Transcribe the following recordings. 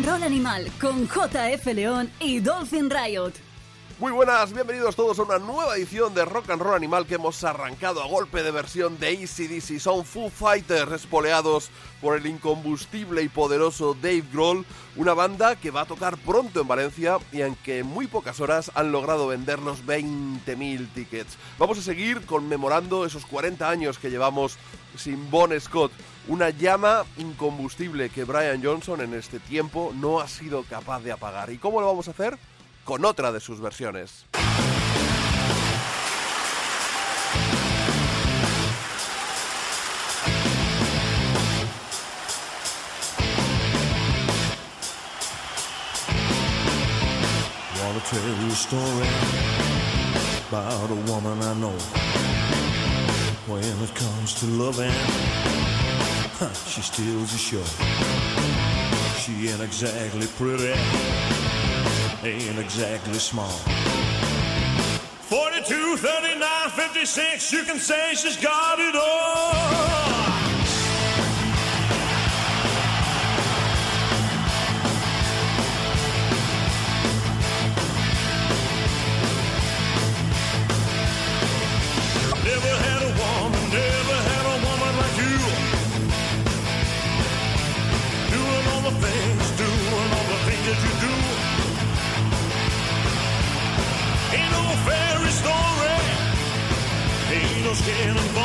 and Roll Animal con JF León y Dolphin Riot. Muy buenas, bienvenidos todos a una nueva edición de Rock and Roll Animal que hemos arrancado a golpe de versión de ACDC. Son Foo Fighters espoleados por el incombustible y poderoso Dave Grohl, una banda que va a tocar pronto en Valencia y en que en muy pocas horas han logrado vendernos 20.000 tickets. Vamos a seguir conmemorando esos 40 años que llevamos sin Bon Scott una llama incombustible que Brian Johnson en este tiempo no ha sido capaz de apagar. ¿Y cómo lo vamos a hacer? con otra de sus versiones. Tell a story. When it comes to loving, she steals the show. She ain't exactly pretty ain't exactly small. 42, 39, 56, you can say she's got it all. Ain't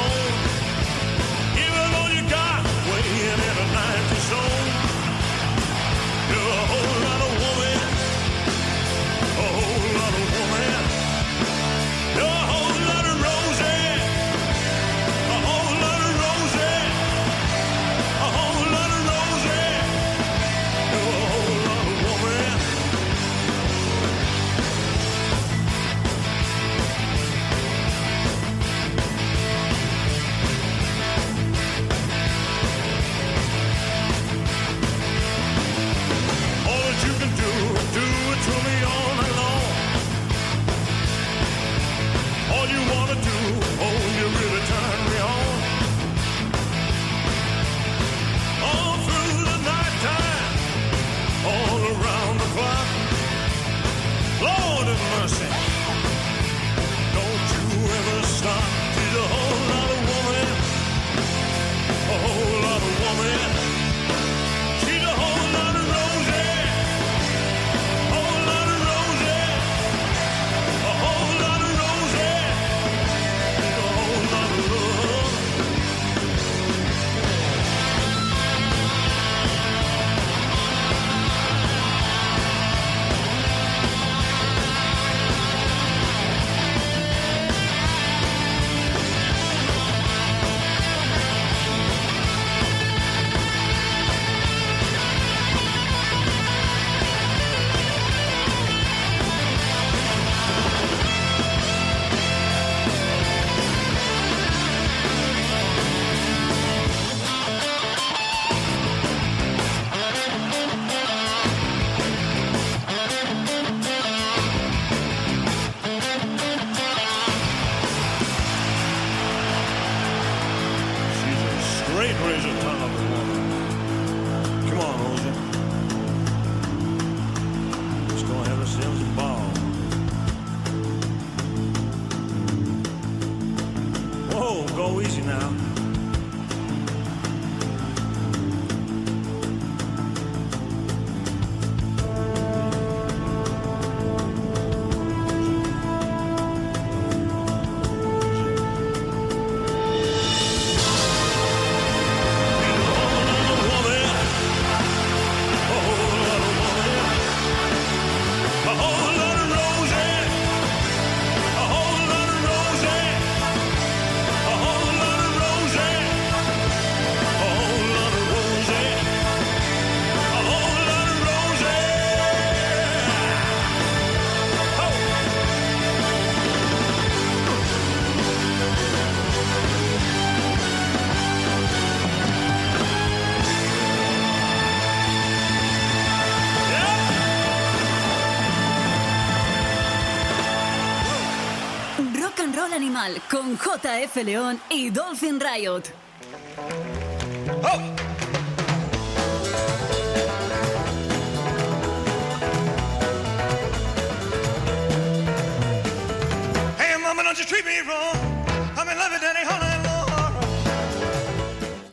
con JF León y Dolphin Riot.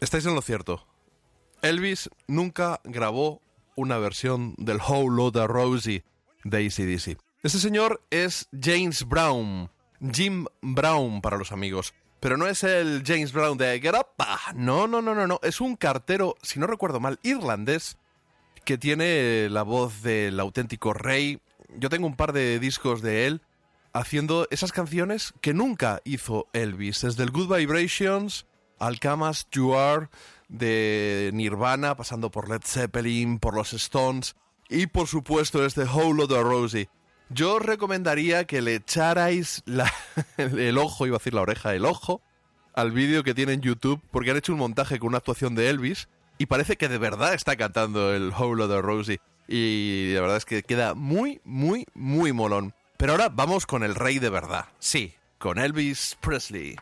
Estáis en lo cierto. Elvis nunca grabó una versión del Whole Lotta Rosie de ACDC. Este señor es James Brown, Jim Brown para los amigos. Pero no es el James Brown de Get Up. Ah, No, no, no, no, no. Es un cartero, si no recuerdo mal, irlandés, que tiene la voz del auténtico rey. Yo tengo un par de discos de él haciendo esas canciones que nunca hizo Elvis. Desde el Good Vibrations al Come As You Are de Nirvana, pasando por Led Zeppelin, por los Stones y por supuesto este Whole Lotta Rosie. Yo os recomendaría que le echarais la- el ojo, iba a decir la oreja, el ojo, al vídeo que tiene en YouTube, porque han hecho un montaje con una actuación de Elvis y parece que de verdad está cantando el Whole Lotta Rosie. Y la verdad es que queda muy, muy, muy molón. Pero ahora vamos con el rey de verdad. Sí, con Elvis Presley.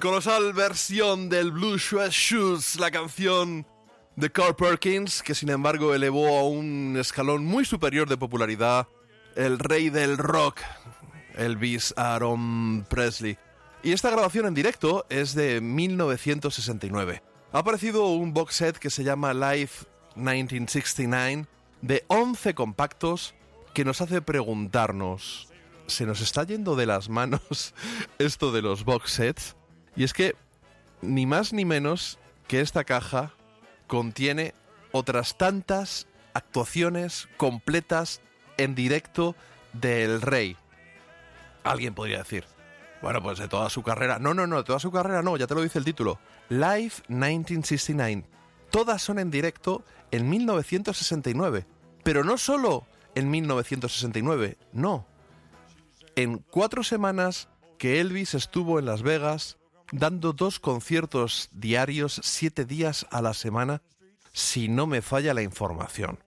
Colosal versión del Blue Suede Shoes, la canción de Carl Perkins, que sin embargo elevó a un escalón muy superior de popularidad el rey del rock, Elvis Aaron Presley. Y esta grabación en directo es de 1969. Ha aparecido un box set que se llama Live 1969 de 11 compactos que nos hace preguntarnos, ¿se nos está yendo de las manos esto de los box sets? Y es que ni más ni menos que esta caja contiene otras tantas actuaciones completas en directo del rey. Alguien podría decir, bueno, pues de toda su carrera. No, no, no, de toda su carrera no, ya te lo dice el título. Live 1969. Todas son en directo en 1969. Pero no solo en 1969, no. En cuatro semanas que Elvis estuvo en Las Vegas dando dos conciertos diarios, siete días a la semana, si no me falla la información.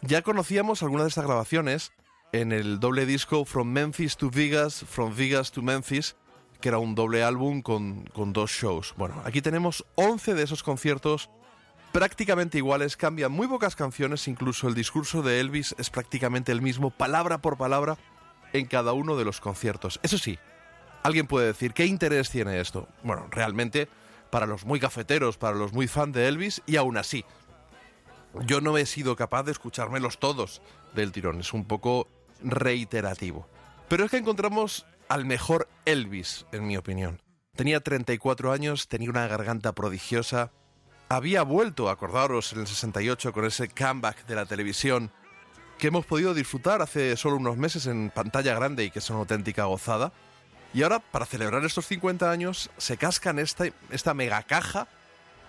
Ya conocíamos algunas de estas grabaciones en el doble disco From Memphis to Vegas, From Vegas to Memphis, que era un doble álbum con, con dos shows. Bueno, aquí tenemos 11 de esos conciertos prácticamente iguales, cambian muy pocas canciones, incluso el discurso de Elvis es prácticamente el mismo, palabra por palabra, en cada uno de los conciertos. Eso sí, alguien puede decir, ¿qué interés tiene esto? Bueno, realmente, para los muy cafeteros, para los muy fan de Elvis, y aún así, yo no he sido capaz de escuchármelos todos del tirón, es un poco reiterativo. Pero es que encontramos al mejor Elvis, en mi opinión. Tenía 34 años, tenía una garganta prodigiosa, había vuelto, acordaros, en el 68 con ese comeback de la televisión que hemos podido disfrutar hace solo unos meses en pantalla grande y que es una auténtica gozada. Y ahora, para celebrar estos 50 años, se cascan esta, esta mega caja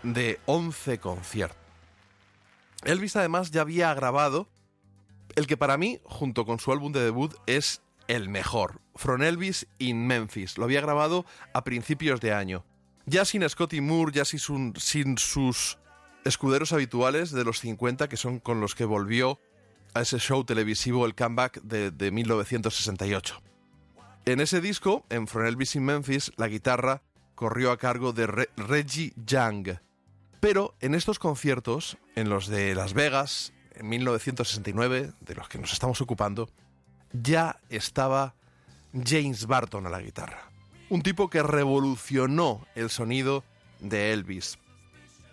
de 11 conciertos. Elvis además ya había grabado el que para mí, junto con su álbum de debut, es el mejor, From Elvis in Memphis. Lo había grabado a principios de año. Ya sin Scotty Moore, ya sin, sus escuderos habituales de los 50, que son con los que volvió a ese show televisivo, el comeback de, de 1968. En ese disco, en From Elvis in Memphis, la guitarra corrió a cargo de Re- Reggie Young. Pero en estos conciertos, en los de Las Vegas, en 1969, de los que nos estamos ocupando, ya estaba James Barton a la guitarra. Un tipo que revolucionó el sonido de Elvis,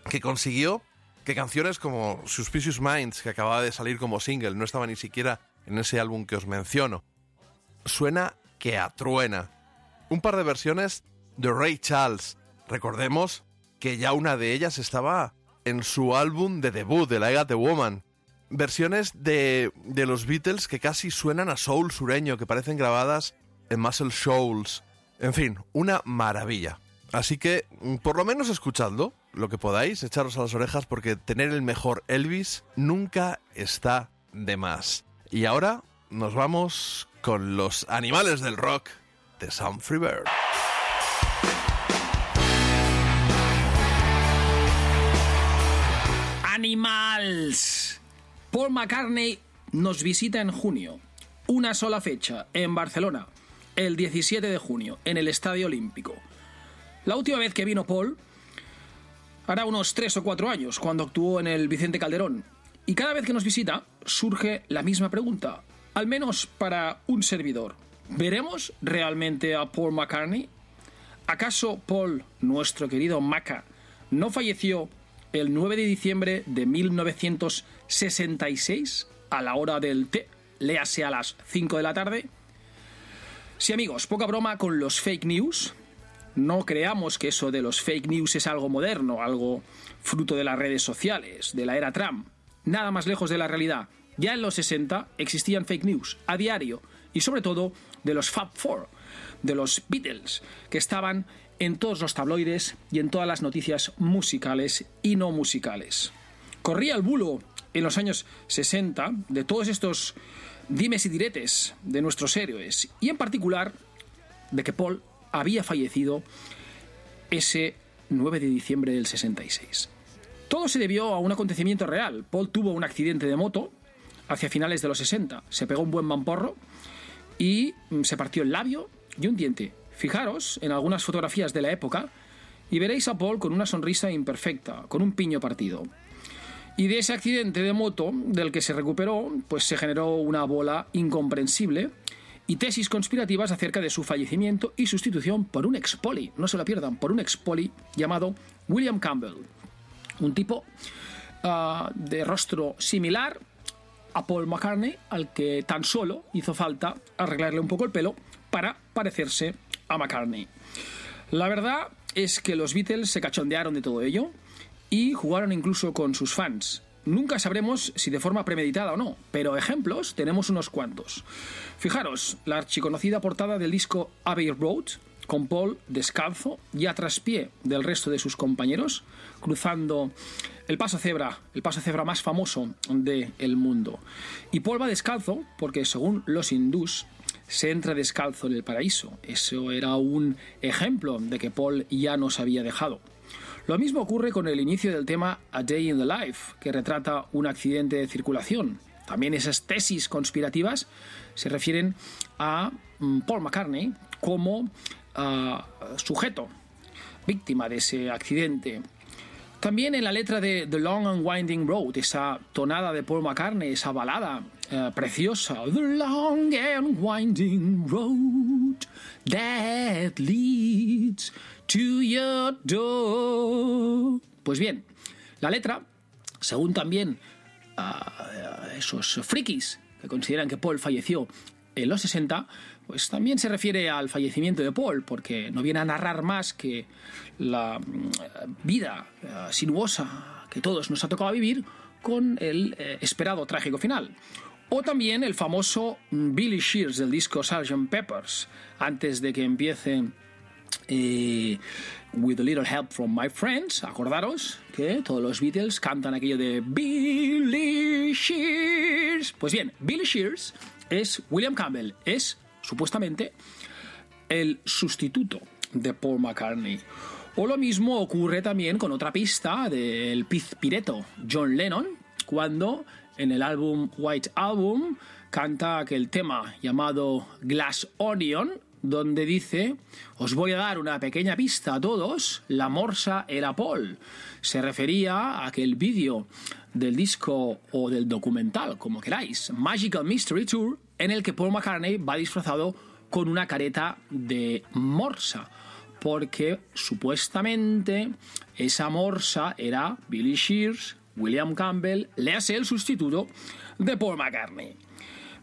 que consiguió que canciones como Suspicious Minds, que acababa de salir como single, no estaba ni siquiera en ese álbum que os menciono, suena que atruena. Un par de versiones de Ray Charles. Recordemos que ya una de ellas estaba en su álbum de debut, de la Got the Woman. Versiones de, de los Beatles que casi suenan a soul sureño, que parecen grabadas en Muscle Shoals. En fin, una maravilla. Así que, mm, por lo menos escuchadlo, lo que podáis, echaros a las orejas, porque tener el mejor Elvis nunca está de más. Y ahora nos vamos con los animales del rock de Sam Freebird. Animals. Paul McCartney nos visita en junio. Una sola fecha, en Barcelona, el 17 de junio, en el Estadio Olímpico. La última vez que vino Paul hará unos 3 o 4 años, cuando actuó en el Vicente Calderón. Y cada vez que nos visita, surge la misma pregunta, al menos para un servidor. ¿Veremos realmente a Paul McCartney? ¿Acaso Paul, nuestro querido Maca, no falleció el 9 de diciembre de 1966 a la hora del té, léase a las 5 de la tarde? Sí amigos, poca broma con los fake news. No creamos que eso de los fake news es algo moderno, algo fruto de las redes sociales, de la era Trump. Nada más lejos de la realidad. Ya en los 60 existían fake news a diario y sobre todo de los Fab Four, de los Beatles, que estaban en todos los tabloides y en todas las noticias musicales y no musicales. Corría el bulo en los años 60 de todos estos dimes y diretes de nuestros héroes y en particular de que Paul había fallecido ese 9 de diciembre del 66. Todo se debió a un acontecimiento real. Paul tuvo un accidente de moto hacia finales de los 60. Se pegó un buen mamporro y mm, se partió el labio y un diente. Fijaros en algunas fotografías de la época y veréis a Paul con una sonrisa imperfecta, con un piño partido. Y de ese accidente de moto del que se recuperó, pues se generó una bola incomprensible y tesis conspirativas acerca de su fallecimiento y sustitución por un expoli, no se la pierdan, por un expoli llamado William Campbell. Un tipo ah, de rostro similar a Paul McCartney, al que tan solo hizo falta arreglarle un poco el pelo para parecerse a McCartney. La verdad es que los Beatles se cachondearon de todo ello y jugaron incluso con sus fans. Nunca sabremos si de forma premeditada o no, pero ejemplos tenemos unos cuantos. Fijaros, la archiconocida portada del disco Abbey Road, con Paul descalzo y a traspié del resto de sus compañeros, cruzando el paso cebra, el paso cebra más famoso del mundo. Y Paul va descalzo porque, según los hindús, se entra descalzo en el paraíso. Eso era un ejemplo de que Paul ya nos había dejado. Lo mismo ocurre con el inicio del tema A Day in the Life, que retrata un accidente de circulación. también esas tesis conspirativas se refieren a mm, Paul McCartney como ah, sujeto, víctima de ese accidente. También en la letra de The Long and Winding Road, esa tonada de Paul McCartney, esa balada eh, preciosa. The long and winding road that leads to your door. Pues bien, la letra, según también ah, esos frikis que consideran que Paul falleció en los 60, pues también se refiere al fallecimiento de Paul, porque no viene a narrar más que la mm, vida eh, sinuosa que todos nos ha tocado vivir con el eh, esperado trágico final. O también el famoso mm, Billy Shears del disco Sgt. Peppers, antes de que empiece eh, With a Little Help from My Friends, acordaros que todos los Beatles cantan aquello de Billy Shears. Pues bien, Billy Shears es William Campbell, es supuestamente el sustituto de Paul McCartney. O lo mismo ocurre también con otra pista del pireto John Lennon, cuando en el álbum White Album canta aquel tema llamado Glass Onion, donde dice, os voy a dar una pequeña pista a todos, la morsa era Paul. Se refería a aquel vídeo del disco o del documental, como queráis, Magical Mystery Tour, en el que Paul McCartney va disfrazado con una careta de morsa, porque supuestamente esa morsa era Billy Shears, William Campbell, léase el sustituto de Paul McCartney.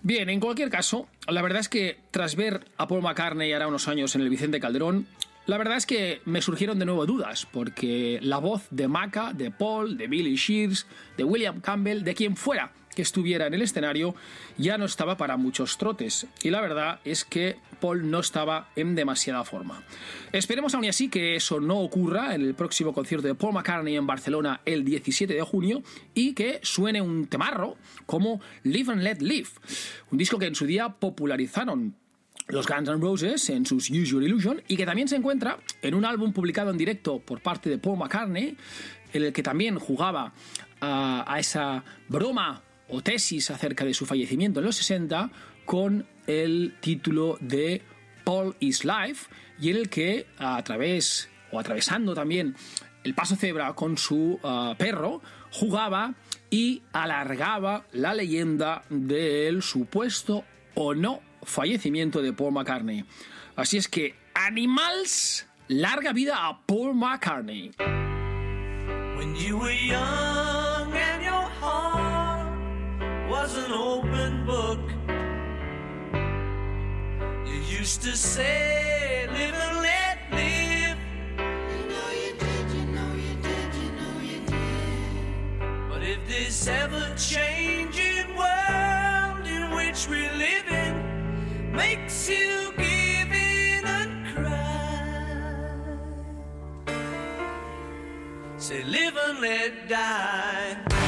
Bien, en cualquier caso, la verdad es que tras ver a Paul McCartney ahora unos años en el Vicente Calderón, la verdad es que me surgieron de nuevo dudas, porque la voz de Maca, de Paul, de Billy Shears, de William Campbell, de quien fuera que estuviera en el escenario, ya no estaba para muchos trotes. Y la verdad es que Paul no estaba en demasiada forma. Esperemos aún así que eso no ocurra en el próximo concierto de Paul McCartney en Barcelona el 17 de junio y que suene un temarro como Live and Let Live, un disco que en su día popularizaron los Guns N' Roses en sus Usual Illusion y que también se encuentra en un álbum publicado en directo por parte de Paul McCartney, en el que también jugaba a, a esa broma o tesis acerca de su fallecimiento en los 60 con el título de Paul is Life y en el que a través o atravesando también el paso cebra con su ah, perro jugaba y alargaba la leyenda del supuesto o no fallecimiento de Paul McCartney. Así es que Animals, larga vida a Paul McCartney. Was an open book, you used to say, live and let live. You know you did, you know you did, you know you did. But if this ever changing world in which we live in makes you give in and cry, say, live and let die.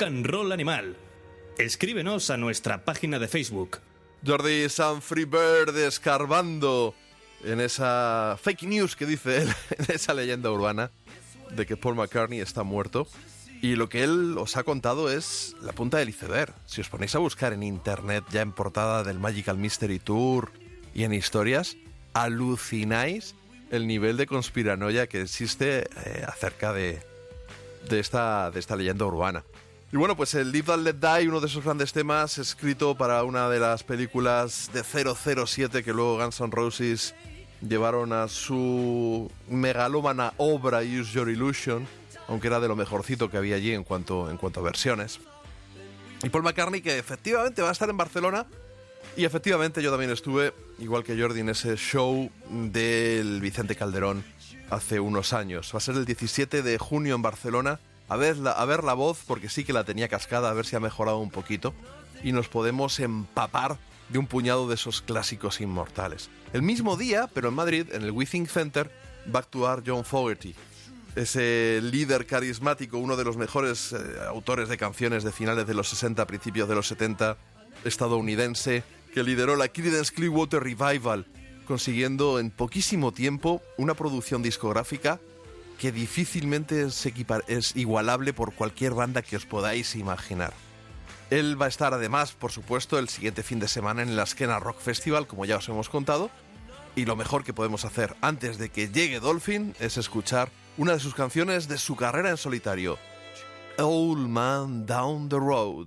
Rock Roll Animal. Escríbenos a nuestra página de Facebook. Jordi Sanfrey Bird escarbando en esa fake news que dice él, en esa leyenda urbana de que Paul McCartney está muerto. Y lo que él os ha contado es la punta del iceberg. Si os ponéis a buscar en internet, ya en portada del Magical Mystery Tour y en historias, alucináis el nivel de conspiranoia que existe eh, acerca de, de esta, de esta leyenda urbana. Y bueno, pues el Live and Let Die, uno de esos grandes temas, escrito para una de las películas de 007 que luego Guns N' Roses llevaron a su megalómana obra Use Your Illusion, aunque era de lo mejorcito que había allí en cuanto, en cuanto a versiones. Y Paul McCartney, que efectivamente va a estar en Barcelona, y efectivamente yo también estuve, igual que Jordi, en ese show del Vicente Calderón hace unos años. Va a ser el 17 de junio en Barcelona. A ver, la, voz, porque sí que la tenía cascada, a ver si ha mejorado un poquito. Y nos podemos empapar de un puñado de esos clásicos inmortales. El mismo día, pero en Madrid, en el Withing Center, va a actuar John Fogerty. Ese líder carismático, uno de los mejores eh, autores de canciones de finales de los 60, principios de los 70, estadounidense, que lideró la Creedence Clearwater Revival, consiguiendo en poquísimo tiempo una producción discográfica que difícilmente es, es igualable por cualquier banda que os podáis imaginar. Él va a estar además, por supuesto, el siguiente fin de semana en el Askena Rock Festival, como ya os hemos contado. Y lo mejor que podemos hacer antes de que llegue Dolphin es escuchar una de sus canciones de su carrera en solitario, Old Man Down the Road.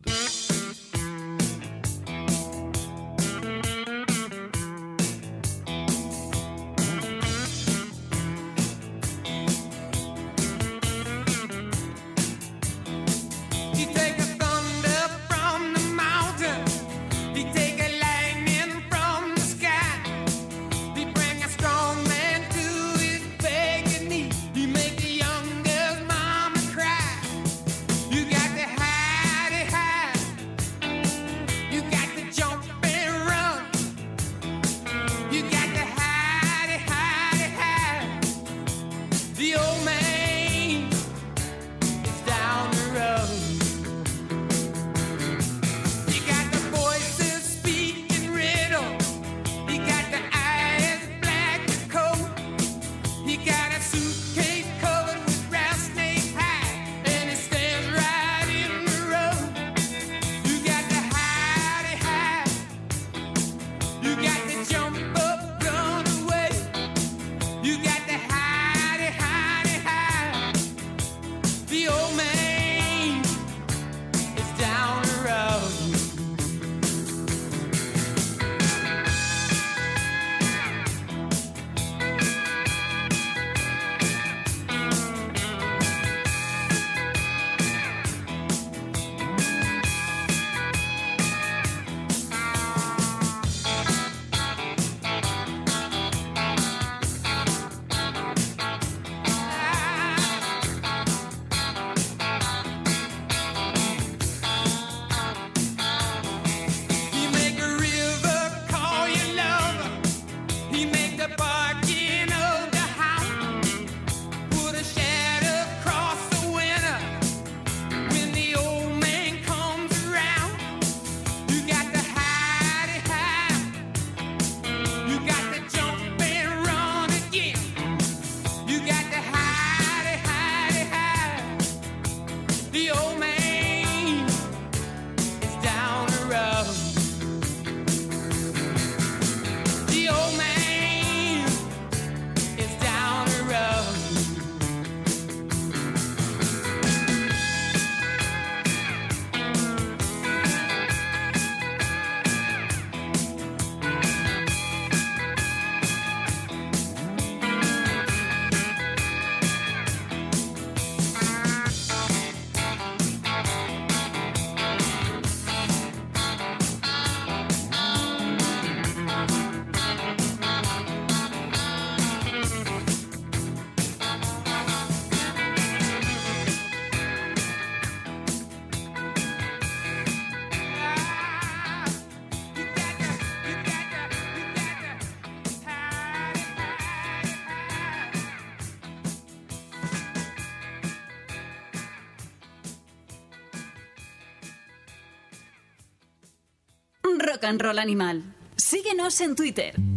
Rock and Roll Animal. Síguenos en Twitter.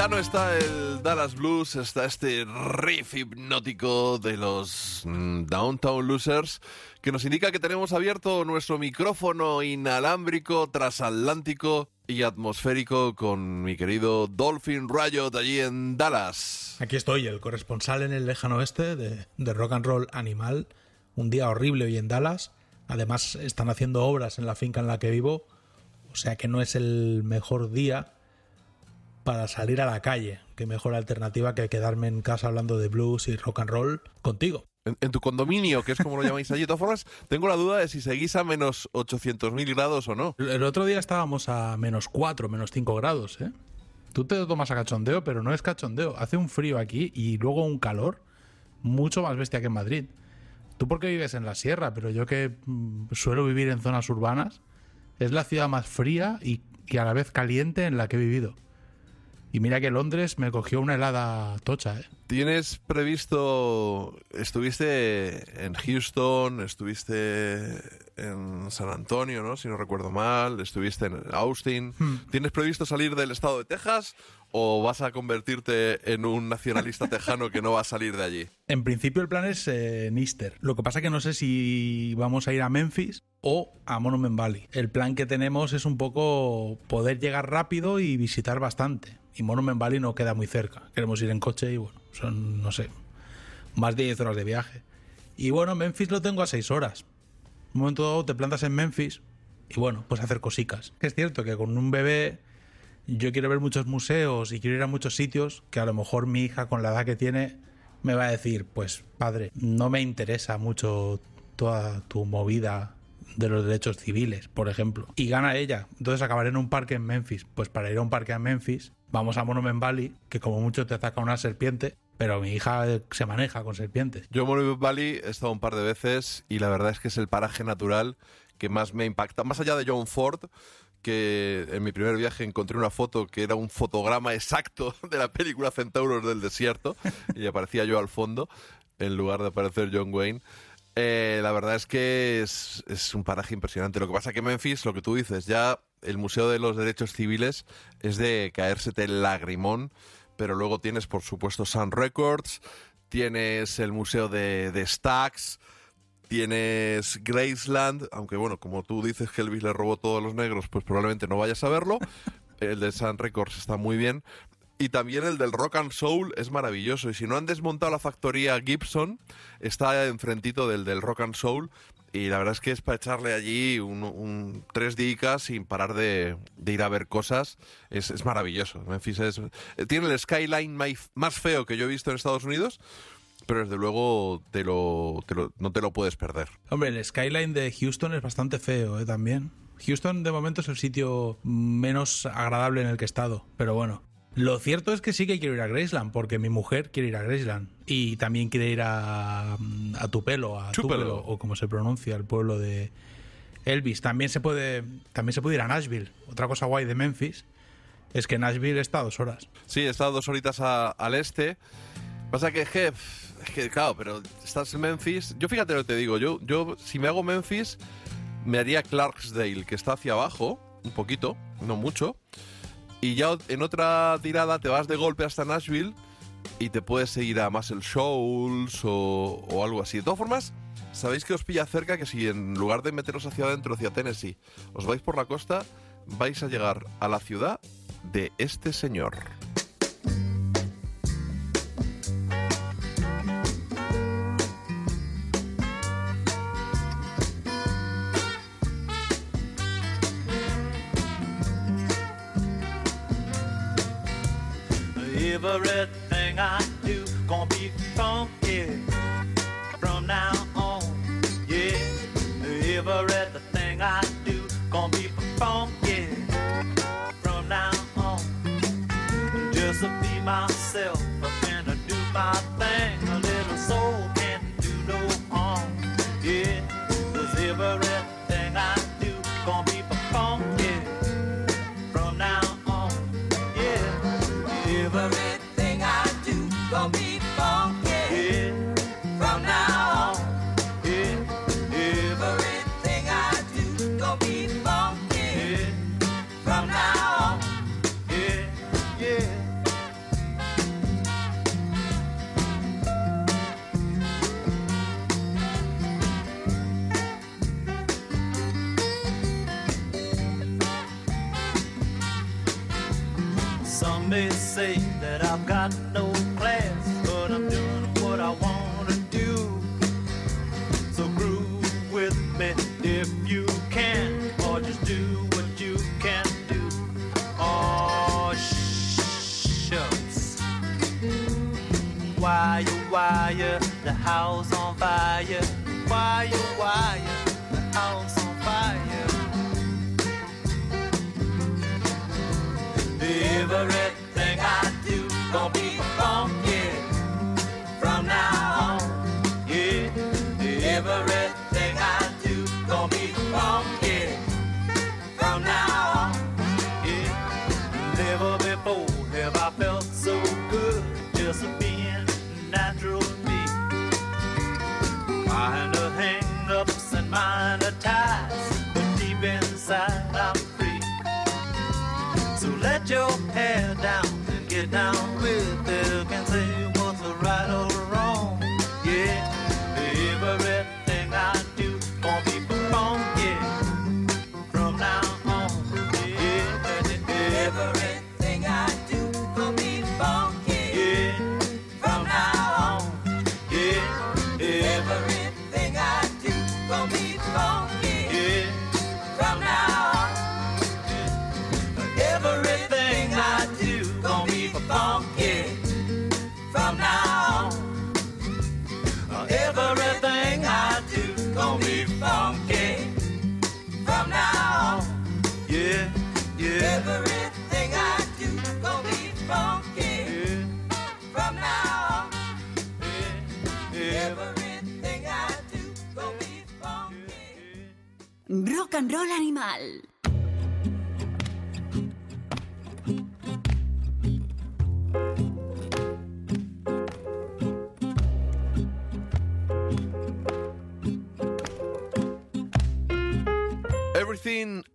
Ya no está el Dallas Blues, está este riff hipnótico de los mm, Downtown Losers que nos indica que tenemos abierto nuestro micrófono inalámbrico, transatlántico y atmosférico con mi querido Dolphin Riot allí en Dallas. Aquí estoy, el corresponsal en el lejano oeste de, de Rock and Roll Animal. Un día horrible hoy en Dallas. Además, están haciendo obras en la finca en la que vivo. O sea que no es el mejor día para salir a la calle. Qué mejor alternativa que quedarme en casa hablando de blues y rock and roll contigo. En, en tu condominio, que es como lo llamáis allí. De todas formas, tengo la duda de si seguís a menos 800.000 grados o no. El otro día estábamos a menos 4, menos 5 grados, ¿eh? Tú te lo tomas a cachondeo, pero no es cachondeo. Hace un frío aquí y luego un calor mucho más bestia que en Madrid. Tú porque vives en la sierra, pero yo que mm, suelo vivir en zonas urbanas, es la ciudad más fría y, y a la vez caliente en la que he vivido. Y mira que Londres me cogió una helada tocha, ¿eh? ¿Tienes previsto, estuviste en Houston, estuviste en San Antonio, ¿no? Si no recuerdo mal, estuviste en Austin. ¿Tienes previsto salir del estado de Texas o vas a convertirte en un nacionalista tejano que no va a salir de allí? En principio el plan es eh, en Easter. Lo que pasa que no sé si vamos a ir a Memphis o a Monument Valley. El plan que tenemos es un poco poder llegar rápido y visitar bastante. Y Monument Valley no queda muy cerca. Queremos ir en coche y bueno, son, no sé, más de 10 horas de viaje. Y bueno, Memphis lo tengo a 6 horas. Un momento dado te plantas en Memphis y bueno, pues hacer cosicas. Es cierto que con un bebé yo quiero ver muchos museos y quiero ir a muchos sitios que a lo mejor mi hija con la edad que tiene me va a decir, pues padre, no me interesa mucho toda tu movida de los derechos civiles, por ejemplo. Y gana ella. Entonces acabaré en un parque en Memphis. Pues para ir a un parque en Memphis, vamos a Monument Valley, que como mucho te ataca una serpiente, pero mi hija eh, se maneja con serpientes. Yo en Monument Valley he estado un par de veces y la verdad es que es el paraje natural que más me impacta. Más allá de John Ford, que en mi primer viaje encontré una foto que era un fotograma exacto de la película Centauros del Desierto y aparecía yo al fondo en lugar de aparecer John Wayne. Eh, la verdad es que es, es un paraje impresionante. Lo que pasa que Memphis, lo que tú dices, ya el Museo de los Derechos Civiles es de caérsete el lagrimón, pero luego tienes, por supuesto, Sun Records, tienes el Museo de, de Stax, tienes Graceland, aunque bueno, como tú dices que Elvis le robó todos los negros, pues probablemente no vayas a verlo. El de Sun Records está muy bien. Y también el del Rock and Soul es maravilloso. Y si no han desmontado la factoría Gibson, está enfrentito del del Rock and Soul. Y la verdad es que es para echarle allí un, tres días sin parar de, ir a ver cosas. Es, es maravilloso. Memphis tiene el skyline más feo que yo he visto en Estados Unidos, pero desde luego te lo, te lo- no te lo puedes perder. Hombre, el skyline de Houston es bastante feo, ¿eh? También. Houston de momento es el sitio menos agradable en el que he estado, pero bueno. Lo cierto es que sí que quiero ir a Graceland, porque mi mujer quiere ir a Graceland. Y también quiere ir a, a Tupelo, a Tupelo. Tupelo, o como se pronuncia, el pueblo de Elvis. También se puede, también se puede ir a Nashville. Otra cosa guay de Memphis es que Nashville está a dos horas. Sí, he estado dos horitas a- al este. Pasa que que, es que, claro, pero estás en Memphis. Yo fíjate lo que te digo, yo, yo si me hago Memphis, me haría Clarksdale, que está hacia abajo, un poquito, no mucho. Y ya en otra tirada te vas de golpe hasta Nashville y te puedes ir a Muscle Shoals o, o algo así. De todas formas, sabéis que os pilla cerca que si en lugar de meteros hacia adentro, hacia Tennessee, os vais por la costa, vais a llegar a la ciudad de este señor. Everything I do gonna be funky from now on. Yeah, everything I do gonna be funky from now on. Just to be myself and to do my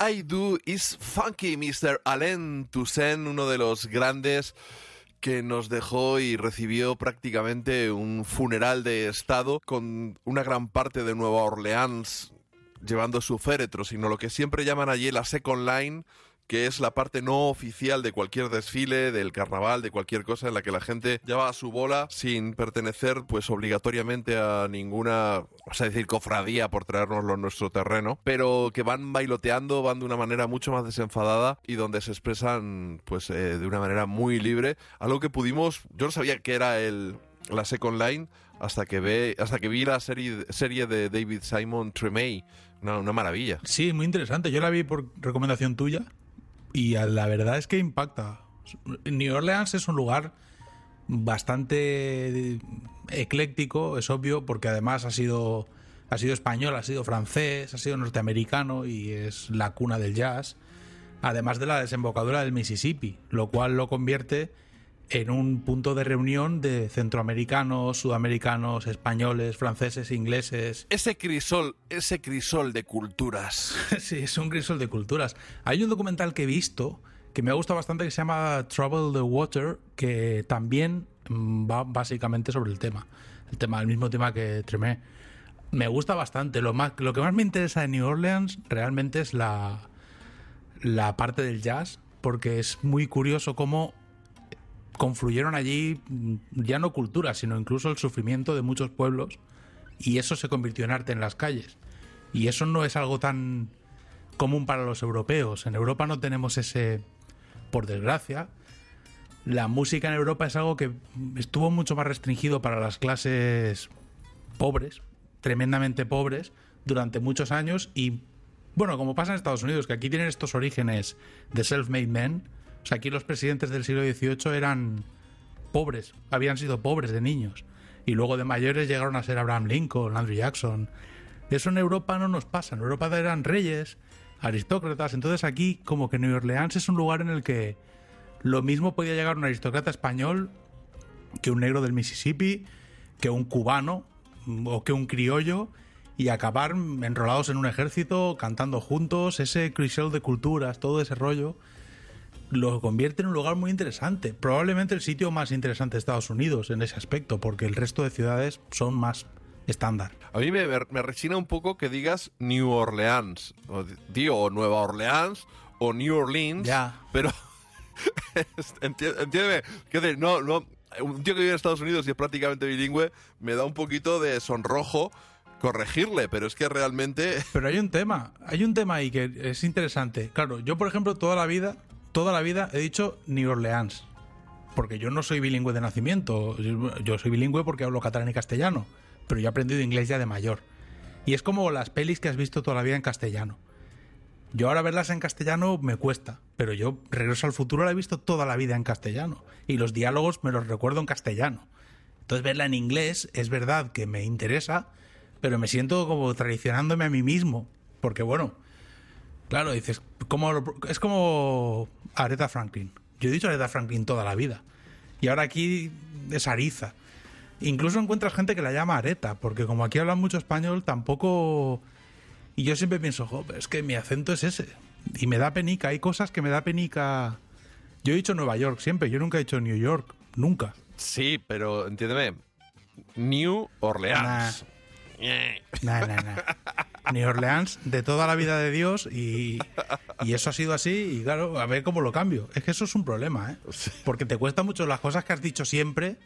I Do is Funky, Mr. Alain Toussaint, uno de los grandes que nos dejó y recibió prácticamente un funeral de Estado con una gran parte de Nueva Orleans llevando su féretro, sino lo que siempre llaman allí la Second Line, que es la parte no oficial de cualquier desfile, del carnaval, de cualquier cosa en la que la gente lleva a su bola sin pertenecer pues obligatoriamente a ninguna, vamos a decir, cofradía por traérnoslo en nuestro terreno, pero que van bailoteando, van de una manera mucho más desenfadada y donde se expresan pues eh, de una manera muy libre, algo que pudimos, yo no sabía que era el, la Second Line hasta que ve, hasta que vi la serie, serie de David Simon Tremay, una, una maravilla. Sí, muy interesante. Yo la vi por recomendación tuya y la verdad es que impacta. New Orleans es un lugar bastante ecléctico, es obvio, porque además ha sido, ha sido español, ha sido francés, ha sido norteamericano y es la cuna del jazz, además de la desembocadura del Mississippi, lo cual lo convierte en un punto de reunión de centroamericanos, sudamericanos, españoles, franceses, ingleses, Ese crisol, ese crisol de culturas. Sí, es un crisol de culturas. Hay un documental que he visto que me ha gustado bastante que se llama Trouble the Water, que también mm, va básicamente sobre el tema. El tema, el mismo tema que Tremé. Me gusta bastante. Lo, más, lo que más me interesa de New Orleans realmente es la, la parte del jazz, porque es muy curioso cómo confluyeron allí mm, ya no culturas, sino incluso el sufrimiento de muchos pueblos, y eso se convirtió en arte en las calles. Y eso no es algo tan común para los europeos. En Europa no tenemos ese, por desgracia, la música en Europa es algo que estuvo mucho más restringido para las clases pobres, tremendamente pobres, durante muchos años y, bueno, como pasa en Estados Unidos, que aquí tienen estos orígenes de self-made men, o sea, aquí los presidentes del siglo XVIII eran pobres, habían sido pobres de niños, y luego de mayores llegaron a ser Abraham Lincoln, Andrew Jackson. Eso en Europa no nos pasa, en Europa eran reyes, aristócratas, entonces aquí como que New Orleans es un lugar en el que lo mismo podía llegar un aristócrata español que un negro del Mississippi, que un cubano mm, o que un criollo y acabar enrolados en un ejército, cantando juntos, ese crisol de culturas, todo ese rollo, lo convierte en un lugar muy interesante. Probablemente el sitio más interesante de Estados Unidos en ese aspecto, porque el resto de ciudades son más estándar. A mí me, me rechina un poco que digas New Orleans. O, tío, o Nueva Orleans o New Orleans. Ya. Pero. enti- entiéndeme. Que de- no, no. Un tío que vive en Estados Unidos y es prácticamente bilingüe me da un poquito de sonrojo corregirle, pero es que realmente. Pero hay un tema, hay un tema ahí que es interesante. Claro, yo por ejemplo toda la vida, toda la vida he dicho New Orleans, porque yo no soy bilingüe de nacimiento, yo soy bilingüe porque hablo catalán y castellano, pero yo he aprendido inglés ya de mayor. Y es como las pelis que has visto toda la vida en castellano. Yo ahora verlas en castellano me cuesta, pero yo Regreso al Futuro la he visto toda la vida en castellano y los diálogos me los recuerdo en castellano. Entonces verla en inglés es verdad que me interesa, pero me siento como traicionándome a mí mismo, porque bueno, claro, dices, como es como Aretha Franklin. Yo he dicho Aretha Franklin toda la vida y ahora aquí es Ariza. Incluso encuentras gente que la llama Areta, porque como aquí hablan mucho español, tampoco y yo siempre pienso, jo, es que mi acento es ese. Y me da penica. Hay cosas que me da penica. Yo he dicho Nueva York siempre. Yo nunca he dicho New York. Nunca. Sí, pero entiéndeme. New Orleans. Nah, nah, nah. New Orleans de toda la vida de Dios y, y eso ha sido así. Y claro, a ver cómo lo cambio. Es que eso es un problema, ¿eh? Porque te cuesta mucho las cosas que has dicho siempre.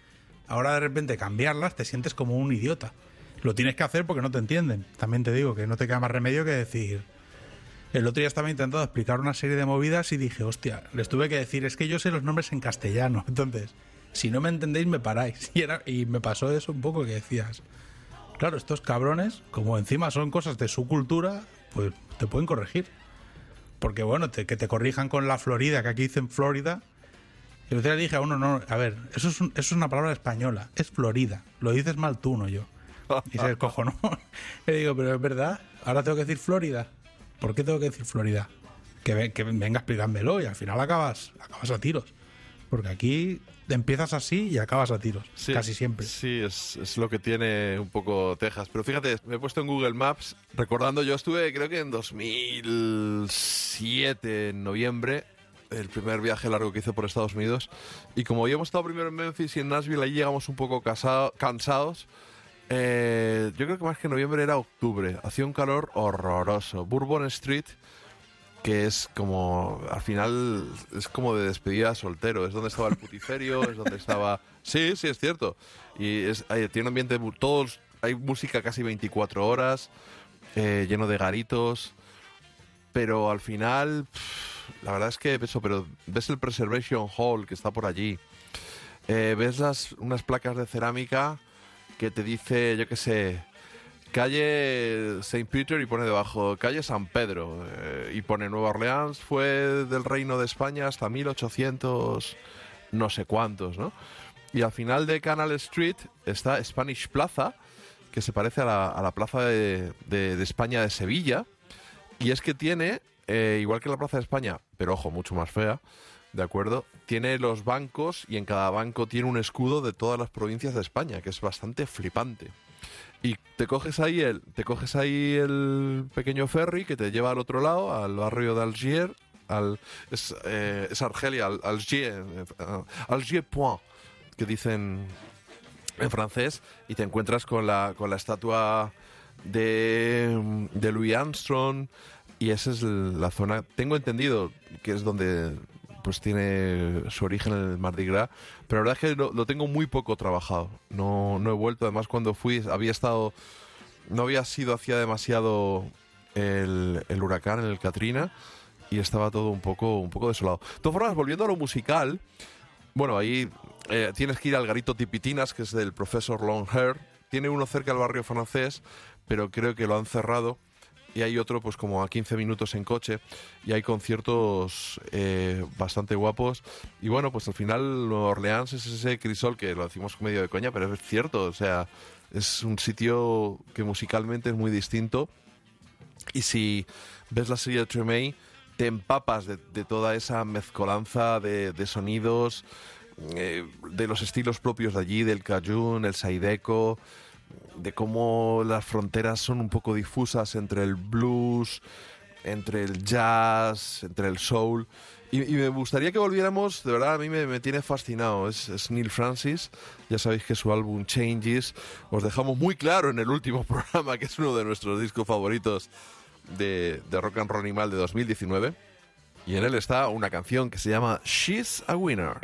Ahora de repente cambiarlas te sientes como un idiota. Lo tienes que hacer porque no te entienden. También te digo que no te queda más remedio que decir. El otro día estaba intentando explicar una serie de movidas y dije, hostia, les tuve que decir, es que yo sé los nombres en castellano. Entonces, si no me entendéis, me paráis. Y, era, y me pasó eso un poco que decías, claro, estos cabrones, como encima son cosas de su cultura, pues te pueden corregir. Porque bueno, te- que te corrijan con la Florida, que aquí dicen Florida. Y día le dije a uno, no, a ver, eso es, un- eso es una palabra española, es Florida. Lo dices mal tú, no yo. Y se cojonó. Le digo, pero es verdad, ahora tengo que decir Florida. ¿Por qué tengo que decir Florida? Que, que venga y al final acabas, acabas a tiros. Porque aquí empiezas así y acabas a tiros, Sí, casi siempre. Sí, es, es lo que tiene un poco Texas. Pero fíjate, me he puesto en Google Maps recordando, yo estuve creo que en 2007, en noviembre, el primer viaje largo que hice por Estados Unidos. Y como habíamos estado primero en Memphis y en Nashville, ahí llegamos un poco casado- cansados. Eh, yo creo que más que noviembre era octubre. Hacía un calor horroroso. Bourbon Street que es como al final es como de despedida de soltero. Es donde estaba el putiferio es donde estaba sí sí es cierto. Y es hay- tiene un ambiente todos hay música casi 24 horas eh, lleno de garitos pero al final pff, la verdad es que eso pero ves el preservation hall que está por allí eh, ves las unas placas de cerámica que te dice yo qué sé calle St. Peter y pone debajo calle San Pedro eh, y pone Nueva Orleans fue del reino de España hasta 1800 no sé cuántos, ¿no? Y al final de Canal Street está Spanish Plaza, que se parece a la, plaza de España de Sevilla, y es que tiene, eh, igual que la Plaza de España, pero ojo, mucho más fea, ¿de acuerdo? Tiene los bancos y en cada banco tiene un escudo de todas las provincias de España, que es bastante flipante. Y te coges ahí el, te coges ahí el pequeño ferry que te lleva al otro lado, al barrio de Algier, al, es, eh, es Argelia, al, Algier, eh, Algier Point, que dicen en francés, y te encuentras con la, con la estatua de, de Louis Armstrong, y esa es la zona, tengo entendido que es donde pues tiene su origen en el Mardi Gras, pero la verdad es que lo, tengo muy poco trabajado. No, no he vuelto, además cuando fui había estado, no había sido hacía demasiado el, el huracán, el Katrina, y estaba todo un poco, un poco desolado. De todas formas, volviendo a lo musical, Bueno, ahí eh, tienes que ir al garito Tipitinas, que es del profesor Longhair. Tiene uno cerca del barrio francés, pero creo que lo han cerrado. Y hay otro, pues como a 15 minutos en coche. Y hay conciertos eh, bastante guapos. Y bueno, pues al final Nueva Orleans es ese crisol que lo decimos medio de coña, pero es cierto. O sea, es un sitio que musicalmente es muy distinto. Y si ves la serie de Tremay, te empapas de, toda esa mezcolanza de, de sonidos, eh, de los estilos propios de allí, del cajun, el saideco, de cómo las fronteras son un poco difusas entre el blues, entre el jazz, entre el soul. Y, me gustaría que volviéramos, de verdad, a mí me, me tiene fascinado. Es, es Neil Francis, ya sabéis que su álbum Changes, os dejamos muy claro en el último programa, que es uno de nuestros discos favoritos de, de Rock and Roll Animal de 2019. Y en él está una canción que se llama She's a Winner.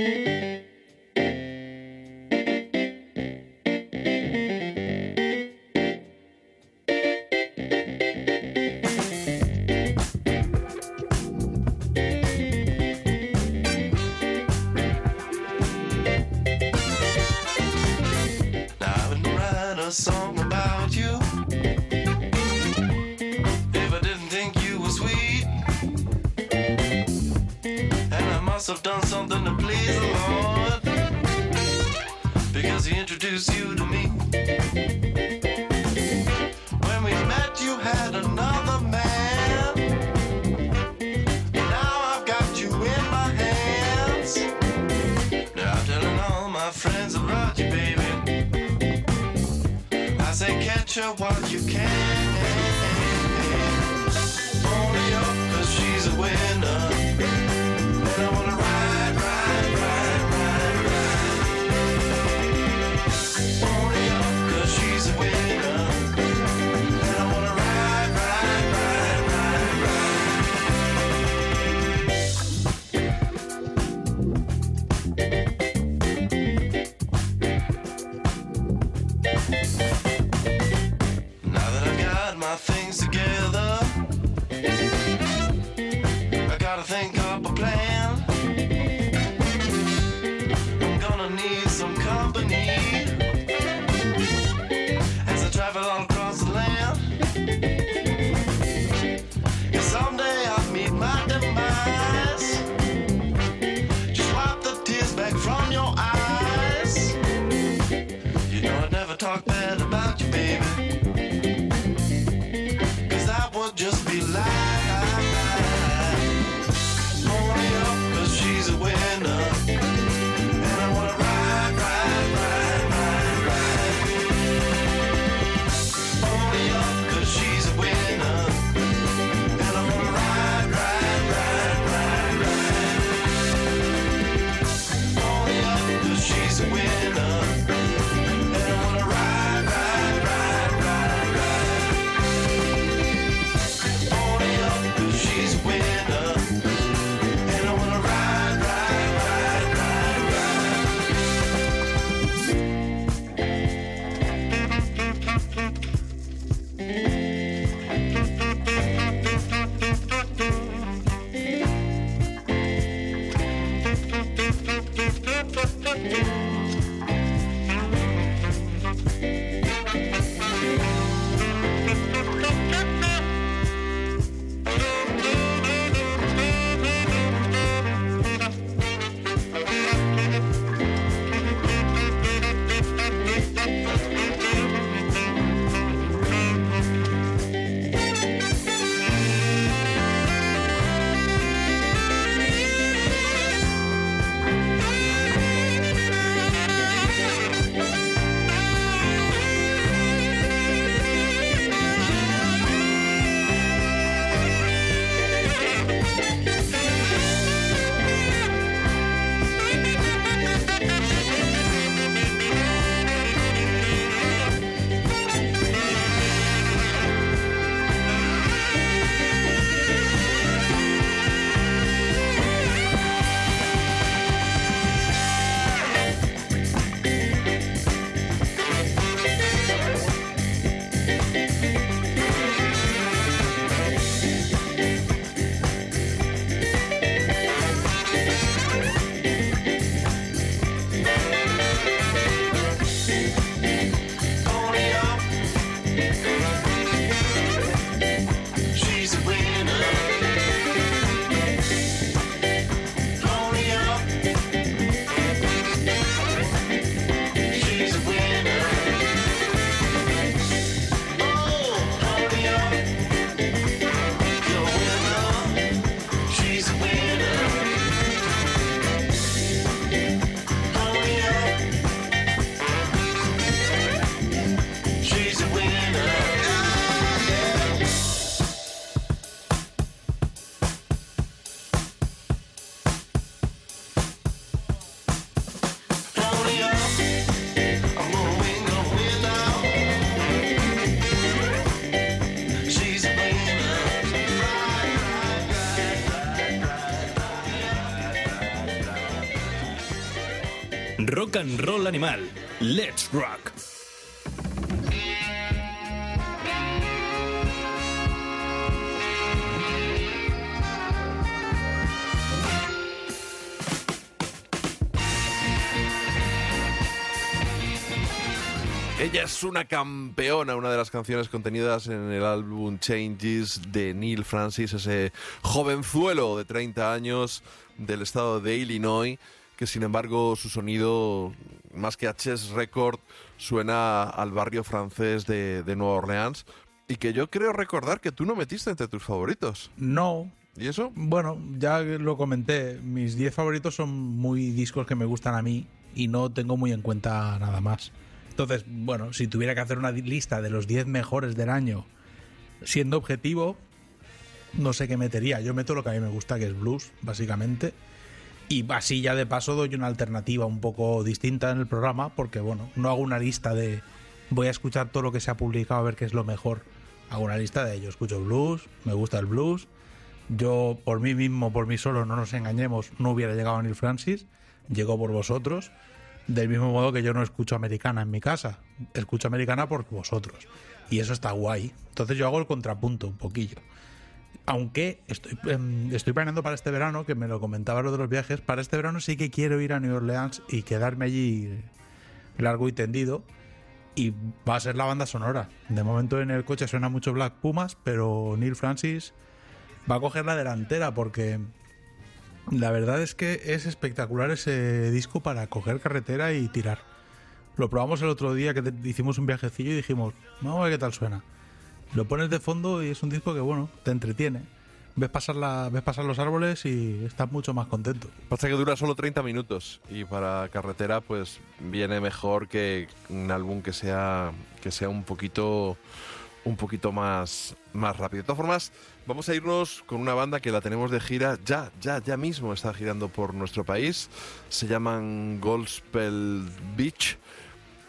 And roll animal. Let's rock. Ella es una campeona, una de las canciones contenidas en el álbum Changes de Neil Francis, ese jovenzuelo de 30 años del estado de Illinois, que sin embargo su sonido, más que a Chess Record, suena al barrio francés de, de Nueva Orleans y que yo creo recordar que tú no metiste entre tus favoritos. No. ¿Y eso? Bueno, ya lo comenté. Mis 10 favoritos son muy discos que me gustan a mí y no tengo muy en cuenta nada más. Entonces, bueno, si tuviera que hacer una lista de los 10 mejores del año, siendo objetivo, no sé qué metería. Yo meto lo que a mí me gusta, que es blues, básicamente. Y así ya de paso doy una alternativa un poco distinta en el programa, porque bueno, no hago una lista de voy a escuchar todo lo que se ha publicado a ver qué es lo mejor. Hago una lista de yo escucho blues, me gusta el blues. Yo por mí mismo, por mí solo, no nos engañemos, no hubiera llegado a Neil Francis, llegó por vosotros. Del mismo modo que yo no escucho americana en mi casa, escucho americana por vosotros. Y eso está guay. Entonces yo hago el contrapunto un poquillo. Aunque estoy, em, estoy planeando para este verano, que me lo comentaba lo de los viajes, para este verano sí que quiero ir a New Orleans y quedarme allí largo y tendido. Y va a ser la banda sonora. De momento en el coche suena mucho Black Pumas, pero Neil Francis va a coger la delantera porque la verdad es que es espectacular ese disco para coger carretera y tirar. Lo probamos el otro día que hicimos un viajecillo y dijimos, vamos a ver qué tal suena. Lo pones de fondo y es un disco que, bueno, te entretiene. Ves pasar, la, ves pasar los árboles y estás mucho más contento. Pasa que dura solo 30 minutos y para carretera pues viene mejor que un álbum que sea que sea un poquito un poquito más más rápido. De todas formas, vamos a irnos con una banda que la tenemos de gira ya ya ya mismo está girando por nuestro país. Se llaman Goldspell Beach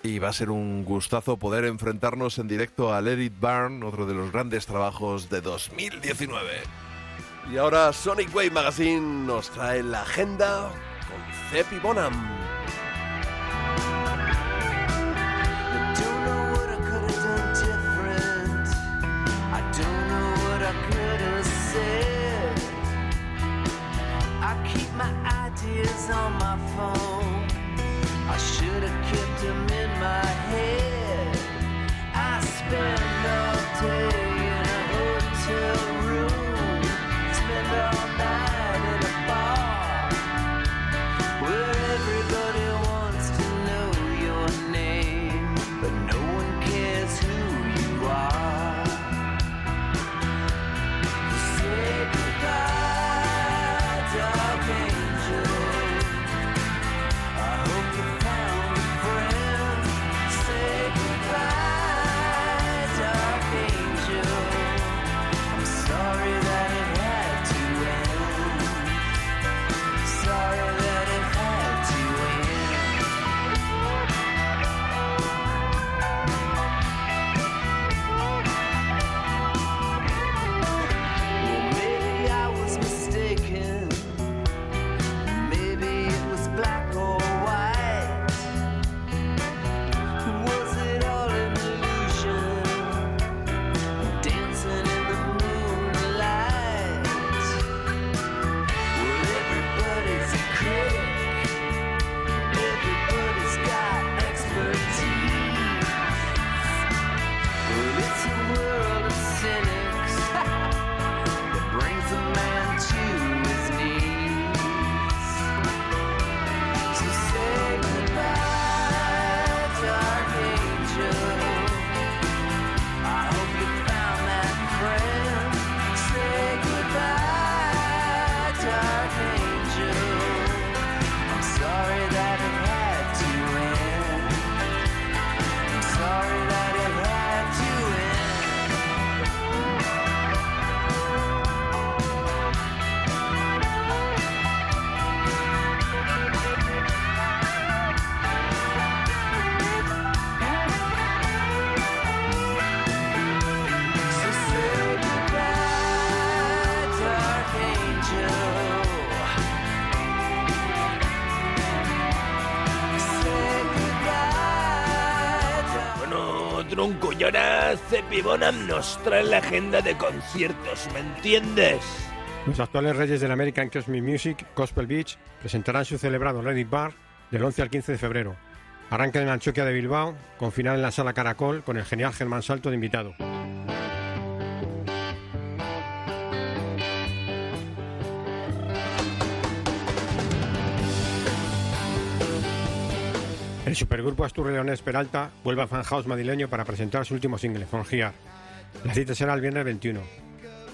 y va a ser un gustazo poder enfrentarnos en directo a Let It otro de los grandes trabajos de 2019. Y ahora Sonic Wave Magazine nos trae la agenda con Cepi Bonham. on. I should have kept them ahora Cepibonam nos trae la agenda de conciertos, ¿me entiendes? Los actuales reyes del American Cosmic Music, Gospel Beach, presentarán su celebrado Lady Bar del 11 al 15 de febrero. Arranca en Anchoquia de Bilbao, con final en la Sala Caracol, con el genial Germán Salto de invitado. El supergrupo Astur Leones Peralta vuelve al fanhouse madrileño para presentar su último single, Here. La cita será el viernes 21.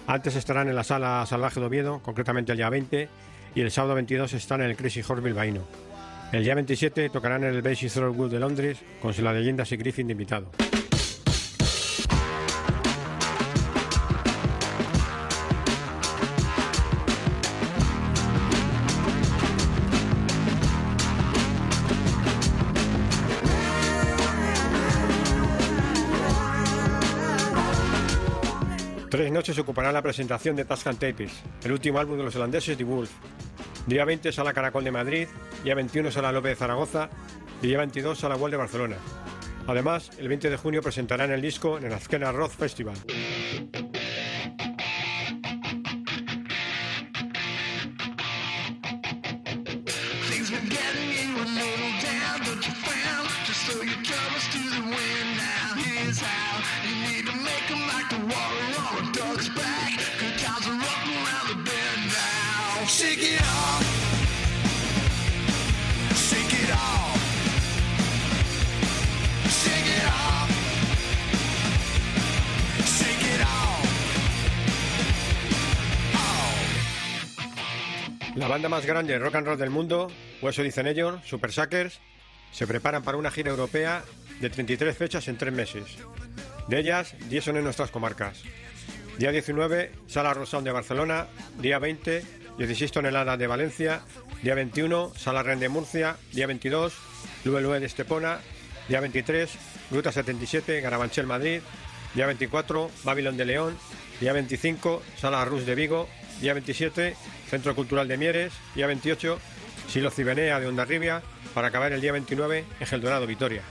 Antes estarán en la Sala Salvaje de Oviedo, concretamente el día 20, y el sábado 22 están en el Crazy Horse bilbaíno. El día 27 tocarán en el Basic Throatwood de Londres con la leyenda y Griffin de invitado. Tres noches ocupará la presentación de Tuscan Tapes, el último álbum de los holandeses The Wolf. Día 20 Sala Caracol de Madrid, día 21 Sala López de Zaragoza y día 22 Sala Wall de Barcelona. Además, el 20 de junio presentarán el disco en el Azkena Rock Festival. La banda más grande de rock and roll del mundo, o eso dicen ellos, Super Suckers, se preparan para una gira europea de 33 fechas en tres meses. De ellas, 10 son en nuestras comarcas. Día 19, Sala Rosal de Barcelona. Día 20, 16 toneladas de Valencia. Día 21, Sala Ren de Murcia. Día 22, Lue Lue de Estepona. Día 23, Ruta 77, Garabanchel Madrid. Día 24, Babilón de León. Día 25, Sala Rus de Vigo. Día 27, Centro Cultural de Mieres. Día 28, Silo Cibenea de Ondarribia. Para acabar el día 29 en Geldorado, Vitoria.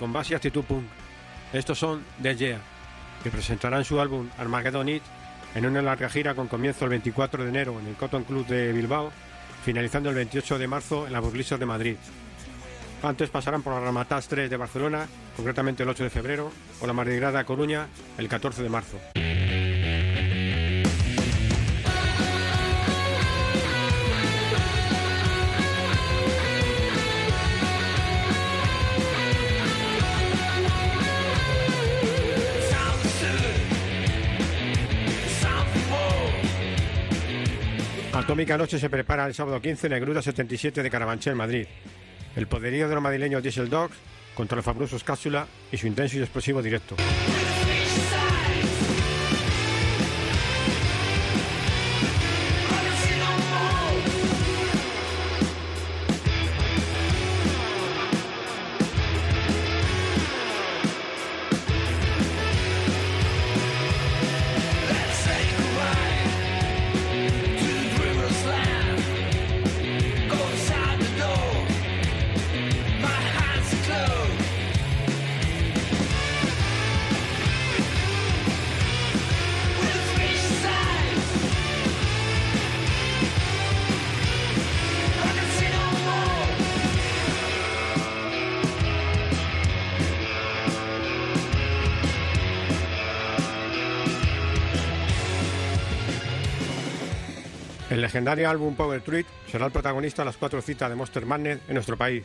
Con base y actitud punk. Estos son The Yeah, que presentarán su álbum Armageddon It en una larga gira con comienzo el 24 de enero en el Cotton Club de Bilbao, finalizando el 28 de marzo en la Burlisas de Madrid. Antes pasarán por la Ramatas 3 de Barcelona, concretamente el 8 de febrero, o la Mardigrada de Coruña el 14 de marzo. Atómica Noche se prepara el sábado 15 en el Gruta 77 de Carabanchel, Madrid. El poderío de los madrileños Diesel Dogs contra los fabulosos Cápsula y su intenso y explosivo directo. Legendario álbum Power Truth será el protagonista de las cuatro citas de Monster Magnet en nuestro país.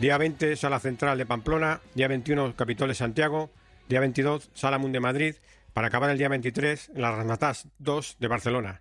Día 20, Sala Central de Pamplona. Día 21, Capitol de Santiago. Día 22, Sala Mun de Madrid. Para acabar el día 23, en la Rasmatas 2 de Barcelona.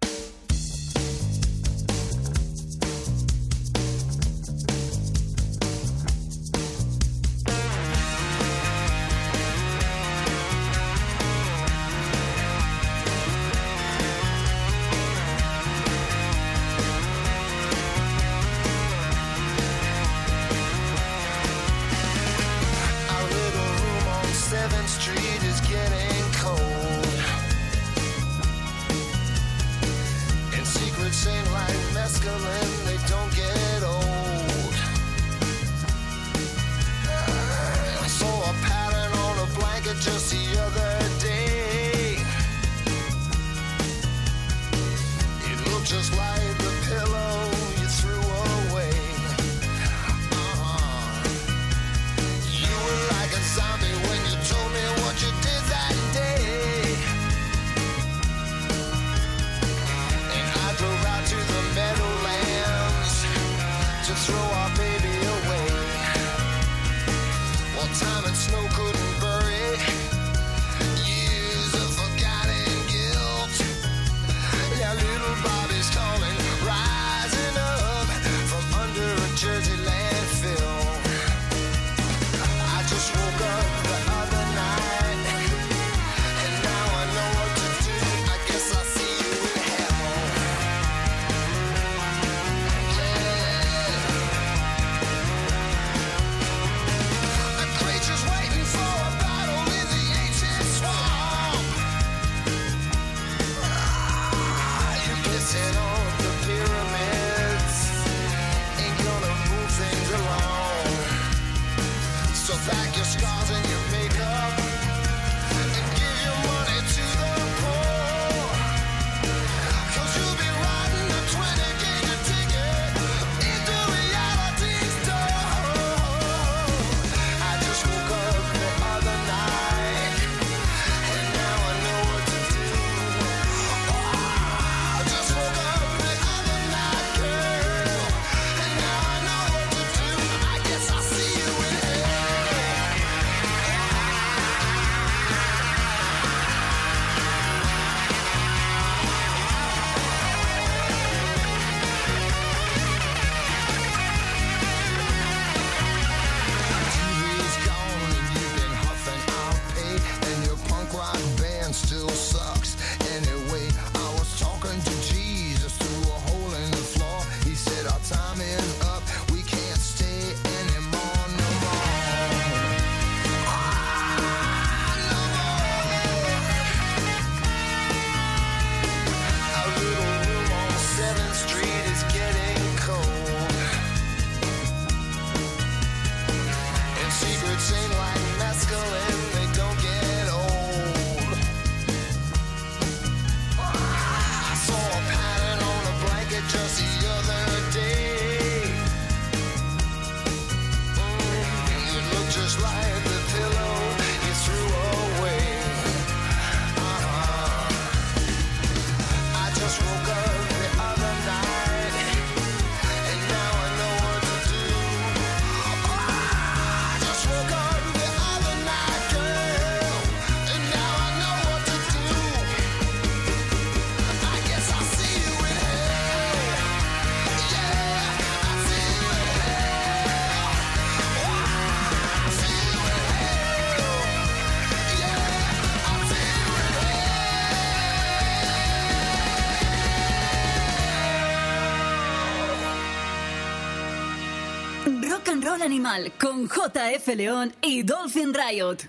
Animal con JF León y Dolphin Riot.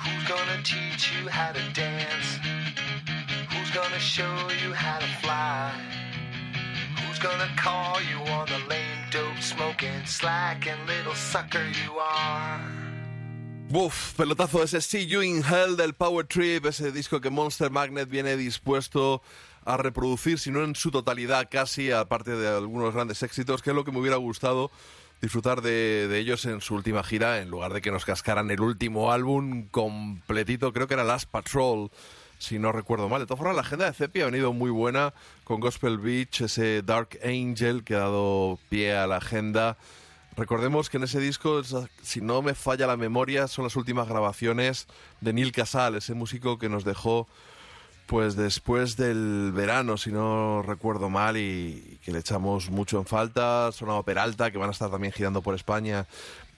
Who's gonna teach you how to dance? Who's gonna show you how to fly? Who's gonna call you on the lame dope smoking, slacking little sucker you are? Buf, pelotazo ese See You in Hell del Power Trip, ese disco que Monster Magnet viene dispuesto a reproducir, si no en su totalidad casi, aparte de algunos grandes éxitos, que es lo que me hubiera gustado disfrutar de, de ellos en su última gira, en lugar de que nos cascaran el último álbum completito, creo que era Last Patrol, si no recuerdo mal. De todas formas, la agenda de Cepi ha venido muy buena con Gospel Beach, ese Dark Angel que ha dado pie a la agenda. Recordemos que en ese disco, si no me falla la memoria, son las últimas grabaciones de Neil Casal, ese músico que nos dejó pues después del verano, si no recuerdo mal, y que le echamos mucho en falta. Sonado Peralta, que van a estar también girando por España,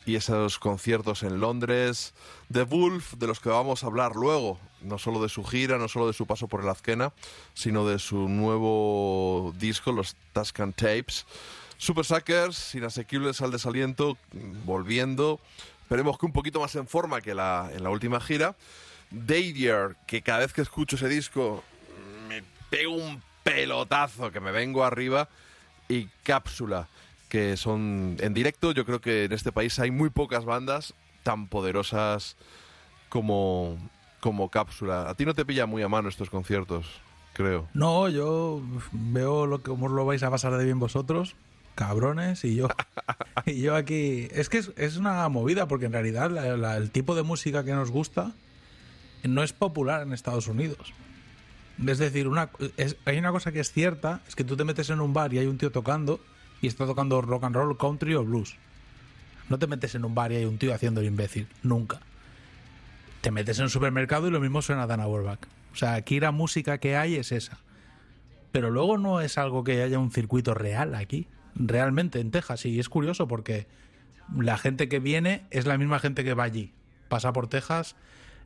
y esos conciertos en Londres. The Wolf, de los que vamos a hablar luego, no solo de su gira, no solo de su paso por el Azquena, sino de su nuevo disco, los Tuscan Tapes. Super Suckers, inasequibles al desaliento, volviendo. Esperemos que un poquito más en forma que la, en la última gira. Davier, que cada vez que escucho ese disco me pego un pelotazo, que me vengo arriba. Y Cápsula, que son en directo. Yo creo que en este país hay muy pocas bandas tan poderosas como, como Cápsula. A ti no te pilla muy a mano estos conciertos, creo. No, yo veo lo que cómo lo vais a pasar de bien vosotros, cabrones, y yo y yo aquí. Es que es, una movida, porque en realidad la- el tipo de música que nos gusta no es popular en Estados Unidos. Es decir, hay una cosa que es cierta, es que tú te metes en un bar y hay un tío tocando y está tocando rock and roll, country o blues. No te metes en un bar y hay un tío haciendo el imbécil, nunca. Te metes en un supermercado y lo mismo suena Dana Auerbach. O sea, aquí la música que hay es esa. Pero luego no es algo que haya un circuito real aquí, realmente en Texas. Y es curioso porque la gente que viene es la misma gente que va allí. Pasa por Texas.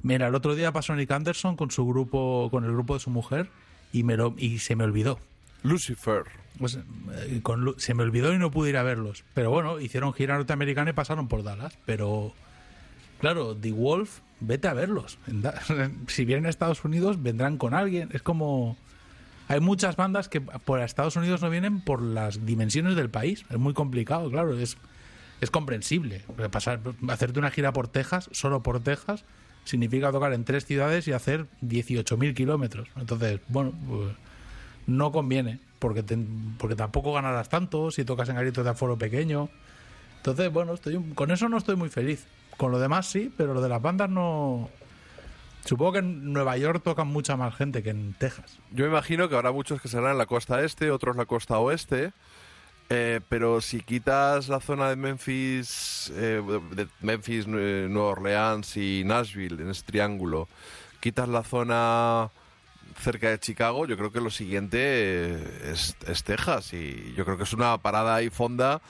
Mira, el otro día pasó Nick Anderson con su grupo, con el grupo de su mujer, y, me lo, y se me olvidó. Lucifer. Pues, eh, con se me olvidó y no pude ir a verlos. Pero bueno, hicieron gira norteamericana y pasaron por Dallas. Pero, claro, The Wolf, vete a verlos. Si vienen a Estados Unidos, vendrán con alguien. Es como... Hay muchas bandas que por Estados Unidos no vienen por las dimensiones del país. Es muy complicado, claro. Es, es comprensible. Pasar, hacerte una gira por Texas, solo por Texas, significa tocar en tres ciudades y hacer 18.000 kilómetros. Entonces, bueno, pues no conviene, porque, te- porque tampoco ganarás tanto si tocas en garitos de aforo pequeño. Entonces, bueno, estoy con eso no estoy muy feliz. Con lo demás sí, pero lo de las bandas no... Supongo que en Nueva York tocan mucha más gente que en Texas. Yo imagino que habrá muchos que serán en la costa este, otros la costa oeste. Eh, pero si quitas la zona de Memphis, eh, de Memphis, Nue- Nueva Orleans y Nashville, en ese triángulo, quitas la zona cerca de Chicago, yo creo que lo siguiente eh, es, es Texas. Y yo creo que es una parada ahí fonda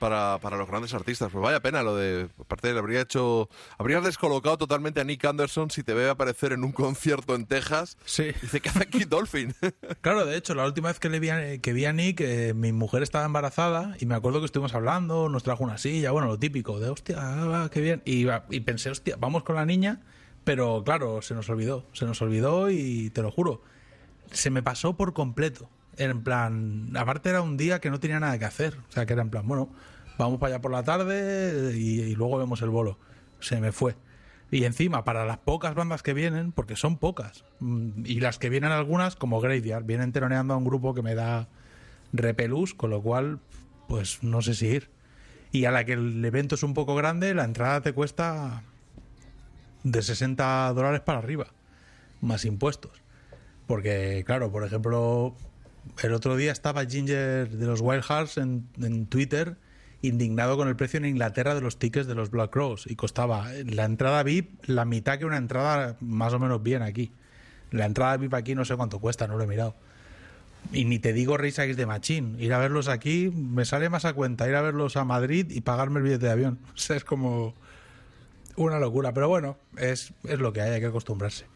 para, para los grandes artistas. Pues vaya pena lo de. Aparte, le habría hecho. Habrías descolocado totalmente a Nick Anderson si te ve aparecer en un concierto en Texas. Sí. Dice, ¿qué hace aquí Dolphin? Claro, de hecho, la última vez que, le vi a, que vi a Nick, eh, mi mujer estaba embarazada y me acuerdo que estuvimos hablando, nos trajo una silla, bueno, lo típico, de hostia, ah, qué bien. Y, y pensé, hostia, vamos con la niña, pero claro, se nos olvidó, se nos olvidó y te lo juro, se me pasó por completo. En plan, aparte era un día que no tenía nada que hacer, o sea, que era en plan, bueno, vamos para allá por la tarde y, luego vemos el bolo. Se me fue. Y encima, para las pocas bandas que vienen, porque son pocas, mm, y las que vienen algunas, como Graveyard, vienen teloneando a un grupo que me da repelús, con lo cual, pues no sé si ir. Y a la que el evento es un poco grande, la entrada te cuesta de 60 dólares para arriba, más impuestos. Porque, claro, por ejemplo, el otro día estaba Ginger de los Wild Hearts en, Twitter indignado con el precio en Inglaterra de los tickets de los Black Crows y costaba la entrada VIP la mitad que una entrada más o menos bien aquí. La entrada VIP aquí no sé cuánto cuesta, no lo he mirado. Y ni te digo Against the Machine. Ir a verlos aquí me sale más a cuenta ir a verlos a Madrid y pagarme el billete de avión. O sea, es como una locura. Pero bueno, es, es lo que hay, hay que acostumbrarse.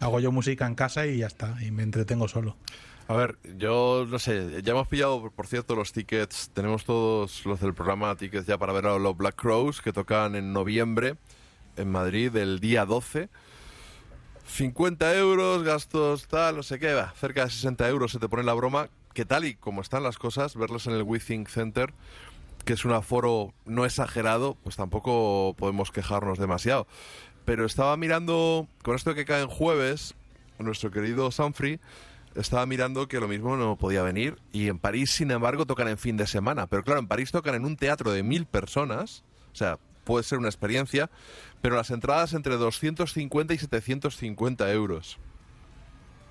Hago yo música en casa y ya está, y me entretengo solo. A ver, yo no sé, ya hemos pillado, por- cierto, los tickets. Tenemos todos los del programa tickets ya para ver a los Black Crows que tocan en noviembre en Madrid el día 12. 50 euros, gastos tal, no sé qué, va, cerca de 60 euros se te pone la broma. Que tal y como están las cosas, verlos en el WeThink Center, que es un aforo no exagerado, pues tampoco podemos quejarnos demasiado. Pero estaba mirando, con esto que cae en jueves, nuestro querido Sanfrey estaba mirando que lo mismo no podía venir. Y en París, sin embargo, tocan en fin de semana. Pero claro, en París tocan en un teatro de mil personas. O sea, puede ser una experiencia. Pero las entradas entre 250 y 750 euros.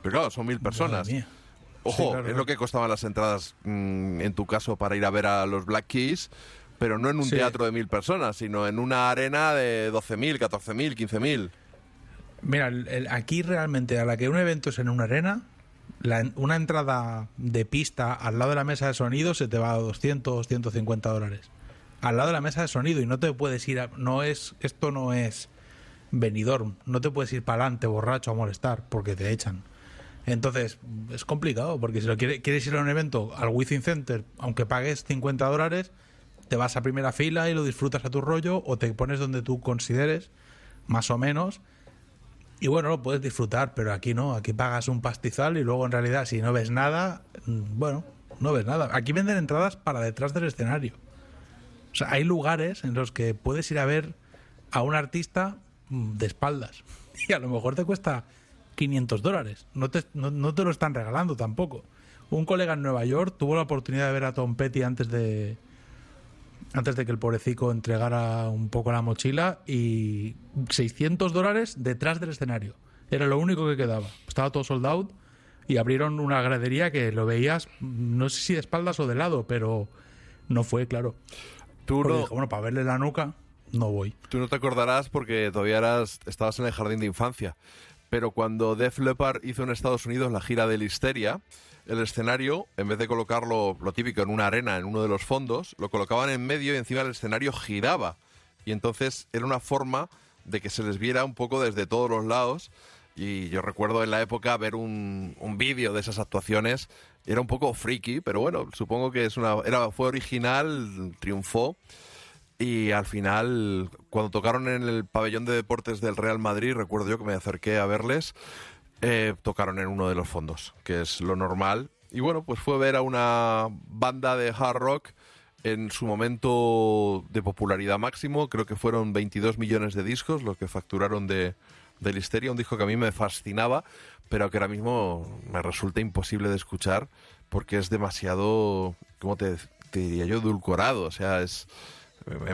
Pero claro, son mil personas. Ojo, Sí, claro, es lo que costaban las entradas mm, en tu caso para ir a ver a los Black Keys, pero no en un Sí. teatro de mil personas, sino en una arena de 12.000, 14.000, 15.000. Mira, el- el- aquí realmente a la que un evento es en una arena, la una entrada de pista al lado de la mesa de sonido se te va a 200, 150 dólares. Al lado de la mesa de sonido y no te puedes ir a, no es esto no es venidor, no te puedes ir para adelante borracho a molestar porque te echan. Entonces, es complicado, porque si lo quiere- quieres ir a un evento al Within Center, aunque pagues 50 dólares, te vas a primera fila y lo disfrutas a tu rollo, o te pones donde tú consideres, más o menos, y bueno, lo puedes disfrutar, pero aquí no, aquí pagas un pastizal y luego en realidad si no ves nada, mm, bueno, no ves nada. Aquí venden entradas para detrás del escenario. O sea, hay lugares en los que puedes ir a ver a un artista mm, de espaldas y a lo mejor te cuesta 500 dólares. No te, no, no te lo están regalando tampoco. Un colega en Nueva York tuvo la oportunidad de ver a Tom Petty antes de antes de que el pobrecico entregara un poco la mochila y 600 dólares detrás del escenario. Era lo único que quedaba. Estaba todo sold out. y abrieron una gradería que lo veías, no sé si de espaldas o de lado, pero no fue, claro. Tú Porque no, dije, bueno, para verle la nuca, no voy. tú no te acordarás porque todavía eras, estabas en el jardín de infancia. Pero cuando Def Leppard hizo en Estados Unidos la gira de Listeria, el escenario, en vez de colocarlo lo típico en una arena, en uno de los fondos, lo colocaban en medio y encima el escenario giraba. Y entonces era una forma de que se les viera un poco desde todos los lados. Y yo recuerdo en la época ver un, un vídeo de esas actuaciones. Era un poco friki, pero bueno, supongo que es una, era, fue original, triunfó. Y al final, cuando tocaron en el pabellón de deportes del Real Madrid, recuerdo yo que me acerqué a verles, eh, tocaron en uno de los fondos, que es lo normal. Y bueno, pues fue ver a una banda de hard rock en su momento de popularidad máximo. Creo que fueron 22 millones de discos los que facturaron de, de Listeria, un disco que a mí me fascinaba, pero que ahora mismo me resulta imposible de escuchar porque es demasiado, ¿cómo te, diría yo? Edulcorado. O sea, es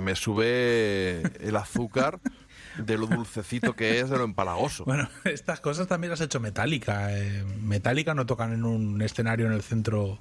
me sube el azúcar de lo dulcecito que es, de lo empalagoso. Bueno, estas cosas también las ha hecho Metallica. Eh, Metallica no tocan en un escenario en el centro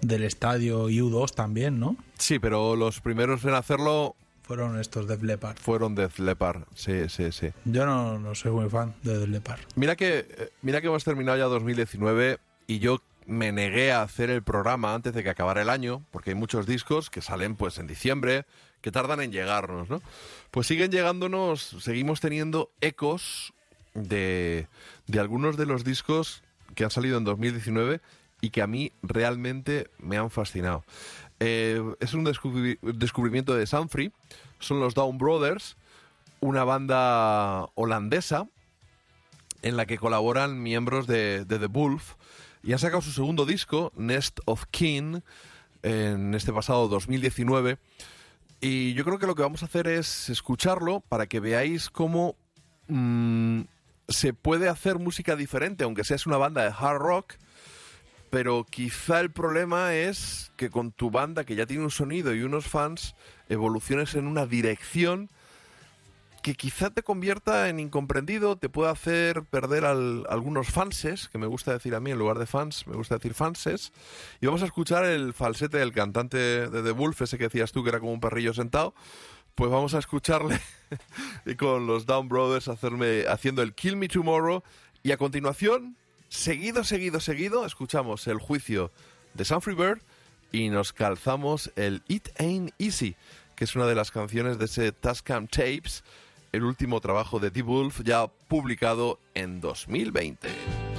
del estadio y U2 también, ¿no? Sí, pero los primeros en hacerlo Fueron estos Def Leppard. fueron Def Leppard. Sí, sí, sí. Yo no, no soy muy fan de Def Leppard. Mira que, eh, mira que hemos terminado ya 2019 y yo me negué a hacer el programa antes de que acabara el año, porque hay muchos discos que salen pues en diciembre, que tardan en llegarnos, ¿no? Pues siguen llegándonos, seguimos teniendo ecos de, de algunos de los discos que han salido en 2019 y que a mí realmente me han fascinado. Eh, es un descubri- descubrimiento de Sanfree, son los Down Brothers, una banda holandesa en la que colaboran miembros de, de The Wolf y han sacado su segundo disco, Nest of Kin, en este pasado 2019. Y yo creo que lo que vamos a hacer es escucharlo para que veáis cómo mm, se puede hacer música diferente, aunque seas una banda de hard rock. Pero quizá el problema es que con tu banda, que ya tiene un sonido y unos fans, evoluciones en una dirección que quizá te convierta en incomprendido, te pueda hacer perder al- algunos fanses, que me gusta decir a mí en lugar de fans, me gusta decir fanses. Y vamos a escuchar el falsete del cantante de The Wolf, ese que decías tú que era como un perrillo sentado. Pues vamos a escucharle y con los Down Brothers hacerme, haciendo el Kill Me Tomorrow. Y a continuación, seguido, seguido, seguido, escuchamos el juicio de Sanfree Bird y nos calzamos el It Ain't Easy, que es una de las canciones de ese Tascam Tapes, el último trabajo de D-Wolf ya publicado en 2020.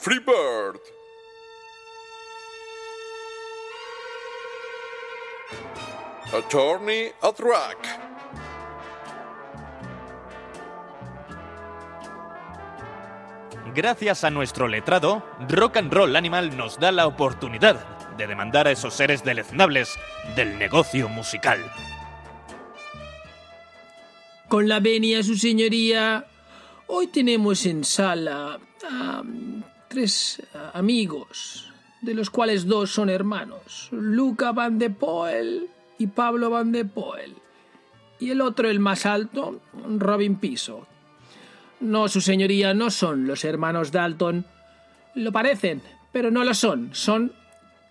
Freebird. Attorney at Rack. Gracias a nuestro letrado, Rock and Roll Animal nos da la oportunidad de demandar a esos seres deleznables del negocio musical. Con la venia, su señoría, hoy tenemos en sala a tres amigos, de los cuales dos son hermanos, Luca Van de Poel y Pablo Van de Poel, y el otro, el más alto, Robin Piso. No, su señoría, no son los hermanos Dalton. Lo parecen, pero no lo son. Son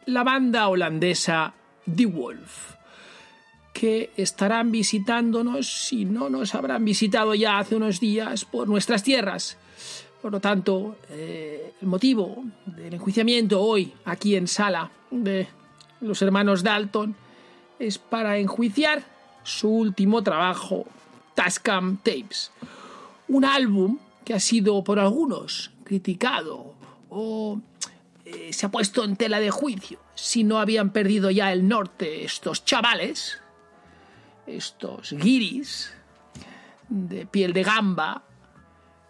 la banda holandesa The Wolf, que estarán visitándonos, si no nos habrán visitado ya hace unos días, por nuestras tierras. Por lo tanto, eh, el motivo del enjuiciamiento hoy aquí en sala de los hermanos Dalton es para enjuiciar su último trabajo, Tascam Tapes. Un álbum que ha sido por algunos criticado o eh, se ha puesto en tela de juicio. Si no habían perdido ya el norte estos chavales, estos guiris de piel de gamba,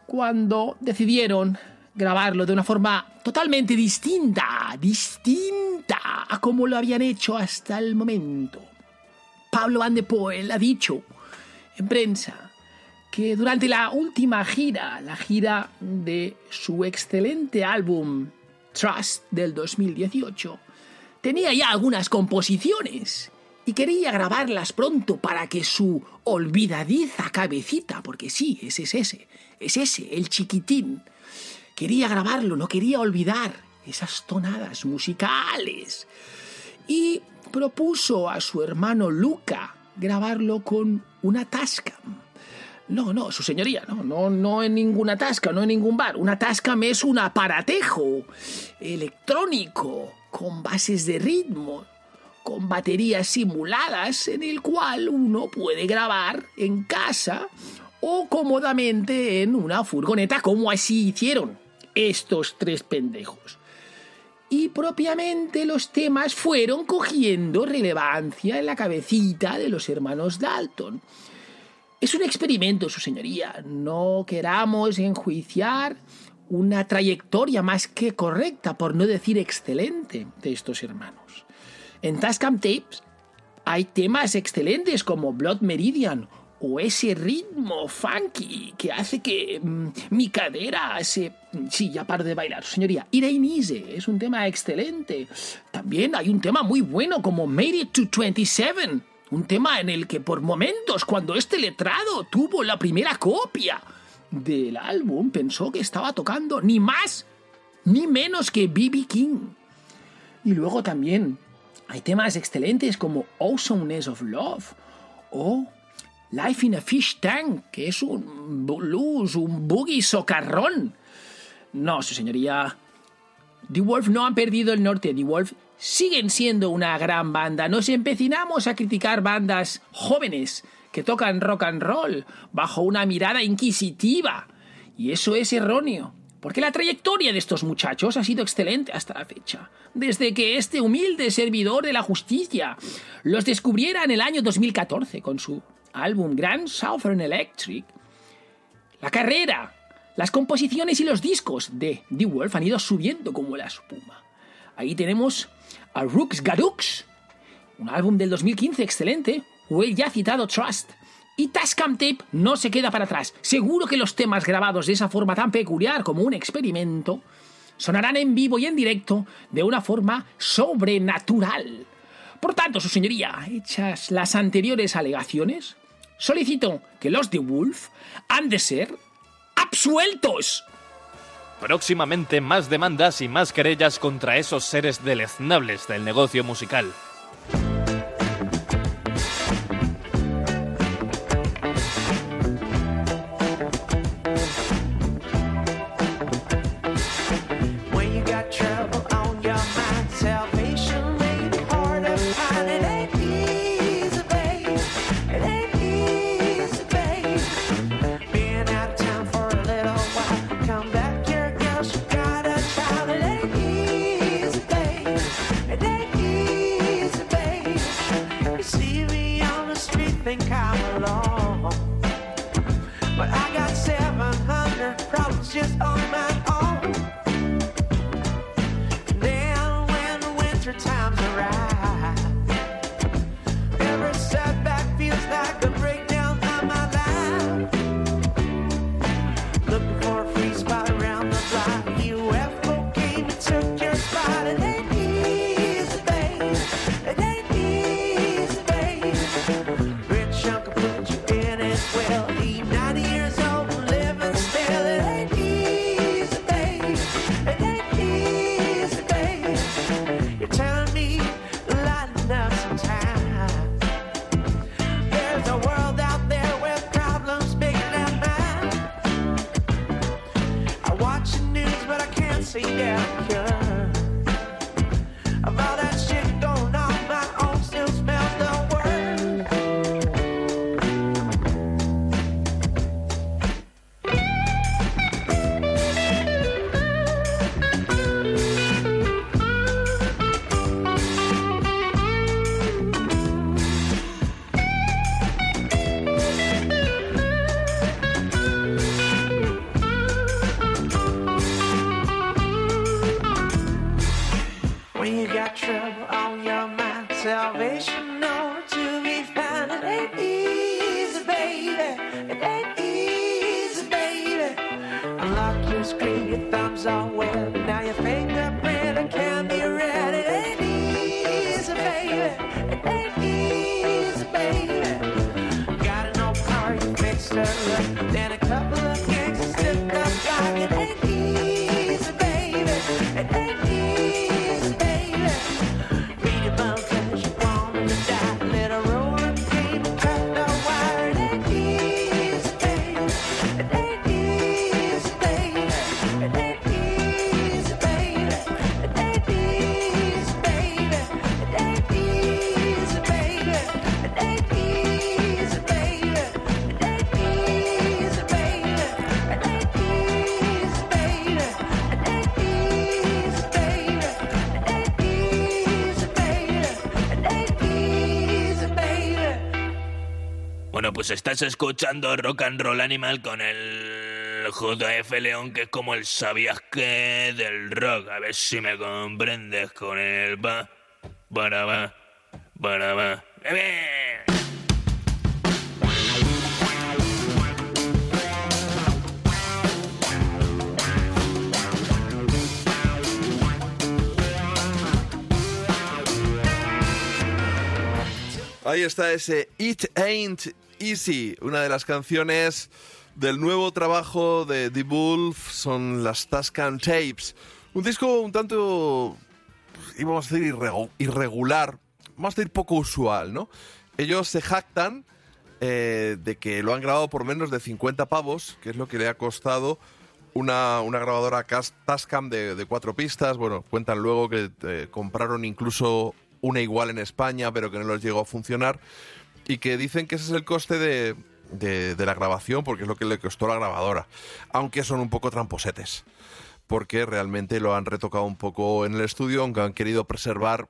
cuando decidieron grabarlo de una forma totalmente distinta, distinta a como lo habían hecho hasta el momento. Pablo Van de Poel ha dicho en prensa que durante la última gira, la gira de su excelente álbum Trust del 2018, tenía ya algunas composiciones y quería grabarlas pronto para que su olvidadiza cabecita, porque sí, ese es ese, es ese, el chiquitín, quería grabarlo, no quería olvidar esas tonadas musicales. Y propuso a su hermano Luca grabarlo con una Tascam. No, no, su señoría, no, no, no en ninguna tasca, no en ningún bar. Una Tascam es un aparatejo electrónico con bases de ritmo, con baterías simuladas en el cual uno puede grabar en casa o cómodamente en una furgoneta, como así hicieron estos tres pendejos. Y propiamente los temas fueron cogiendo relevancia en la cabecita de los hermanos Dalton. Es un experimento, su señoría. No queramos enjuiciar una trayectoria más que correcta, por no decir excelente, de estos hermanos. En Tascam Tapes hay temas excelentes como Blood Meridian o ese ritmo funky que hace que mm, mi cadera se... Sí, ya paro de bailar, señoría. Irainize es un tema excelente. También hay un tema muy bueno como Made It to 27 un tema en el que por momentos, cuando este letrado tuvo la primera copia del álbum, pensó que estaba tocando ni más ni menos que B.B. King. Y luego también hay temas excelentes como Awesomeness of Love o Life in a Fish Tank, que es un blues, un boogie socarrón. No, su señoría. The Wolf no han perdido el norte. The Wolf siguen siendo una gran banda. Nos empecinamos a criticar bandas jóvenes que tocan rock and roll bajo una mirada inquisitiva. Y eso es erróneo. Porque la trayectoria de estos muchachos ha sido excelente hasta la fecha. Desde que este humilde servidor de la justicia los descubriera en el año 2014 con su álbum Grand Southern Electric, la carrera, las composiciones y los discos de The Wolf han ido subiendo como la espuma. Ahí tenemos a Rooks Gadooks, un álbum del 2015 excelente, o el ya citado Trust. Y Tascam Tape no se queda para atrás. Seguro que los temas grabados de esa forma tan peculiar como un experimento sonarán en vivo y en directo de una forma sobrenatural. Por tanto, su señoría, hechas las anteriores alegaciones, solicito que los de Wolf han de ser absueltos. Próximamente más demandas y más querellas contra esos seres deleznables del negocio musical. Pues estás escuchando Rock and Roll Animal con el JF León, que es como el sabías que del rock. A ver si me comprendes con el va, para va, para va. ¡Bebé! Ahí está ese It Ain't Easy, una de las canciones del nuevo trabajo de The Wolf, son las Tuscan Tapes. Un disco un tanto, íbamos a decir, irregu- irregular, vamos a decir poco usual, ¿no? Ellos se jactan eh, de que lo han grabado por menos de 50 pavos, que es lo que le ha costado una, grabadora Tascam de, de cuatro pistas. Bueno, cuentan luego que eh, compraron incluso una igual en España, pero que no les llegó a funcionar. Y que dicen que ese es el coste de, de- de la grabación, porque es lo que le costó la grabadora. Aunque son un poco tramposetes. Porque realmente lo han retocado un poco en el estudio, aunque han querido preservar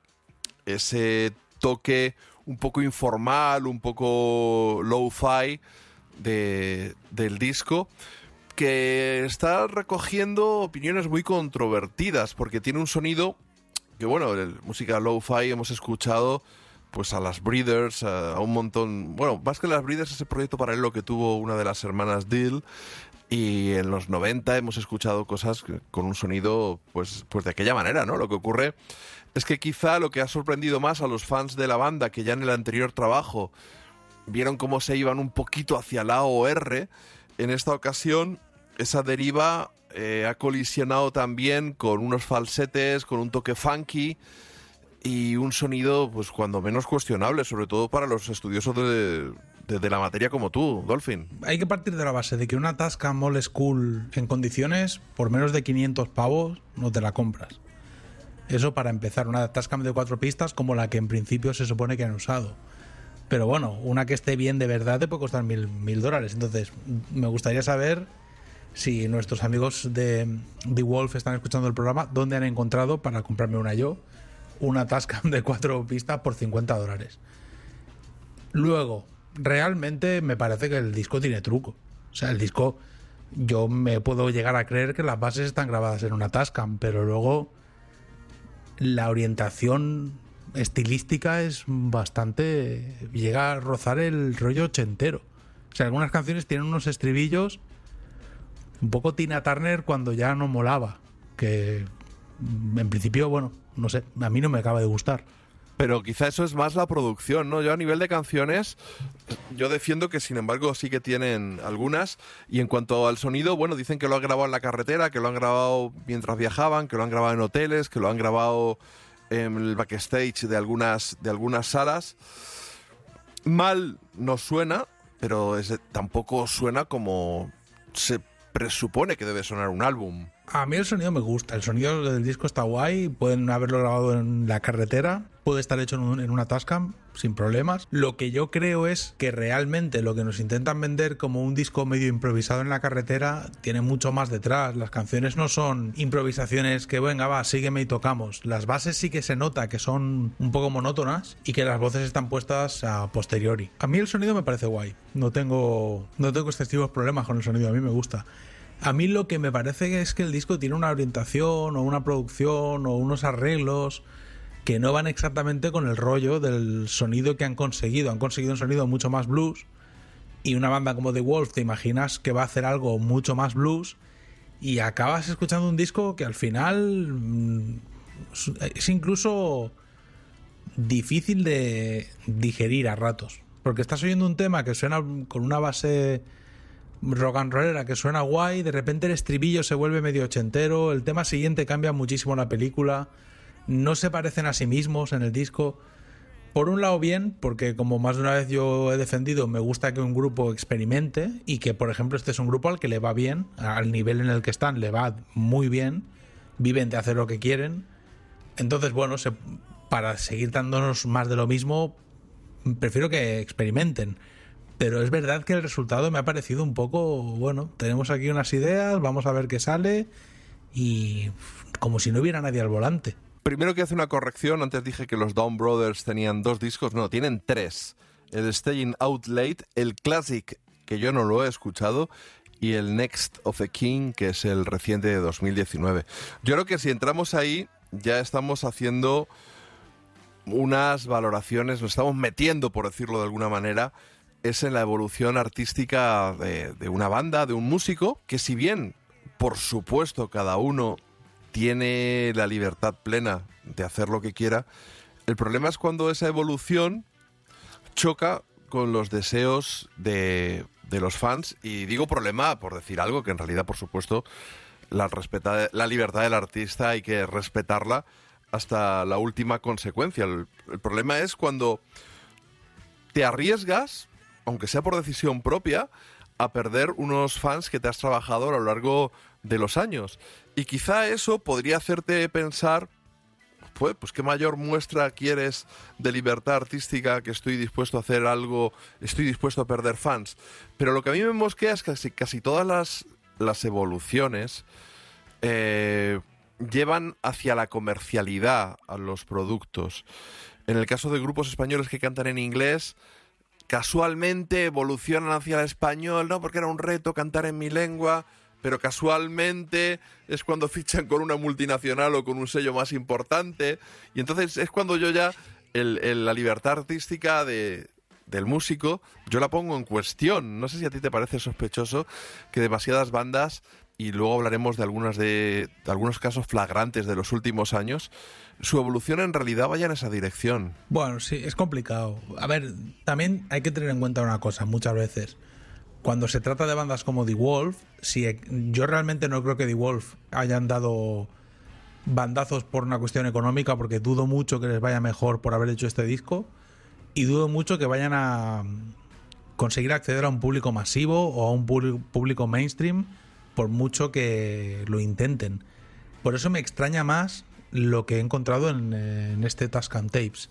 ese toque un poco informal, un poco low-fi de- del disco, que está recogiendo opiniones muy controvertidas, porque tiene un sonido que, bueno, el- música low-fi hemos escuchado pues a las Breeders, a, un montón... Bueno, más que las Breeders, ese proyecto paralelo que tuvo una de las hermanas Dill, y en los 90 hemos escuchado cosas con un sonido pues, pues de aquella manera, ¿no? Lo que ocurre es que quizá lo que ha sorprendido más a los fans de la banda que ya en el anterior trabajo vieron cómo se iban un poquito hacia la OR, en esta ocasión esa deriva eh, ha colisionado también con unos falsetes, con un toque funky y un sonido pues cuando menos cuestionable, sobre todo para los estudiosos de, de- la materia como tú, Dolphin. Hay que partir de la base de que una Tascam Old School en condiciones, por menos de 500 pavos, no te la compras. Eso para empezar, una Tascam de cuatro pistas como la que en principio se supone que han usado. Pero bueno, una que esté bien de verdad te puede costar mil, mil dólares. Entonces, me gustaría saber si nuestros amigos de The Wolf están escuchando el programa, dónde han encontrado para comprarme una yo, una Tascam de cuatro pistas por 50 dólares. Luego, realmente me parece que el disco tiene truco. O sea, el disco, yo me puedo llegar a creer que las bases están grabadas en una Tascam, pero luego la orientación estilística es bastante. llega a rozar el rollo ochentero. O sea, algunas canciones tienen unos estribillos un poco Tina Turner cuando ya no molaba. Que en principio, bueno, no sé, a mí no me acaba de gustar. Pero quizá eso es más la producción, ¿no? Yo a nivel de canciones, yo defiendo que sin embargo sí que tienen algunas. Y en cuanto al sonido, bueno, dicen que lo han grabado en la carretera, que lo han grabado mientras viajaban, que lo han grabado en hoteles, que lo han grabado en el backstage de algunas, de algunas salas. Mal no suena, pero es- tampoco suena como se presupone que debe sonar un álbum. A mí el sonido me gusta, el sonido del disco está guay, pueden haberlo grabado en la carretera, puede estar hecho en, un- en una Tascam sin problemas. Lo que yo creo es que realmente lo que nos intentan vender como un disco medio improvisado en la carretera tiene mucho más detrás. Las canciones no son improvisaciones que venga, va, sígueme y tocamos. Las bases sí que se nota que son un poco monótonas y que las voces están puestas a posteriori. A mí el sonido me parece guay, no tengo, no tengo excesivos problemas con el sonido, a mí me gusta. A mí lo que me parece es que el disco tiene una orientación o una producción o unos arreglos que no van exactamente con el rollo del sonido que han conseguido. Han conseguido un sonido mucho más blues y una banda como The Wolf te imaginas que va a hacer algo mucho más blues y acabas escuchando un disco que al final mm, es incluso difícil de digerir a ratos. Porque estás oyendo un tema que suena con una base rock and rollera que suena guay, de repente el estribillo se vuelve medio ochentero, el tema siguiente cambia muchísimo la película, no se parecen a sí mismos en el disco. Por un lado bien, porque como más de una vez yo he defendido, me gusta que un grupo experimente y que por ejemplo este es un grupo al que le va bien, al nivel en el que están le va muy bien, viven de hacer lo que quieren. Entonces, bueno, se- para seguir dándonos más de lo mismo, prefiero que experimenten. Pero es verdad que el resultado me ha parecido un poco, bueno, tenemos aquí unas ideas, vamos a ver qué sale y como si no hubiera nadie al volante. Primero que hace una corrección, antes dije que los Down Brothers tenían dos discos, no, tienen tres. El Staying Out Late, el Classic, que yo no lo he escuchado, y el Next of the King, que es el reciente de 2019. Yo creo que si entramos ahí, ya estamos haciendo unas valoraciones, nos estamos metiendo, por decirlo de alguna manera, es en la evolución artística de, de una banda, de un músico, que si bien, por supuesto, cada uno tiene la libertad plena de hacer lo que quiera, el problema es cuando esa evolución choca con los deseos de, de los fans. Y digo problema por decir algo que en realidad, por supuesto, la, respeta- la libertad del artista hay que respetarla hasta la última consecuencia. El, el problema es cuando te arriesgas, aunque sea por decisión propia, a perder unos fans que te has trabajado a lo largo de los años. Y quizá eso podría hacerte pensar, pues, pues qué mayor muestra quieres de libertad artística que estoy dispuesto a hacer algo, estoy dispuesto a perder fans. Pero lo que a mí me mosquea es que casi, casi todas las, las evoluciones eh, llevan hacia la comercialidad a los productos. En el caso de grupos españoles que cantan en inglés, casualmente evolucionan hacia el español, ¿no? Porque era un reto cantar en mi lengua, pero casualmente es cuando fichan con una multinacional o con un sello más importante. Y entonces es cuando yo ya, el- la libertad artística de, del músico, yo la pongo en cuestión. No sé si a ti te parece sospechoso que demasiadas bandas, y luego hablaremos de algunos casos flagrantes de los últimos años, su evolución en realidad vaya en esa dirección. Bueno, sí, es complicado. A ver, también hay que tener en cuenta una cosa muchas veces. Cuando se trata de bandas como The Wolf, si e- yo realmente no creo que The Wolf hayan dado bandazos por una cuestión económica, porque dudo mucho que les vaya mejor por haber hecho este disco, y dudo mucho que vayan a conseguir acceder a un público masivo o a un público mainstream, por mucho que lo intenten. Por eso me extraña más lo que he encontrado en, en este Tascam Tapes.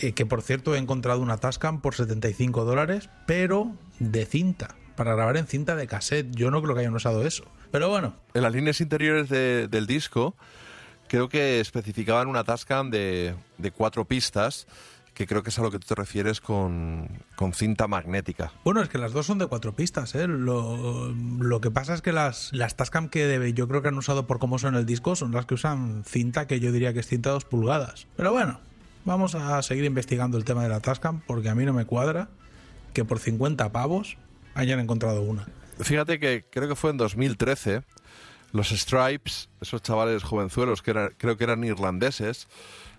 Eh, que por cierto he encontrado una Tascam por 75 dólares, pero de cinta, para grabar en cinta de cassette. Yo no creo que hayan usado eso. Pero bueno, En las líneas interiores de- del disco, creo que especificaban una Tascam de cuatro pistas, que creo que es a lo que tú te refieres con, con cinta magnética. Bueno, es que las dos son de cuatro pistas, ¿eh? Lo, lo que pasa es que las, las Tascam que debe- yo creo que han usado por cómo son el disco son las que usan cinta, que yo diría que es cinta dos pulgadas. Pero bueno, vamos a seguir investigando el tema de la Tascam, porque a mí no me cuadra que por 50 pavos hayan encontrado una. Fíjate que creo que fue en 2013, los Stripes, esos chavales jovenzuelos que era- creo que eran irlandeses,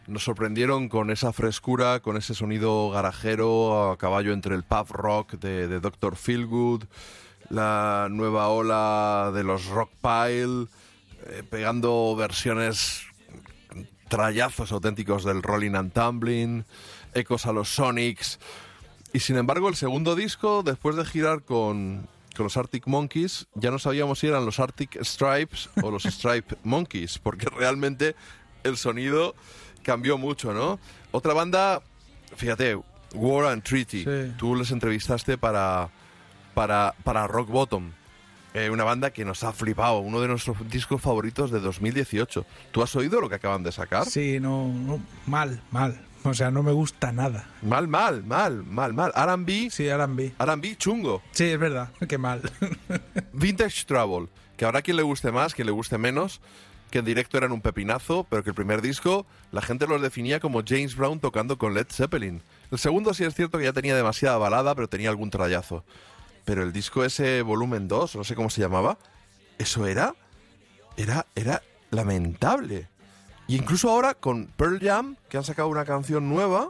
nos sorprendieron con esa frescura, con ese sonido garajero a caballo entre el pub rock de, de Dr. Feelgood, la nueva ola de los Rock Pile, eh, pegando versiones trayazos auténticos del Rolling and Tumbling, ecos a los Sonics. Y sin embargo, el segundo disco, después de girar con, con los Arctic Monkeys, ya no sabíamos si eran los Arctic Stripes o los Stripe Monkeys, porque realmente el sonido cambió mucho, ¿no? Otra banda, fíjate, War and Treaty. Sí. Tú les entrevistaste para, para, para Rock Bottom. Eh, una banda que nos ha flipado, uno de nuestros discos favoritos de 2018. ¿Tú has oído lo que acaban de sacar? Sí, no, no, mal, mal. O sea, no me gusta nada. Mal, mal, mal, mal, mal. R&B, Sí, R&B. R&B chungo. Sí, es verdad, qué mal. Vintage Trouble, que habrá quien le guste más, quien le guste menos, que en directo eran un pepinazo, pero que el primer disco la gente los definía como James Brown tocando con Led Zeppelin. El segundo sí es cierto que ya tenía demasiada balada, pero tenía algún trayazo. Pero el disco ese volumen 2, no sé cómo se llamaba, eso era era era lamentable. Y incluso ahora con Pearl Jam, que han sacado una canción nueva,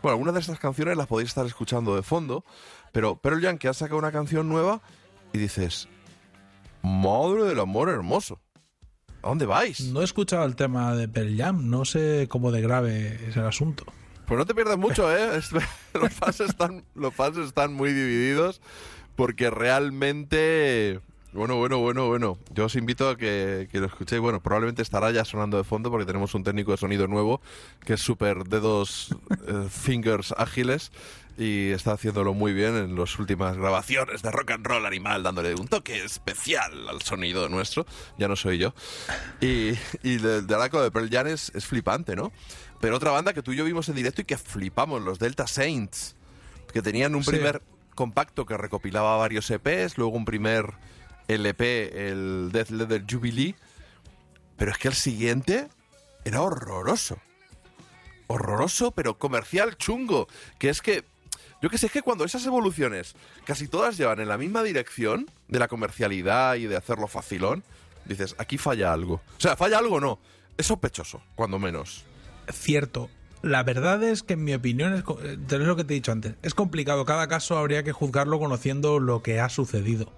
bueno, algunas de estas canciones las podéis estar escuchando de fondo, pero Pearl Jam que ha sacado una canción nueva y dices, madre del amor hermoso, ¿a dónde vais? No he escuchado el tema de Pearl Jam, no sé cómo de grave es el asunto. Pues no te pierdas mucho, ¿eh? Es- los, fans están, los fans están muy divididos porque realmente... Bueno, bueno, bueno, bueno. Yo os invito a que, que lo escuchéis. Bueno, probablemente estará ya sonando de fondo porque tenemos un técnico de sonido nuevo que es súper dedos, eh, fingers ágiles y está haciéndolo muy bien en las últimas grabaciones de rock and roll animal, dándole un toque especial al sonido nuestro. Ya no soy yo. Y, y de, de Araco de Pearl Jam es, es flipante, ¿no? Pero otra banda que tú y yo vimos en directo y que flipamos, los Delta Saints, que tenían un Sí. primer compacto que recopilaba varios EPs, luego un primer LP, el Death Leather Jubilee, pero es que el siguiente era horroroso. Horroroso, pero comercial chungo. Que es que, yo que sé, es que cuando esas evoluciones casi todas llevan en la misma dirección de la comercialidad y de hacerlo facilón, dices, aquí falla algo. O sea, falla algo no, es sospechoso, cuando menos. Cierto. La verdad es que en mi opinión es, eh, es lo que te he dicho antes. Es complicado. Cada caso habría que juzgarlo conociendo lo que ha sucedido.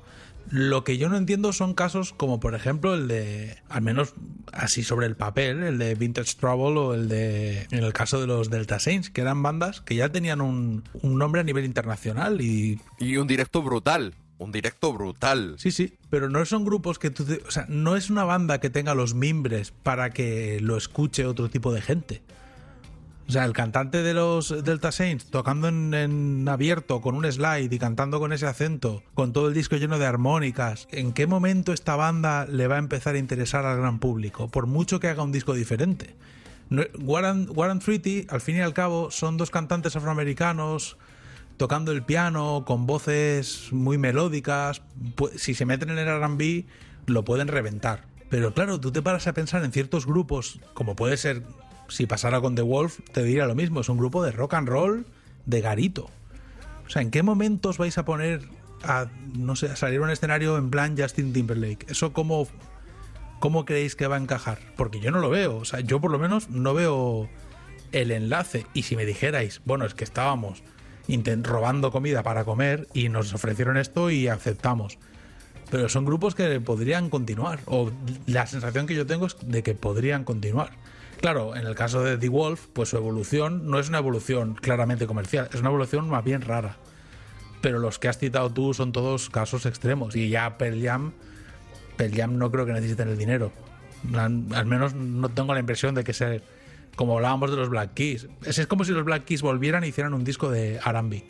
Lo que yo no entiendo son casos como por ejemplo el de, al menos así sobre el papel, el de Vintage Trouble o el de, en el caso de los Delta Saints, que eran bandas que ya tenían un, un nombre a nivel internacional y Y un directo brutal, un directo brutal. Sí, sí, pero no son grupos que tú... te- o sea, no es una banda que tenga los mimbres para que lo escuche otro tipo de gente. O sea, el cantante de los Delta Saints tocando en, abierto con un slide y cantando con ese acento, con todo el disco lleno de armónicas, ¿en qué momento esta banda le va a empezar a interesar al gran público? Por mucho que haga un disco diferente. No- War and, War and Treaty, al fin y al cabo, son dos cantantes afroamericanos tocando el piano con voces muy melódicas. Si se meten en el RB, lo pueden reventar. Pero claro, tú te paras a pensar en ciertos grupos, como puede ser, si pasara con The Wolf, te diría lo mismo, es un grupo de rock and roll de garito. O sea, ¿en qué momentos vais a poner a, no sé, a salir a un escenario en plan Justin Timberlake? ¿Eso cómo, cómo creéis que va a encajar? Porque yo no lo veo, o sea, yo por lo menos no veo el enlace. Y si me dijerais, bueno, es que estábamos robando comida para comer y nos ofrecieron esto y aceptamos. Pero son grupos que podrían continuar, o la sensación que yo tengo es de que podrían continuar. Claro, en el caso de The Wolf, pues su evolución no es una evolución claramente comercial, es una evolución más bien rara. Pero los que has citado tú son todos casos extremos. Y ya Pearl Jam, Jam no creo que necesiten el dinero. Al menos no tengo la impresión de que se. Como hablábamos de los Black Keys. Es, como si los Black Keys volvieran y hicieran un disco de R&B.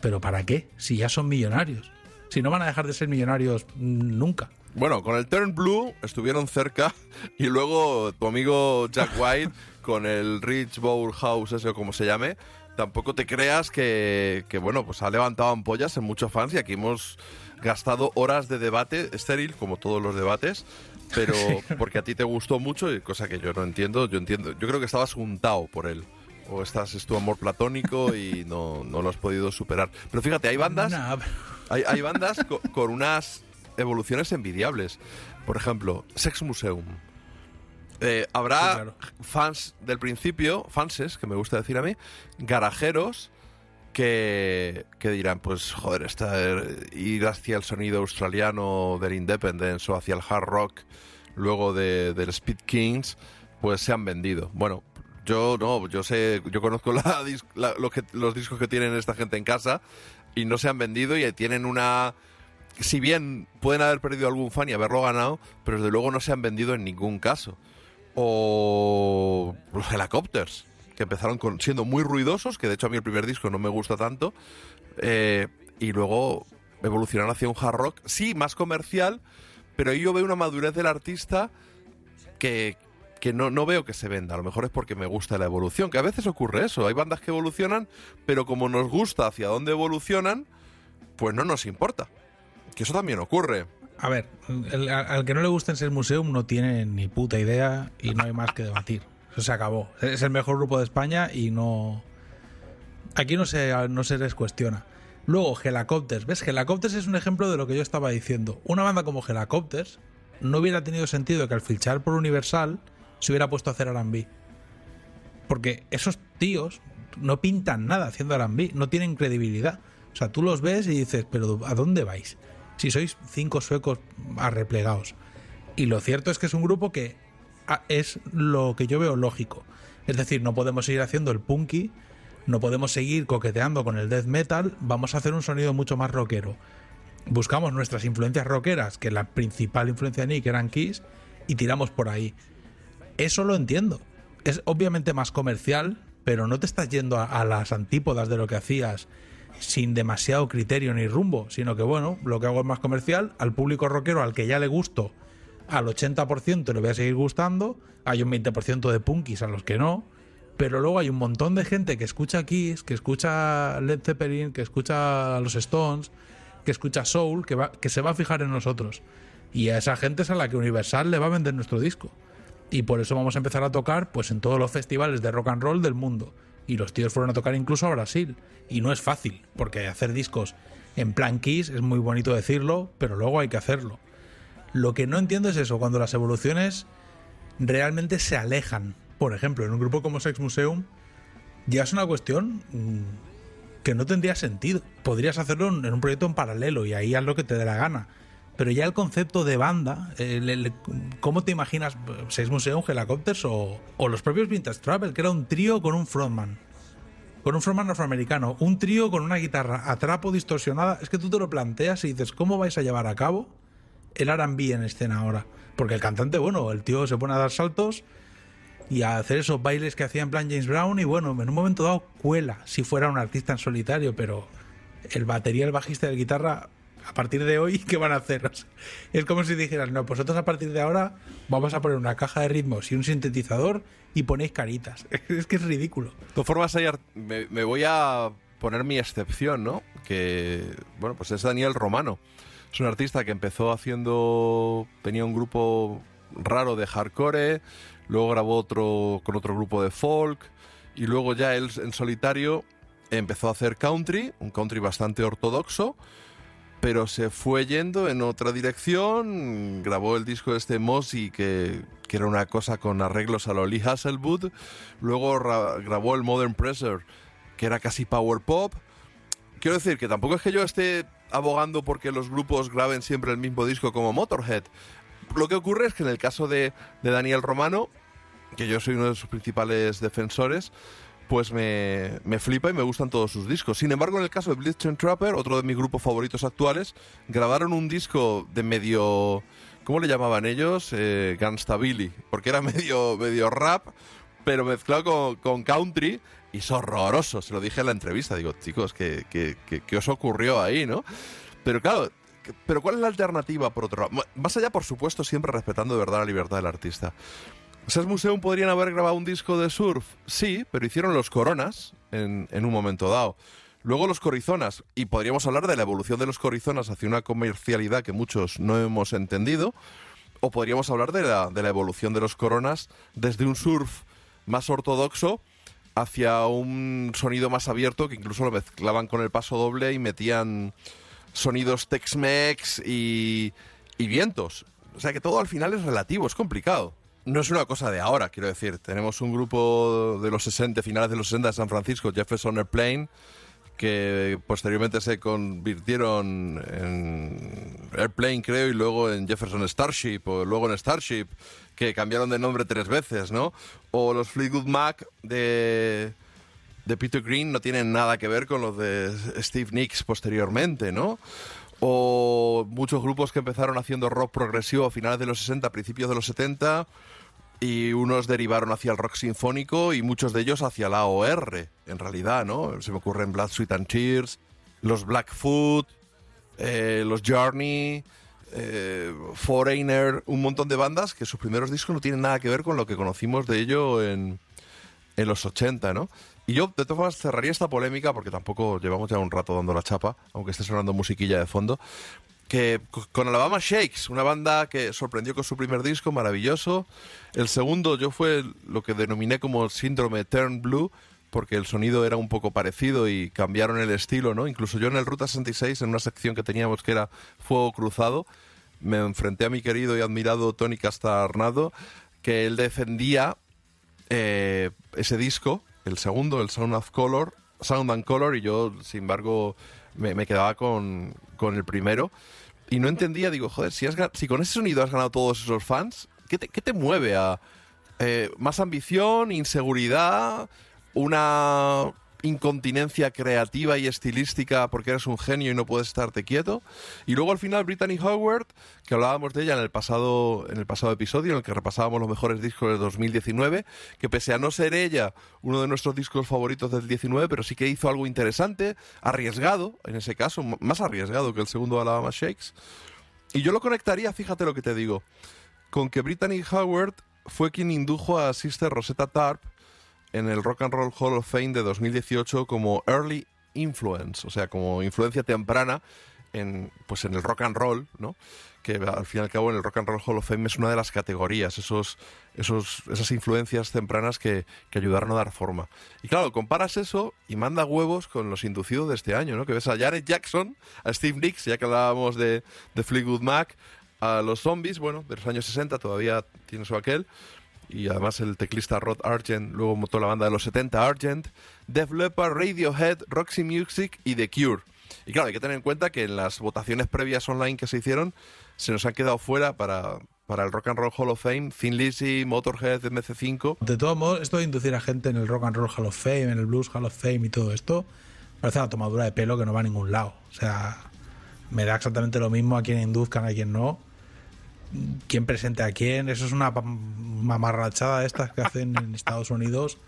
¿Pero para qué? Si ya son millonarios. Si no van a dejar de ser millonarios mm, nunca. Bueno, con el Turn Blue estuvieron cerca y luego tu amigo Jack White con el Rich Bowl House, ese o como se llame, tampoco te creas que, que, bueno, pues ha levantado ampollas en muchos fans y aquí hemos gastado horas de debate estéril, como todos los debates, pero porque a ti te gustó mucho y cosa que yo no entiendo, yo entiendo, yo creo que estabas juntado por él. O estás, es tu amor platónico y no, no lo has podido superar. Pero fíjate, hay bandas hay, hay bandas co- con unas evoluciones envidiables. Por ejemplo, Sex Museum. Eh, habrá Sí, claro. fans del principio, fanses, que me gusta decir a mí, garajeros, que, que dirán, pues joder, esta, ir hacia el sonido australiano del Independence o hacia el hard rock, luego de, del Speed Kings, pues se han vendido. Bueno, yo no, yo sé, yo conozco la la- lo que- los discos que tienen esta gente en casa y no se han vendido y tienen una si bien pueden haber perdido algún fan y haberlo ganado, pero desde luego no se han vendido en ningún caso. O los Helicopters, que empezaron con, siendo muy ruidosos, que de hecho a mí el primer disco no me gusta tanto, eh, y luego evolucionaron hacia un hard rock, sí, más comercial, pero ahí yo veo una madurez del artista que, que no, no veo que se venda. A lo mejor es porque me gusta la evolución, que a veces ocurre eso. Hay bandas que evolucionan, pero como nos gusta hacia dónde evolucionan, pues no nos importa. Que eso también ocurre. A ver, al que no le guste Sex Museum no tiene ni puta idea y no hay más que debatir. Eso se acabó. Es el mejor grupo de España y no. Aquí no se, no se les cuestiona. Luego, Helicopters. ¿Ves? Helicopters es un ejemplo de lo que yo estaba diciendo. Una banda como Helicopters no hubiera tenido sentido que al fichar por Universal se hubiera puesto a hacer RB. Porque esos tíos no pintan nada haciendo RB, no tienen credibilidad. O sea, tú los ves y dices, pero ¿a dónde vais? Si sois cinco suecos arreplegados. Y lo cierto es que es un grupo que ah, es lo que yo veo lógico. Es decir, no podemos seguir haciendo el punky, no podemos seguir coqueteando con el death metal, vamos a hacer un sonido mucho más rockero. Buscamos nuestras influencias rockeras, que la principal influencia de Nick eran Kiss, y tiramos por ahí. Eso lo entiendo. Es obviamente más comercial, pero no te estás yendo a, a las antípodas de lo que hacías sin demasiado criterio ni rumbo, sino que bueno, lo que hago es más comercial, al público rockero al que ya le gusto, al 80% le voy a seguir gustando, hay un 20% de punkis a los que no, pero luego hay un montón de gente que escucha Kiss, que escucha Led Zeppelin, que escucha los Stones, que escucha Soul, que, va, que se va a fijar en nosotros. Y a esa gente es a la que Universal le va a vender nuestro disco. Y por eso vamos a empezar a tocar pues en todos los festivales de rock and roll del mundo. Y los tíos fueron a tocar incluso a Brasil. Y no es fácil, porque hacer discos en plan Kiss es muy bonito decirlo, pero luego hay que hacerlo. Lo que no entiendo es eso, cuando las evoluciones realmente se alejan. Por ejemplo, en un grupo como Sex Museum, ya es una cuestión mm, que no tendría sentido. Podrías hacerlo en en un proyecto en paralelo y ahí haz lo que te dé la gana. Pero ya el concepto de banda, el- ¿cómo te imaginas Sex Museum, Helicopters o, o los propios Vintage Travel, que era un trío con un frontman? Con un frontman afroamericano, un trío con una guitarra a trapo distorsionada. Es que tú te lo planteas y dices, ¿cómo vais a llevar a cabo el RB en escena ahora? Porque el cantante, bueno, el tío se pone a dar saltos y a hacer esos bailes que hacía en plan James Brown y bueno, en un momento dado cuela si fuera un artista en solitario, pero el batería, el bajista y el guitarra, a partir de hoy, ¿qué van a hacer? Es como si dijeras, no, pues nosotros a partir de ahora vamos a poner una caja de ritmos y un sintetizador y ponéis caritas. Es que es ridículo. De todas formas, me voy a poner mi excepción, ¿no? Que, bueno, pues es Daniel Romano. Es un artista que empezó haciendo... Tenía un grupo raro de hardcore, luego grabó otro con otro grupo de folk, y luego ya él en solitario empezó a hacer country, un country bastante ortodoxo, pero se fue yendo en otra dirección, grabó el disco este Mossy, que, que era una cosa con arreglos a lo Lee Hasselwood, luego ra- grabó el Modern Pressure, que era casi power pop. Quiero decir que tampoco es que yo esté abogando porque los grupos graben siempre el mismo disco como Motorhead. Lo que ocurre es que en el caso de, de Daniel Romano, que yo soy uno de sus principales defensores, pues me, me flipa y me gustan todos sus discos. Sin embargo, en el caso de Blitz Trapper, otro de mis grupos favoritos actuales, grabaron un disco de medio... ¿Cómo le llamaban ellos? Eh, Gunstabilly, porque era medio, medio rap, pero mezclado con, country, y es horroroso. Se lo dije en la entrevista. Digo, chicos, ¿qué, qué, qué- qué os ocurrió ahí, no? Pero claro, pero ¿cuál es la alternativa por otro lado? Más allá, por supuesto, siempre respetando de verdad la libertad del artista. ¿Sex Museum podrían haber grabado un disco de surf? Sí, pero hicieron los Coronas en, en un momento dado. Luego los Corizonas, y podríamos hablar de la evolución de los Corizonas hacia una comercialidad que muchos no hemos entendido, o podríamos hablar de la, de la evolución de los Coronas desde un surf más ortodoxo hacia un sonido más abierto que incluso lo mezclaban con el paso doble y metían sonidos Tex-Mex y, y vientos. O sea que todo al final es relativo, es complicado. No es una cosa de ahora, quiero decir. Tenemos un grupo de los 60, finales de los 60 de San Francisco, Jefferson Airplane, que posteriormente se convirtieron en Airplane, creo, y luego en Jefferson Starship, o luego en Starship, que cambiaron de nombre tres veces, ¿no? O los Fleetwood Mac de, de Peter Green no tienen nada que ver con los de Steve Nicks posteriormente, ¿no? o muchos grupos que empezaron haciendo rock progresivo a finales de los 60, principios de los 70, y unos derivaron hacia el rock sinfónico y muchos de ellos hacia la OR, en realidad, ¿no? Se me ocurren Blood, Sweat and Tears, los Blackfoot, eh, los Journey, eh, Foreigner, un montón de bandas que sus primeros discos no tienen nada que ver con lo que conocimos de ello en, en los 80, ¿no? Y yo, de todas formas, cerraría esta polémica, porque tampoco llevamos ya un rato dando la chapa, aunque esté sonando musiquilla de fondo, que co- con Alabama Shakes, una banda que sorprendió con su primer disco, maravilloso. El segundo yo fue lo que denominé como síndrome Turn Blue, porque el sonido era un poco parecido y cambiaron el estilo, ¿no? Incluso yo en el Ruta 66, en una sección que teníamos que era Fuego Cruzado, me enfrenté a mi querido y admirado Tony Castarnado, que él defendía eh, ese disco, el segundo, el Sound of Color, Sound and Color, y yo, sin embargo, me, me quedaba con, con el primero. Y no entendía, digo, joder, si, has, si con ese sonido has ganado todos esos fans, ¿qué te, qué te mueve a eh, más ambición, inseguridad, una incontinencia creativa y estilística porque eres un genio y no puedes estarte quieto. Y luego al final Brittany Howard, que hablábamos de ella en el pasado en el pasado episodio en el que repasábamos los mejores discos del 2019, que pese a no ser ella uno de nuestros discos favoritos del 19, pero sí que hizo algo interesante, arriesgado, en ese caso, más arriesgado que el segundo Alabama Shakes. Y yo lo conectaría, fíjate lo que te digo, con que Brittany Howard fue quien indujo a Sister Rosetta Tarp en el Rock and Roll Hall of Fame de 2018 como Early Influence, o sea, como influencia temprana en, pues en el rock and roll, ¿no? Que al fin y al cabo en el Rock and Roll Hall of Fame es una de las categorías, esos, esos, esas influencias tempranas que, que ayudaron a dar forma. Y claro, comparas eso y manda huevos con los inducidos de este año, ¿no? Que ves a Janet Jackson, a Steve Nicks, ya que hablábamos de, de Fleetwood Mac, a los zombies, bueno, de los años 60 todavía tiene su aquel, y además el teclista Rod Argent, luego montó la banda de los 70 Argent, Def Leppard, Radiohead, Roxy Music y The Cure. Y claro, hay que tener en cuenta que en las votaciones previas online que se hicieron, se nos han quedado fuera para, para el Rock and Roll Hall of Fame, Thin Lizzy, Motorhead, MC5. De todos modos, esto de inducir a gente en el Rock and Roll Hall of Fame, en el Blues Hall of Fame y todo esto, parece una tomadura de pelo que no va a ningún lado. O sea, me da exactamente lo mismo a quien induzcan, a quien no. Quién presente a quién. Eso es una mamarrachada de estas que hacen en Estados Unidos,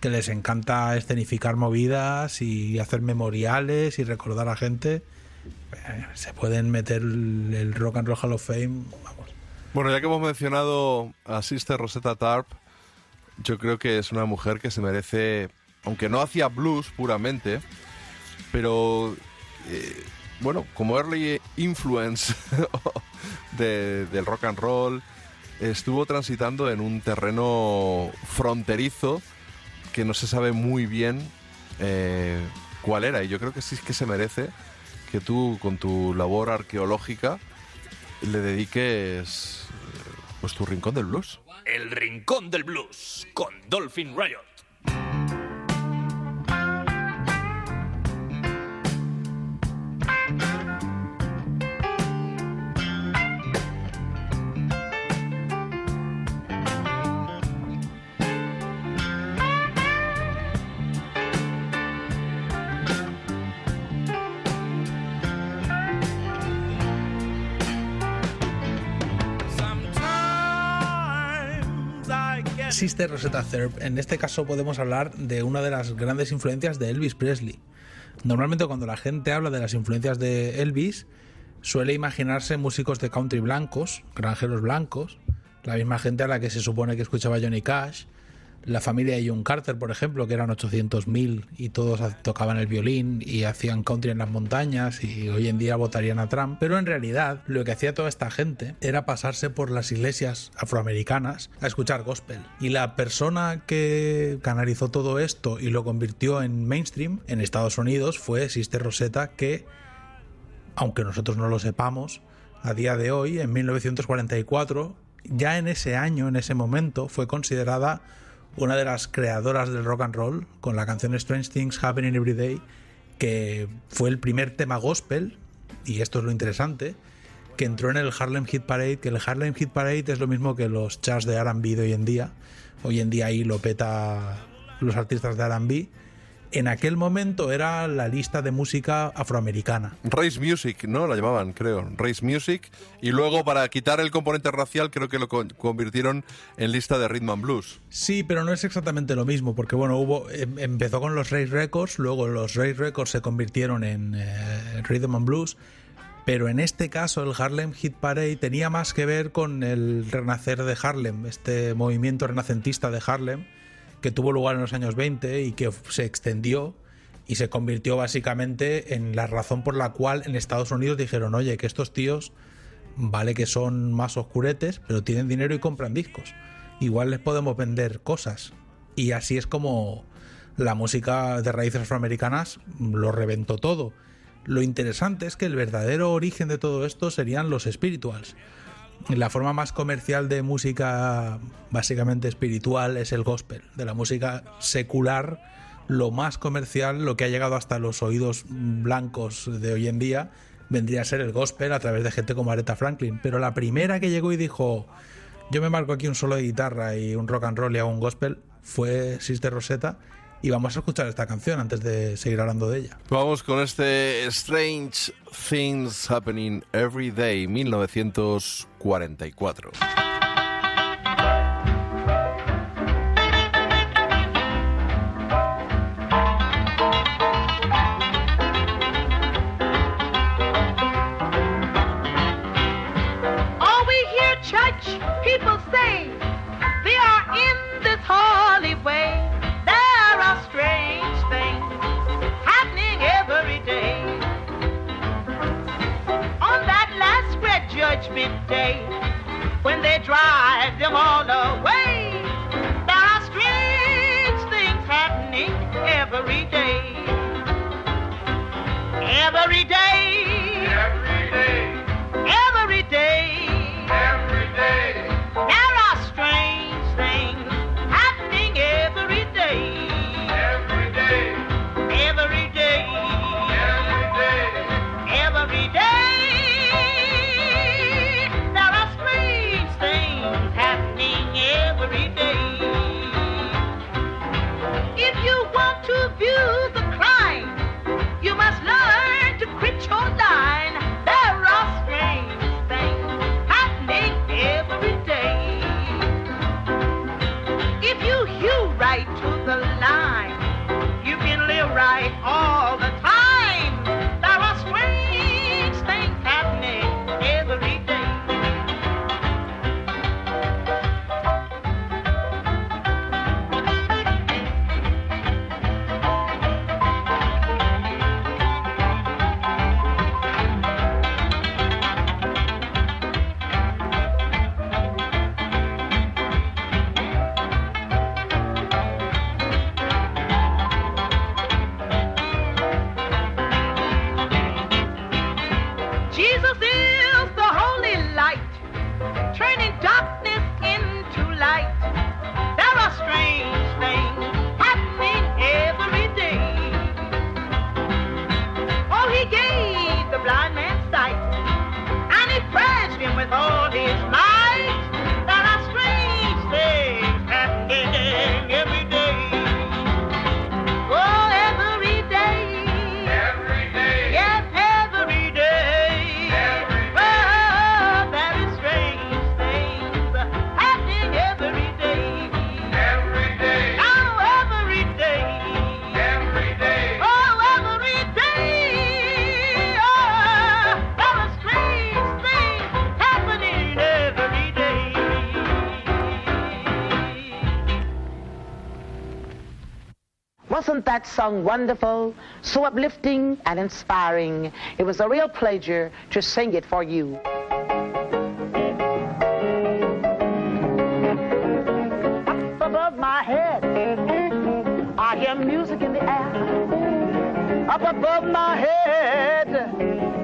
que les encanta escenificar movidas y hacer memoriales y recordar a gente. Eh, Se pueden meter el Rock and Roll Hall of Fame. Bueno, ya que hemos mencionado a Sister Rosetta Tarp, yo creo que es una mujer que se merece, aunque no hacía blues puramente, pero eh, bueno, como early influence de- del rock and roll, estuvo transitando en un terreno fronterizo que no se sabe muy bien eh, cuál era. Y yo creo que sí que se merece que tú, con tu labor arqueológica, le dediques eh, pues tu rincón del blues. El Rincón del Blues con Dolphin Riot. Sister Rosetta. En este caso podemos hablar de una de las grandes influencias de Elvis Presley. Normalmente cuando la gente habla de las influencias de Elvis, suele imaginarse músicos de country blancos, granjeros blancos, la misma gente a la que se supone que escuchaba Johnny Cash, la familia de John Carter, por ejemplo, que eran 800.000 y todos tocaban el violín y hacían country en las montañas y hoy en día votarían a Trump. Pero en realidad lo que hacía toda esta gente era pasarse por las iglesias afroamericanas a escuchar gospel. Y la persona que canalizó todo esto y lo convirtió en mainstream en Estados Unidos fue Sister Rosetta, que, aunque nosotros no lo sepamos, a día de hoy, en 1944, ya en ese año, en ese momento, fue considerada una de las creadoras del rock and roll con la canción Strange Things Happening Every Day, que fue el primer tema gospel, y esto es lo interesante, que entró en el Harlem Hit Parade, que el Harlem Hit Parade es lo mismo que los charts de R&B de hoy en día. Hoy en día ahí lo peta los artistas de R&B En aquel momento era la lista de música afroamericana. Race Music, ¿no? La llamaban, creo. Race Music. Y luego, para quitar el componente racial, creo que lo con- convirtieron en lista de Rhythm and Blues. Sí, pero no es exactamente lo mismo, porque bueno, hubo em- empezó con los Race Records, luego los Race Records se convirtieron en eh, Rhythm and Blues, pero en este caso el Harlem Hit Parade tenía más que ver con el renacer de Harlem, este movimiento renacentista de Harlem que tuvo lugar en los años 20 y que se extendió y se convirtió básicamente en la razón por la cual en Estados Unidos dijeron, oye, que estos tíos vale que son más oscuretes, pero tienen dinero y compran discos. Igual les podemos vender cosas. Y así es como la música de raíces afroamericanas lo reventó todo. Lo interesante es que el verdadero origen de todo esto serían los spirituals la forma más comercial de música básicamente espiritual es el gospel, de la música secular, lo más comercial, lo que ha llegado hasta los oídos blancos de hoy en día, vendría a ser el gospel a través de gente como Aretha Franklin. Pero la primera que llegó y dijo, yo me marco aquí un solo de guitarra y un rock and roll y hago un gospel, fue Sister Rosetta. Y vamos a escuchar esta canción antes de seguir hablando de ella. Vamos con este Strange Things Happening Every Day, 1940 cuarenta y cuatro. Great judgment day, when they drive them all away, there are strange things happening every day. Every day. Every day. Every the crime, you must learn to quit your line. There are strange things happening every day. If you hew right to the line, you can live right all the time. That song wonderful, so uplifting and inspiring? It was a real pleasure to sing it for you. Up above my head, I hear music in the air. Up above my head,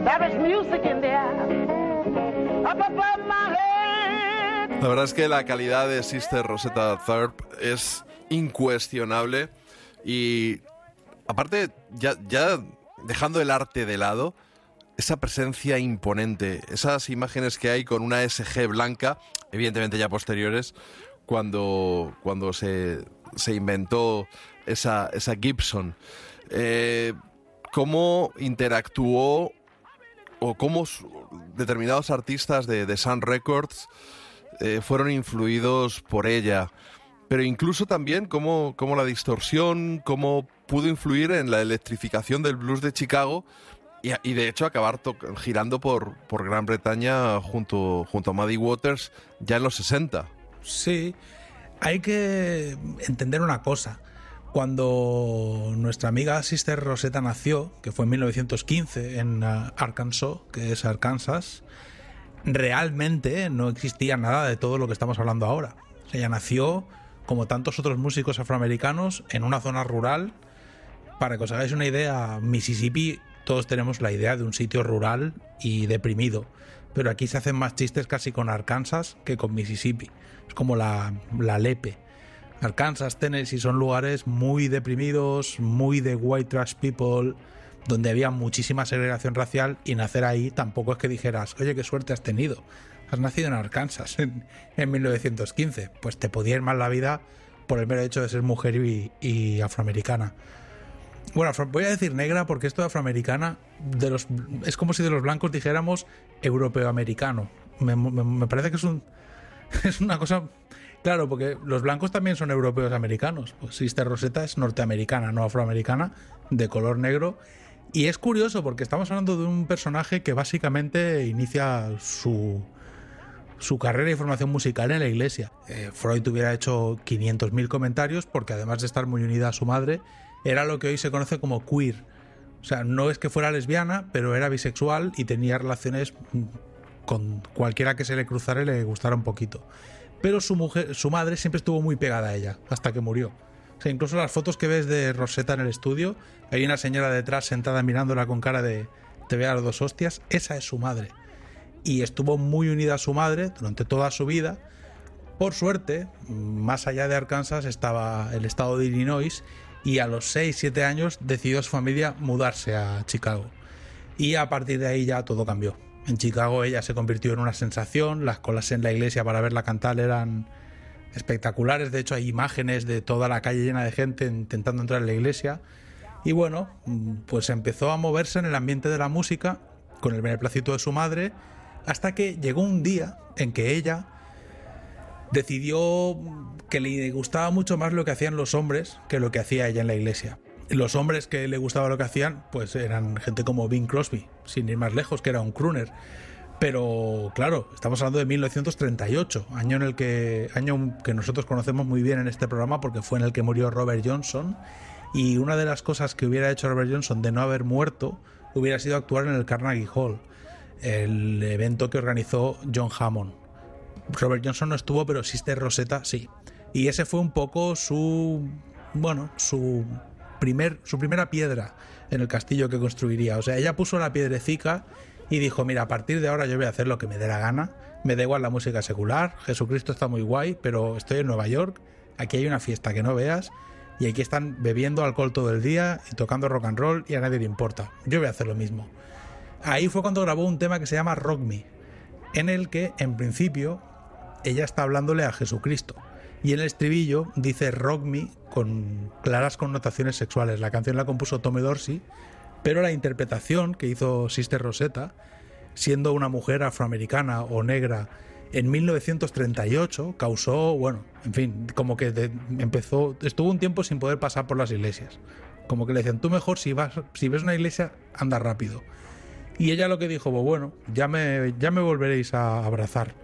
there is music in the air. Up above my head. La verdad es que la calidad de Sister Rosetta Tharpe es incuestionable y aparte, ya, dejando el arte de lado, esa presencia imponente, esas imágenes que hay con una SG blanca, evidentemente ya posteriores, cuando, cuando se se inventó esa, esa Gibson. Eh, ¿Cómo interactuó o cómo determinados artistas de, de Sun Records eh, fueron influidos por ella? Pero incluso también cómo, cómo la distorsión, cómo pudo influir en la electrificación del blues de Chicago y, de hecho acabar girando por, por Gran Bretaña junto, junto a Muddy Waters ya en los 60. Sí, hay que entender una cosa. Cuando nuestra amiga Sister Rosetta nació, que fue en 1915 en ah, Arkansas, que es Arkansas, realmente no existía nada de todo lo que estamos hablando ahora. Ella nació, como tantos otros músicos afroamericanos, en una zona rural. Para que os hagáis una idea, Mississippi, todos tenemos la idea de un sitio rural y deprimido. Pero aquí se hacen más chistes casi con Arkansas que con Mississippi. Es como la, la lepe. Arkansas, Tennessee son lugares muy deprimidos, muy de white trash people, donde había muchísima segregación racial y nacer ahí tampoco es que dijeras, oye, qué suerte has tenido. Has nacido en Arkansas en, en 1915. Pues te podía ir mal la vida por el mero hecho de ser mujer y, y afroamericana. Bueno, voy a decir negra porque esto de afroamericana de los, es como si de los blancos dijéramos europeo-americano. Me, me- me parece que es, un, es una cosa... Claro, porque los blancos también son europeos americanos. Pues Sister Rosetta es norteamericana, no afroamericana, de color negro. Y es curioso porque estamos hablando de un personaje que básicamente inicia su, su carrera y formación musical en la iglesia. Eh, Freud hubiera hecho 500.000 comentarios porque además de estar muy unida a su madre, era lo que hoy se conoce como queer. O sea, no es que fuera lesbiana, pero era bisexual y tenía relaciones mm, con cualquiera que se le cruzara y le gustara un poquito. Pero su mujer, su madre siempre estuvo muy pegada a ella, hasta que murió. O sea, incluso las fotos que ves de Rosetta en el estudio, hay una señora detrás sentada mirándola con cara de te veo a las dos hostias, esa es su madre. Y estuvo muy unida a su madre durante toda su vida. Por suerte, más allá de Arkansas estaba el estado de Illinois y a los 6-7 años decidió su familia mudarse a Chicago. Y a partir de ahí ya todo cambió. En Chicago ella se convirtió en una sensación, las colas en la iglesia para verla cantar eran espectaculares, de hecho hay imágenes de toda la calle llena de gente intentando entrar en la iglesia. Y bueno, pues empezó a moverse en el ambiente de la música con el beneplácito de su madre, hasta que llegó un día en que ella decidió que le gustaba mucho más lo que hacían los hombres que lo que hacía ella en la iglesia. Los hombres que le gustaba lo que hacían, pues eran gente como Bing Crosby, sin ir más lejos, que era un crooner. Pero claro, estamos hablando de 1938, año en el que año que nosotros conocemos muy bien en este programa porque fue en el que murió Robert Johnson y una de las cosas que hubiera hecho Robert Johnson de no haber muerto hubiera sido actuar en el Carnegie Hall, el evento que organizó John Hammond. Robert Johnson no estuvo, pero Sister Rosetta sí. Y ese fue un poco su bueno, su primer su primera piedra en el castillo que construiría. O sea, ella puso la piedrecica y dijo, mira, a partir de ahora yo voy a hacer lo que me dé la gana. Me da igual la música secular, Jesucristo está muy guay, pero estoy en Nueva York, aquí hay una fiesta que no veas y aquí están bebiendo alcohol todo el día y tocando rock and roll y a nadie le importa. Yo voy a hacer lo mismo. Ahí fue cuando grabó un tema que se llama Rock Me, en el que en principio ella está hablándole a Jesucristo. Y en el estribillo dice Rock Me con claras connotaciones sexuales. La canción la compuso Tommy Dorsey, pero la interpretación que hizo Sister Rosetta, siendo una mujer afroamericana o negra en 1938, causó, bueno, en fin, como que empezó, estuvo un tiempo sin poder pasar por las iglesias. Como que le decían, tú mejor si vas, si ves una iglesia, anda rápido. Y ella lo que dijo, bueno, ya me, ya me volveréis a abrazar.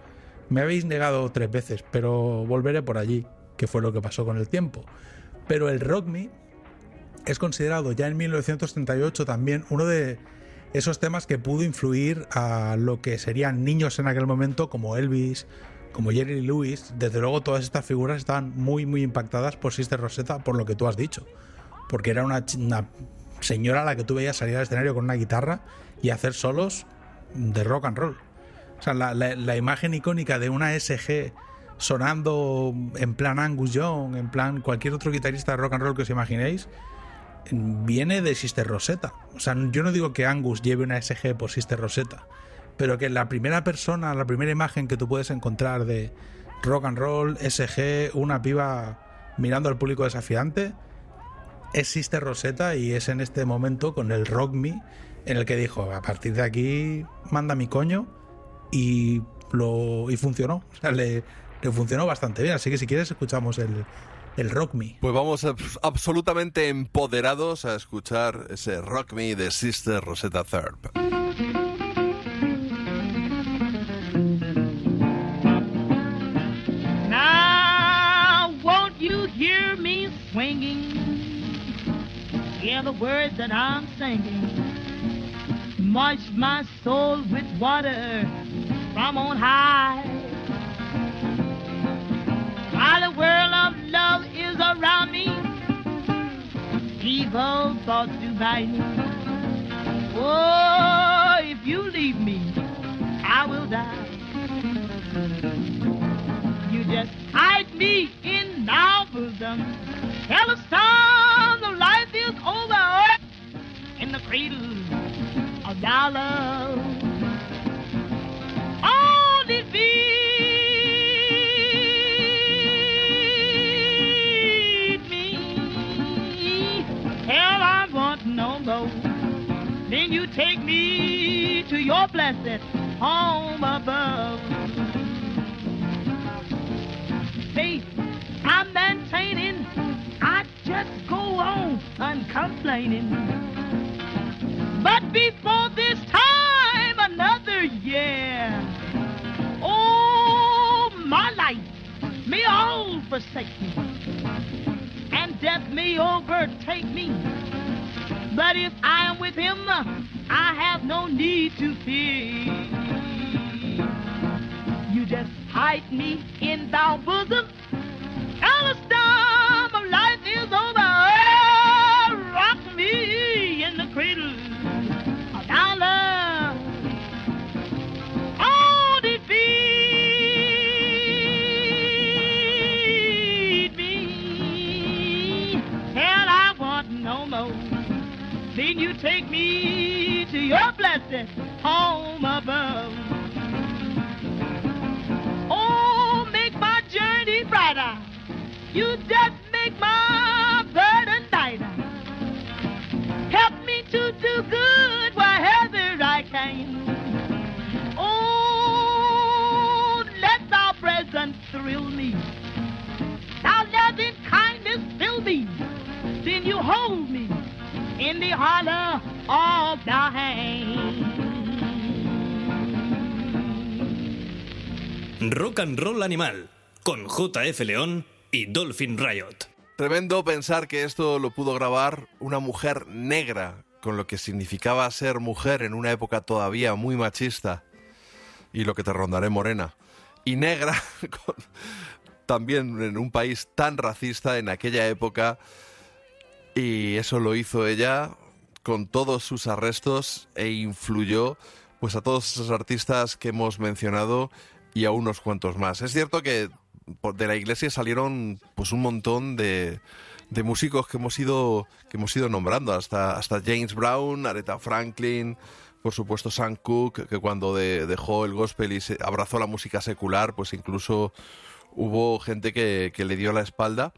Me habéis negado tres veces, pero volveré por allí, que fue lo que pasó con el tiempo. Pero el Rock Me es considerado ya en 1938 también uno de esos temas que pudo influir a lo que serían niños en aquel momento como Elvis, como Jerry Lewis. Desde luego todas estas figuras estaban muy muy impactadas por Sister Rosetta por lo que tú has dicho. Porque era una, una señora a la que tú veías salir al escenario con una guitarra y hacer solos de rock and roll. O sea, la, imagen icónica de una SG sonando en plan Angus Young, en plan cualquier otro guitarrista de rock and roll que os imaginéis, viene de Sister Rosetta. O sea, yo no digo que Angus lleve una SG por Sister Rosetta, pero que la primera persona, la primera imagen que tú puedes encontrar de rock and roll, SG, una piba mirando al público desafiante, es Sister Rosetta y es en este momento con el Rock Me en el que dijo, a partir de aquí manda mi coño y lo y funcionó. O sea, le, le funcionó bastante bien. Así que si quieres escuchamos el, el Rock Me. Pues vamos ab- absolutamente empoderados a escuchar ese Rock Me de Sister Rosetta me swinging? Hear the words that I'm singing. Wash my soul with water from on high. While the world of love is around me, evil thoughts do bite me. Oh, if you leave me, I will die. You just hide me in thy bosom. Tell the storm the life is over in the cradle defeat me. Hell, I want no more. Then you take me to your blessed home above faith I'm maintaining. I just go on uncomplaining. Before this time, another year. Oh, my life may all forsake me, and death may overtake me. But if I am with him, I have no need to fear. You just hide me in thy bosom. And blessed home above. Oh, make my journey brighter. You just make my burden lighter. Help me to do good wherever I can. Oh, let thy presence thrill me. Thy loving kindness fill me. Then you hold me in the hollow Rock and Roll Animal, con JF León y Dolphin Riot. Tremendo pensar que esto lo pudo grabar una mujer negra, con lo que significaba ser mujer en una época todavía muy machista, y lo que te rondaré morena, y negra con- también en un país tan racista en aquella época, y eso lo hizo ella con todos sus arrestos e influyó pues a todos esos artistas que hemos mencionado y a unos cuantos más. Es cierto que de la iglesia salieron pues un montón de, de músicos que hemos ido que hemos ido nombrando hasta hasta James Brown, Aretha Franklin, por supuesto Sam Cooke que cuando de- dejó el gospel y se abrazó la música secular, pues incluso hubo gente que, que le dio la espalda.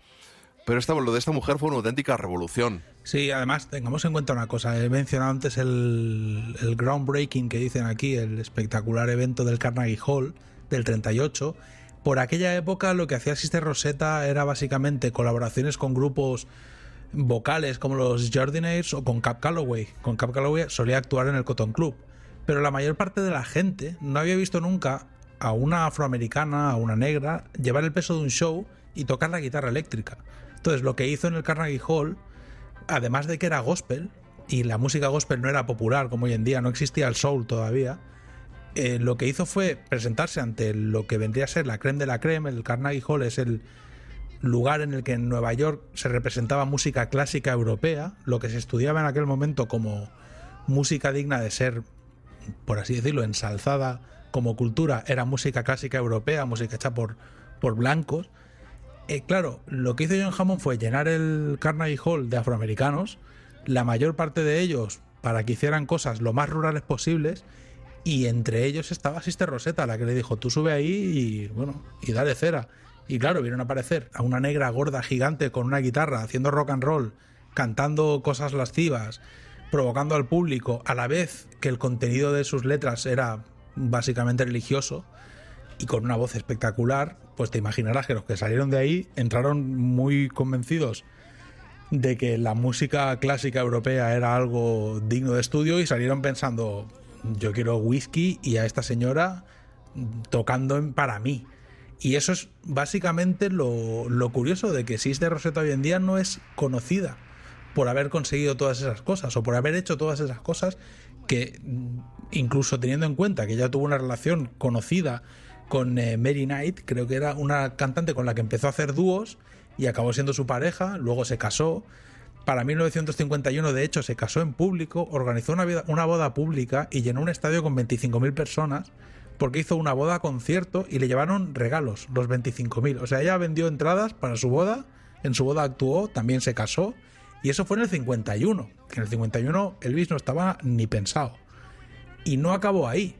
Pero esta, lo de esta mujer fue una auténtica revolución. Sí, además, tengamos en cuenta una cosa. He mencionado antes el, groundbreaking que dicen aquí, el espectacular evento del Carnegie Hall del 38. Por aquella época lo que hacía Sister Rosetta era básicamente colaboraciones con grupos vocales como los Jardiners o con Cap Calloway. Con Cap Calloway solía actuar en el Cotton Club. Pero la mayor parte de la gente no había visto nunca a una afroamericana, a una negra, llevar el peso de un show y tocar la guitarra eléctrica. Entonces, lo que hizo en el Carnegie Hall, además de que era gospel, y la música gospel no era popular como hoy en día, no existía el soul todavía, eh, lo que hizo fue presentarse ante lo que vendría a ser la creme de la creme. El Carnegie Hall es el lugar en el que en Nueva York se representaba música clásica europea, lo que se estudiaba en aquel momento como música digna de ser, por así decirlo, ensalzada como cultura, era música clásica europea, música hecha por, por blancos. Eh, claro, lo que hizo John Hammond fue llenar el Carnegie Hall de afroamericanos, la mayor parte de ellos para que hicieran cosas lo más rurales posibles, y entre ellos estaba Sister Rosetta, la que le dijo, tú sube ahí y bueno, y dale cera. Y claro, vieron aparecer a una negra gorda gigante con una guitarra haciendo rock and roll, cantando cosas lascivas, provocando al público, a la vez que el contenido de sus letras era básicamente religioso y con una voz espectacular, pues te imaginarás que los que salieron de ahí entraron muy convencidos de que la música clásica europea era algo digno de estudio y salieron pensando, yo quiero whisky y a esta señora tocando para mí. Y eso es básicamente lo, lo curioso de que Sister Rosetta hoy en día no es conocida por haber conseguido todas esas cosas o por haber hecho todas esas cosas que mm, incluso teniendo en cuenta que ella tuvo una relación conocida con eh, Mary Knight, creo que era una cantante con la que empezó a hacer dúos y acabó siendo su pareja, luego se casó. Para 1951, de hecho, se casó en público, organizó una, una boda pública y llenó un estadio con 25.000 personas porque hizo una boda concierto y le llevaron regalos, los 25.000. O sea, ella vendió entradas para su boda, en su boda actuó, también se casó y eso fue en el 51, que en el 51 Elvis no estaba ni pensado. Y no acabó ahí.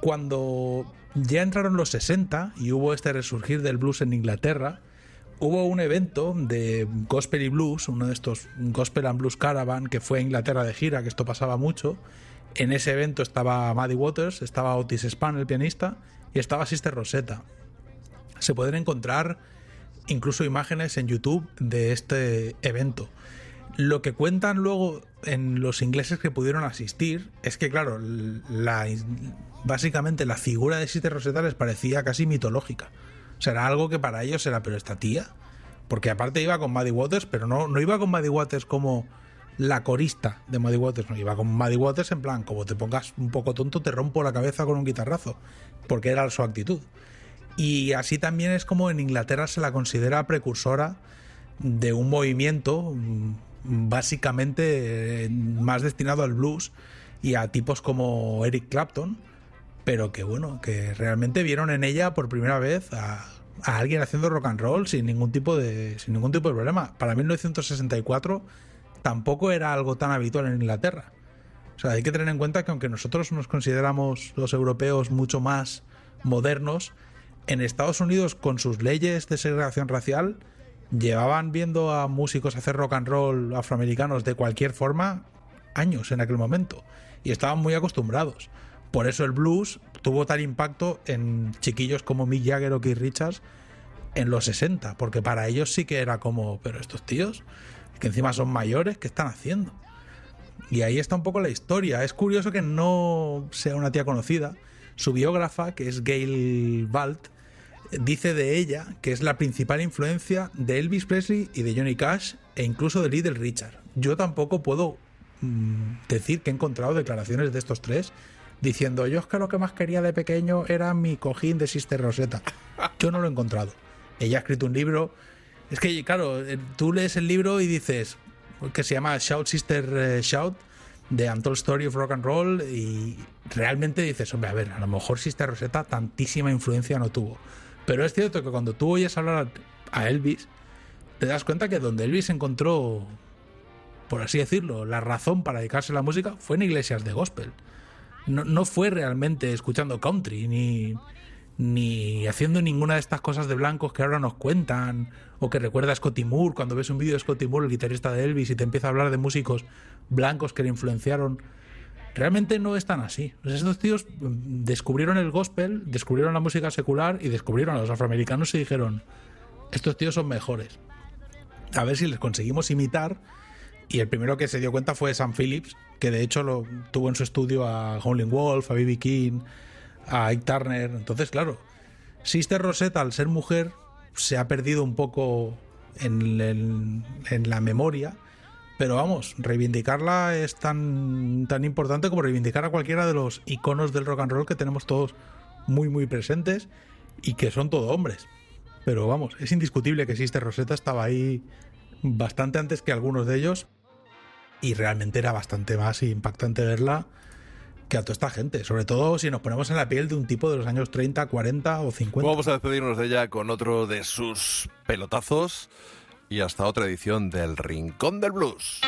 Cuando ya entraron los 60 y hubo este resurgir del blues en Inglaterra, hubo un evento de gospel y blues, uno de estos gospel and blues caravan que fue a Inglaterra de gira, que esto pasaba mucho. En ese evento estaba Maddie Waters, estaba Otis Spann, el pianista, y estaba Sister Rosetta. Se pueden encontrar incluso imágenes en YouTube de este evento. Lo que cuentan luego en los ingleses que pudieron asistir es que, claro, la, básicamente la figura de Sister Rosetta les parecía casi mitológica. O sea, era algo que para ellos era, pero esta tía. Porque aparte iba con Maddie Waters, pero no, no iba con Maddie Waters como la corista de Maddie Waters, no iba con Maddie Waters en plan, como te pongas un poco tonto, te rompo la cabeza con un guitarrazo. Porque era su actitud. Y así también es como en Inglaterra se la considera precursora de un movimiento mm, básicamente eh, más destinado al blues y a tipos como Eric Clapton, pero que bueno, que realmente vieron en ella por primera vez a, a alguien haciendo rock and roll sin ningún tipo de sin ningún tipo de problema. Para 1964 tampoco era algo tan habitual en Inglaterra. O sea, hay que tener en cuenta que aunque nosotros nos consideramos los europeos mucho más modernos, en Estados Unidos con sus leyes de segregación racial llevaban viendo a músicos hacer rock and roll afroamericanos de cualquier forma años en aquel momento y estaban muy acostumbrados. Por eso el blues tuvo tal impacto en chiquillos como Mick Jagger o Keith Richards en los 60, porque para ellos sí que era como, pero estos tíos, que encima son mayores, ¿qué están haciendo? Y ahí está un poco la historia. Es curioso que no sea una tía conocida. Su biógrafa, que es Gail Balt, dice de ella que es la principal influencia de Elvis Presley y de Johnny Cash e incluso de Little Richard. Yo tampoco puedo mm, decir que he encontrado declaraciones de estos tres diciendo yo es que lo que más quería de pequeño era mi cojín de Sister Rosetta. Yo no lo he encontrado. Ella ha escrito un libro. Es que, claro, eh, tú lees el libro y dices que se llama Shout Sister eh, Shout, The Untold Story of Rock and Roll, y realmente dices, hombre, a ver, a lo mejor Sister Rosetta tantísima influencia no tuvo. Pero es cierto que cuando tú oyes hablar a Elvis, te das cuenta que donde Elvis encontró, por así decirlo, la razón para dedicarse a la música fue en iglesias de gospel. No, no fue realmente escuchando country, ni, ni haciendo ninguna de estas cosas de blancos que ahora nos cuentan, o que recuerda a Scotty Moore, cuando ves un vídeo de Scotty Moore, el guitarrista de Elvis, y te empieza a hablar de músicos blancos que le influenciaron. Realmente no es tan así. Pues estos tíos mm, descubrieron el gospel, descubrieron la música secular y descubrieron a los afroamericanos y dijeron, estos tíos son mejores. A ver si les conseguimos imitar. Y el primero que se dio cuenta fue Sam Phillips, que de hecho lo tuvo en su estudio a Howlin' Wolf, a B.B. King, a Ike Turner. Entonces, claro, Sister Rosetta, al ser mujer, se ha perdido un poco en, la memoria. Pero vamos, reivindicarla es tan, tan importante como reivindicar a cualquiera de los iconos del rock and roll que tenemos todos muy, muy presentes y que son todo hombres. Pero vamos, es indiscutible que Sister Rosetta estaba ahí bastante antes que algunos de ellos y realmente era bastante más impactante verla que a toda esta gente, sobre todo si nos ponemos en la piel de un tipo de los años 30, 40 o 50. Vamos a despedirnos de ella con otro de sus pelotazos y hasta otra edición del Rincón del Blues.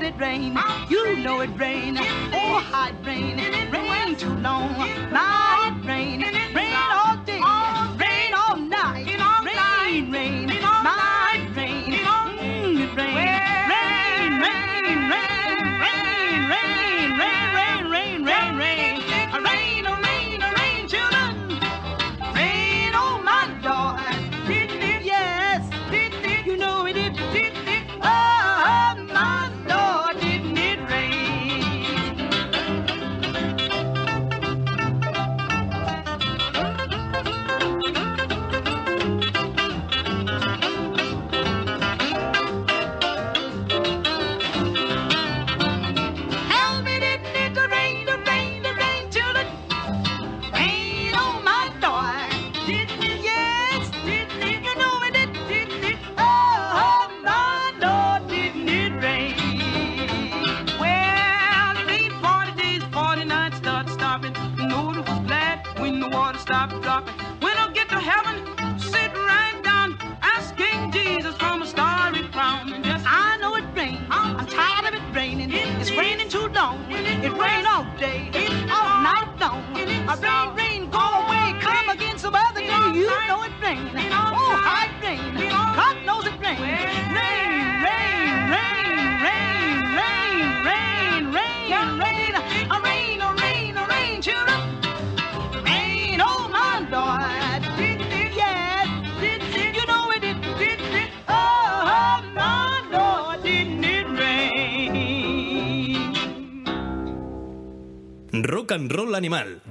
let it rain. You know it rain. Oh, how it rain. Rain too long. My it rain. rock roll animal.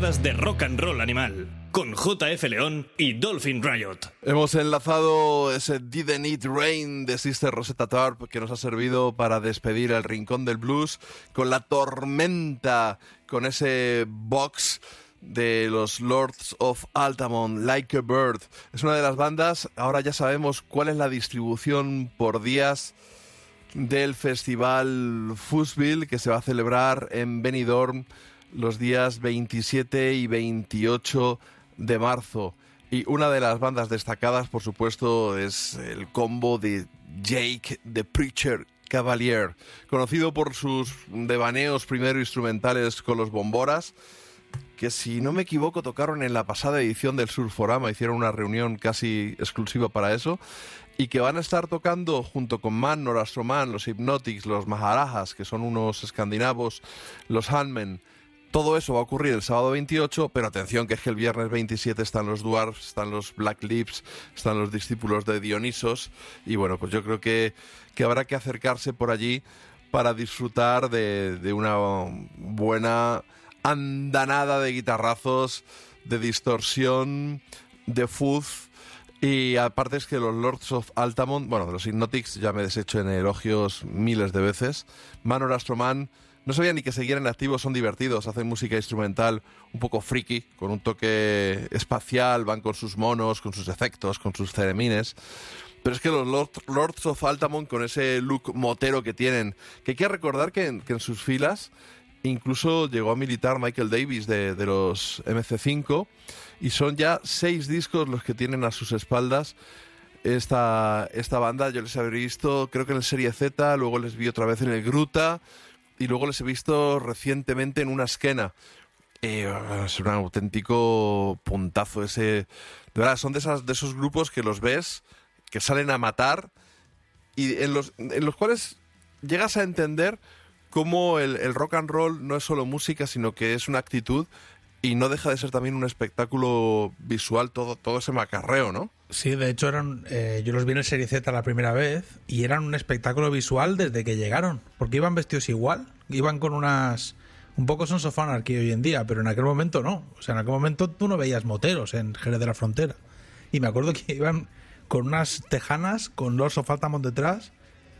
De rock and roll animal con JF León y Dolphin Riot. Hemos enlazado ese Didn't It Rain de Sister Rosetta Tarp que nos ha servido para despedir el rincón del blues con la tormenta, con ese box de los Lords of Altamont, Like a Bird. Es una de las bandas, ahora ya sabemos cuál es la distribución por días del festival Fuzzville que se va a celebrar en Benidorm los días 27 y 28 de marzo. Y una de las bandas destacadas, por supuesto, es el combo de Jake the Preacher Cavalier, conocido por sus devaneos primero instrumentales con los bomboras, que si no me equivoco tocaron en la pasada edición del Surforama, hicieron una reunión casi exclusiva para eso, y que van a estar tocando junto con Man, Norastroman, los Hypnotics, los Maharajas, que son unos escandinavos, los Handmen, todo eso va a ocurrir el sábado 28, pero atención que es que el viernes 27 están los Dwarfs, están los Black Lips, están los discípulos de Dionisos y bueno, pues yo creo que, que habrá que acercarse por allí para disfrutar de, de una buena andanada de guitarrazos, de distorsión, de fuzz y aparte es que los Lords of Altamont, bueno, los Hypnotics ya me he deshecho en elogios miles de veces. Manor Astroman, no sabía ni que seguían en activo, son divertidos, hacen música instrumental un poco friki, con un toque espacial, van con sus monos, con sus efectos, con sus ceremines. Pero es que los Lord- Lords of Altamont, con ese look motero que tienen, que hay que recordar que en, sus filas incluso llegó a militar Michael Davis de, los MC5 y son ya seis discos los que tienen a sus espaldas esta, esta banda. Yo les había visto, creo que en el Serie Z, luego les vi otra vez en el Gruta y luego les he visto recientemente en una esquena. Eh, es un auténtico puntazo ese. De verdad, son de, esas, de esos grupos que los ves, que salen a matar y en los, en los cuales llegas a entender cómo el, el rock and roll no es solo música, sino que es una actitud y no deja de ser también un espectáculo visual, todo, todo ese macarreo, ¿no? Sí, de hecho eran, eh, yo los vi en el Serie Z la primera vez y eran un espectáculo visual desde que llegaron, porque iban vestidos igual, iban con unas... Un poco son of Anarchy hoy en día, pero en aquel momento no. O sea, en aquel momento tú no veías moteros en Jerez de la Frontera. Y me acuerdo que iban con unas tejanas, con Lords of Altamont detrás,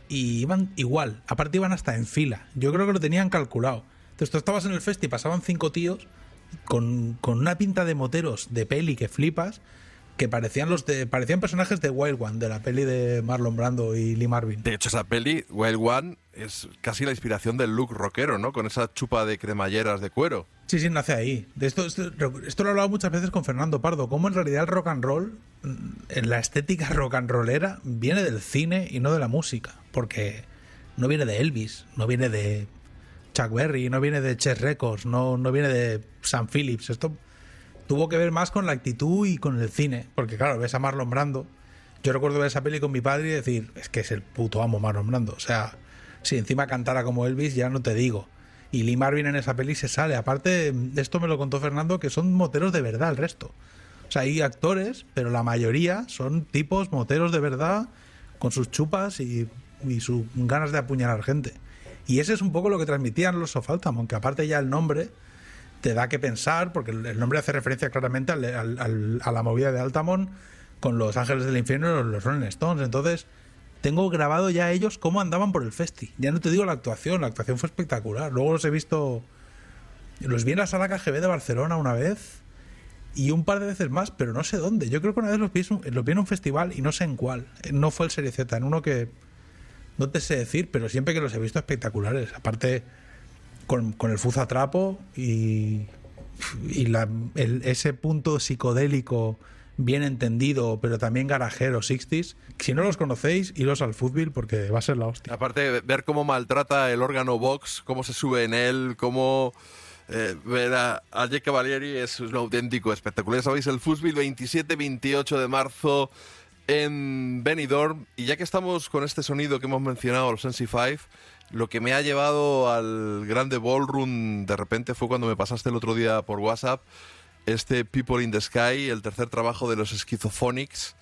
y iban igual. Aparte iban hasta en fila. Yo creo que lo tenían calculado. Entonces tú estabas en el festi y pasaban cinco tíos con, con una pinta de moteros de peli que flipas, que parecían los de parecían personajes de Wild One, de la peli de Marlon Brando y Lee Marvin. De hecho, esa peli, Wild One, es casi la inspiración del look rockero, ¿no? Con esa chupa de cremalleras de cuero. Sí, sí, nace ahí. De esto, esto, esto lo he hablado muchas veces con Fernando Pardo, cómo en realidad el rock and roll, mm, en la estética rock and rollera, viene del cine y no de la música. Porque no viene de Elvis, no viene de Chuck Berry, no viene de Chess Records, no, no viene de Sam Phillips. Esto tuvo que ver más con la actitud y con el cine. Porque claro, ves a Marlon Brando. Yo recuerdo ver esa peli con mi padre y decir, es que es el puto amo Marlon Brando. O sea, si encima cantara como Elvis, ya no te digo. Y Lee Marvin en esa peli se sale. Aparte, esto me lo contó Fernando, que son moteros de verdad el resto. O sea, hay actores, pero la mayoría son tipos moteros de verdad, con sus chupas y, y sus ganas de apuñalar gente. Y ese es un poco lo que transmitían los of Altamont, que aparte ya el nombre te da que pensar, porque el nombre hace referencia claramente al- a la movida de Altamont con los Ángeles del Infierno y los, los Rolling Stones. Entonces, tengo grabado ya ellos cómo andaban por el festi. Ya no te digo la actuación, la actuación fue espectacular. Luego los he visto, los vi en la sala KGB de Barcelona una vez y un par de veces más, pero no sé dónde. Yo creo que una vez los vi, los vi en un festival y no sé en cuál. No fue el Serie Z, en uno que no te sé decir, pero siempre que los he visto espectaculares. Aparte, con, con el fuza trapo y, y la- el- ese punto psicodélico bien entendido, pero también garajero 60s. Si no los conocéis, iros al fútbol porque va a ser la hostia. Aparte, ver cómo maltrata el órgano Vox, cómo se sube en él, cómo eh, ver a, a Jake Cavalieri es un auténtico espectáculo. Ya sabéis, el Fútbol 27-28 de marzo en Benidorm. Y ya que estamos con este sonido que hemos mencionado, los NC5, lo que me ha llevado al grande ballroom de repente fue cuando me pasaste el otro día por WhatsApp este People in the Sky, el tercer trabajo de los Schizophonics.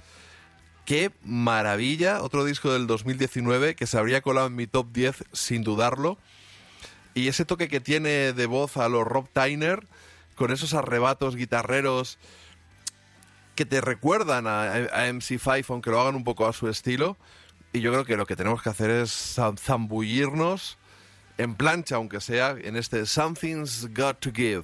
Qué maravilla, otro disco del 2019 que se habría colado en mi top 10 sin dudarlo. Y ese toque que tiene de voz a los Rob Tyner, con esos arrebatos guitarreros que te recuerdan a, a MC5, aunque lo hagan un poco a su estilo. Y yo creo que lo que tenemos que hacer es zam- zambullirnos en plancha, aunque sea, en este Something's Got to Give.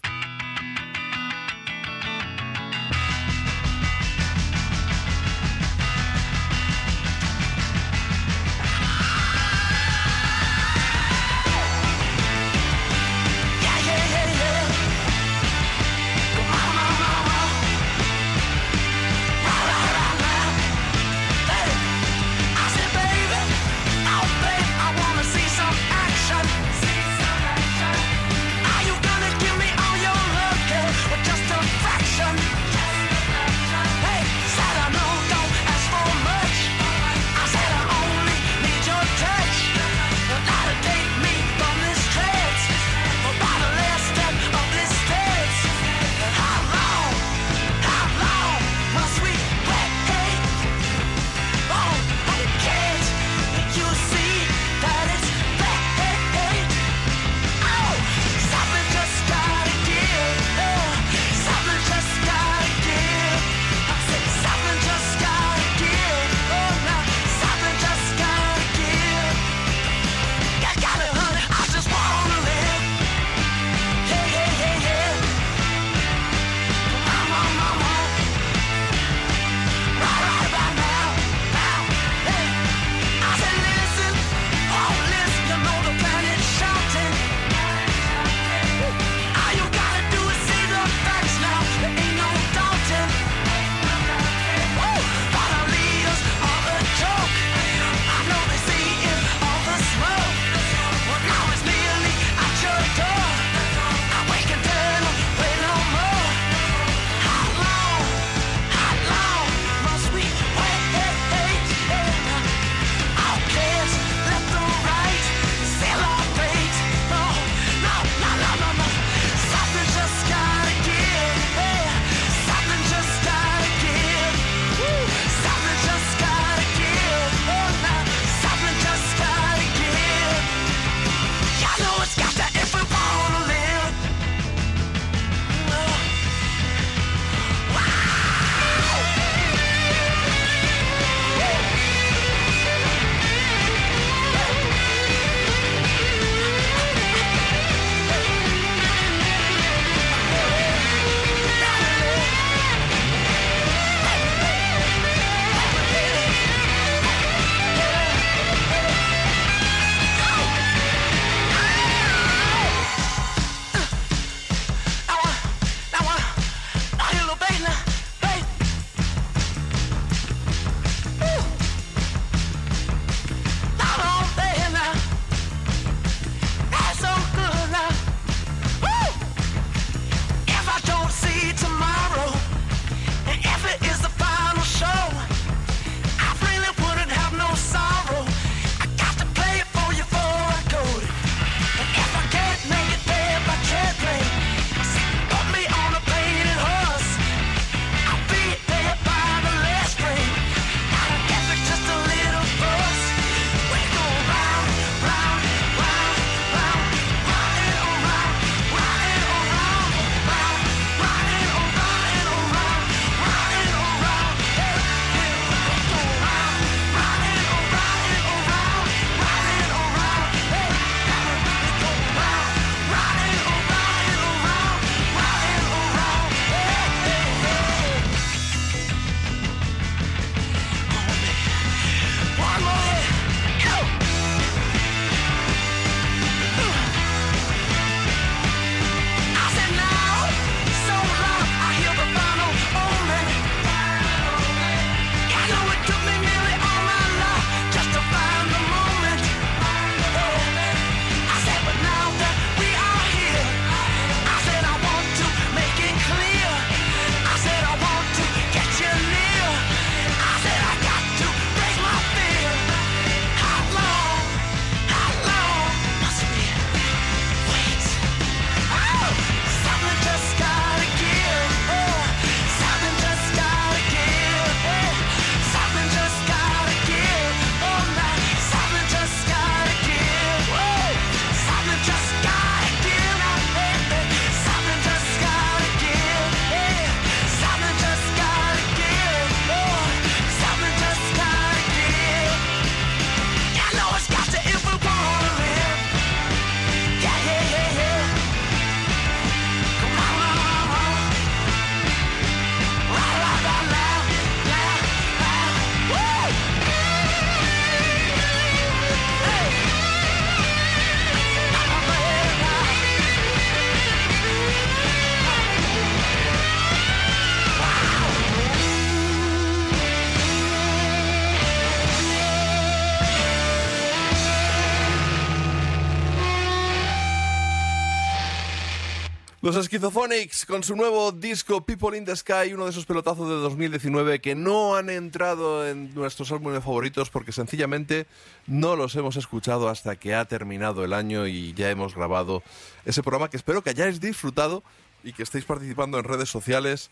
Los Schizophonics con su nuevo disco People in the Sky, uno de esos pelotazos de 2019 que no han entrado en nuestros álbumes favoritos porque sencillamente no los hemos escuchado hasta que ha terminado el año y ya hemos grabado ese programa que espero que hayáis disfrutado y que estéis participando en redes sociales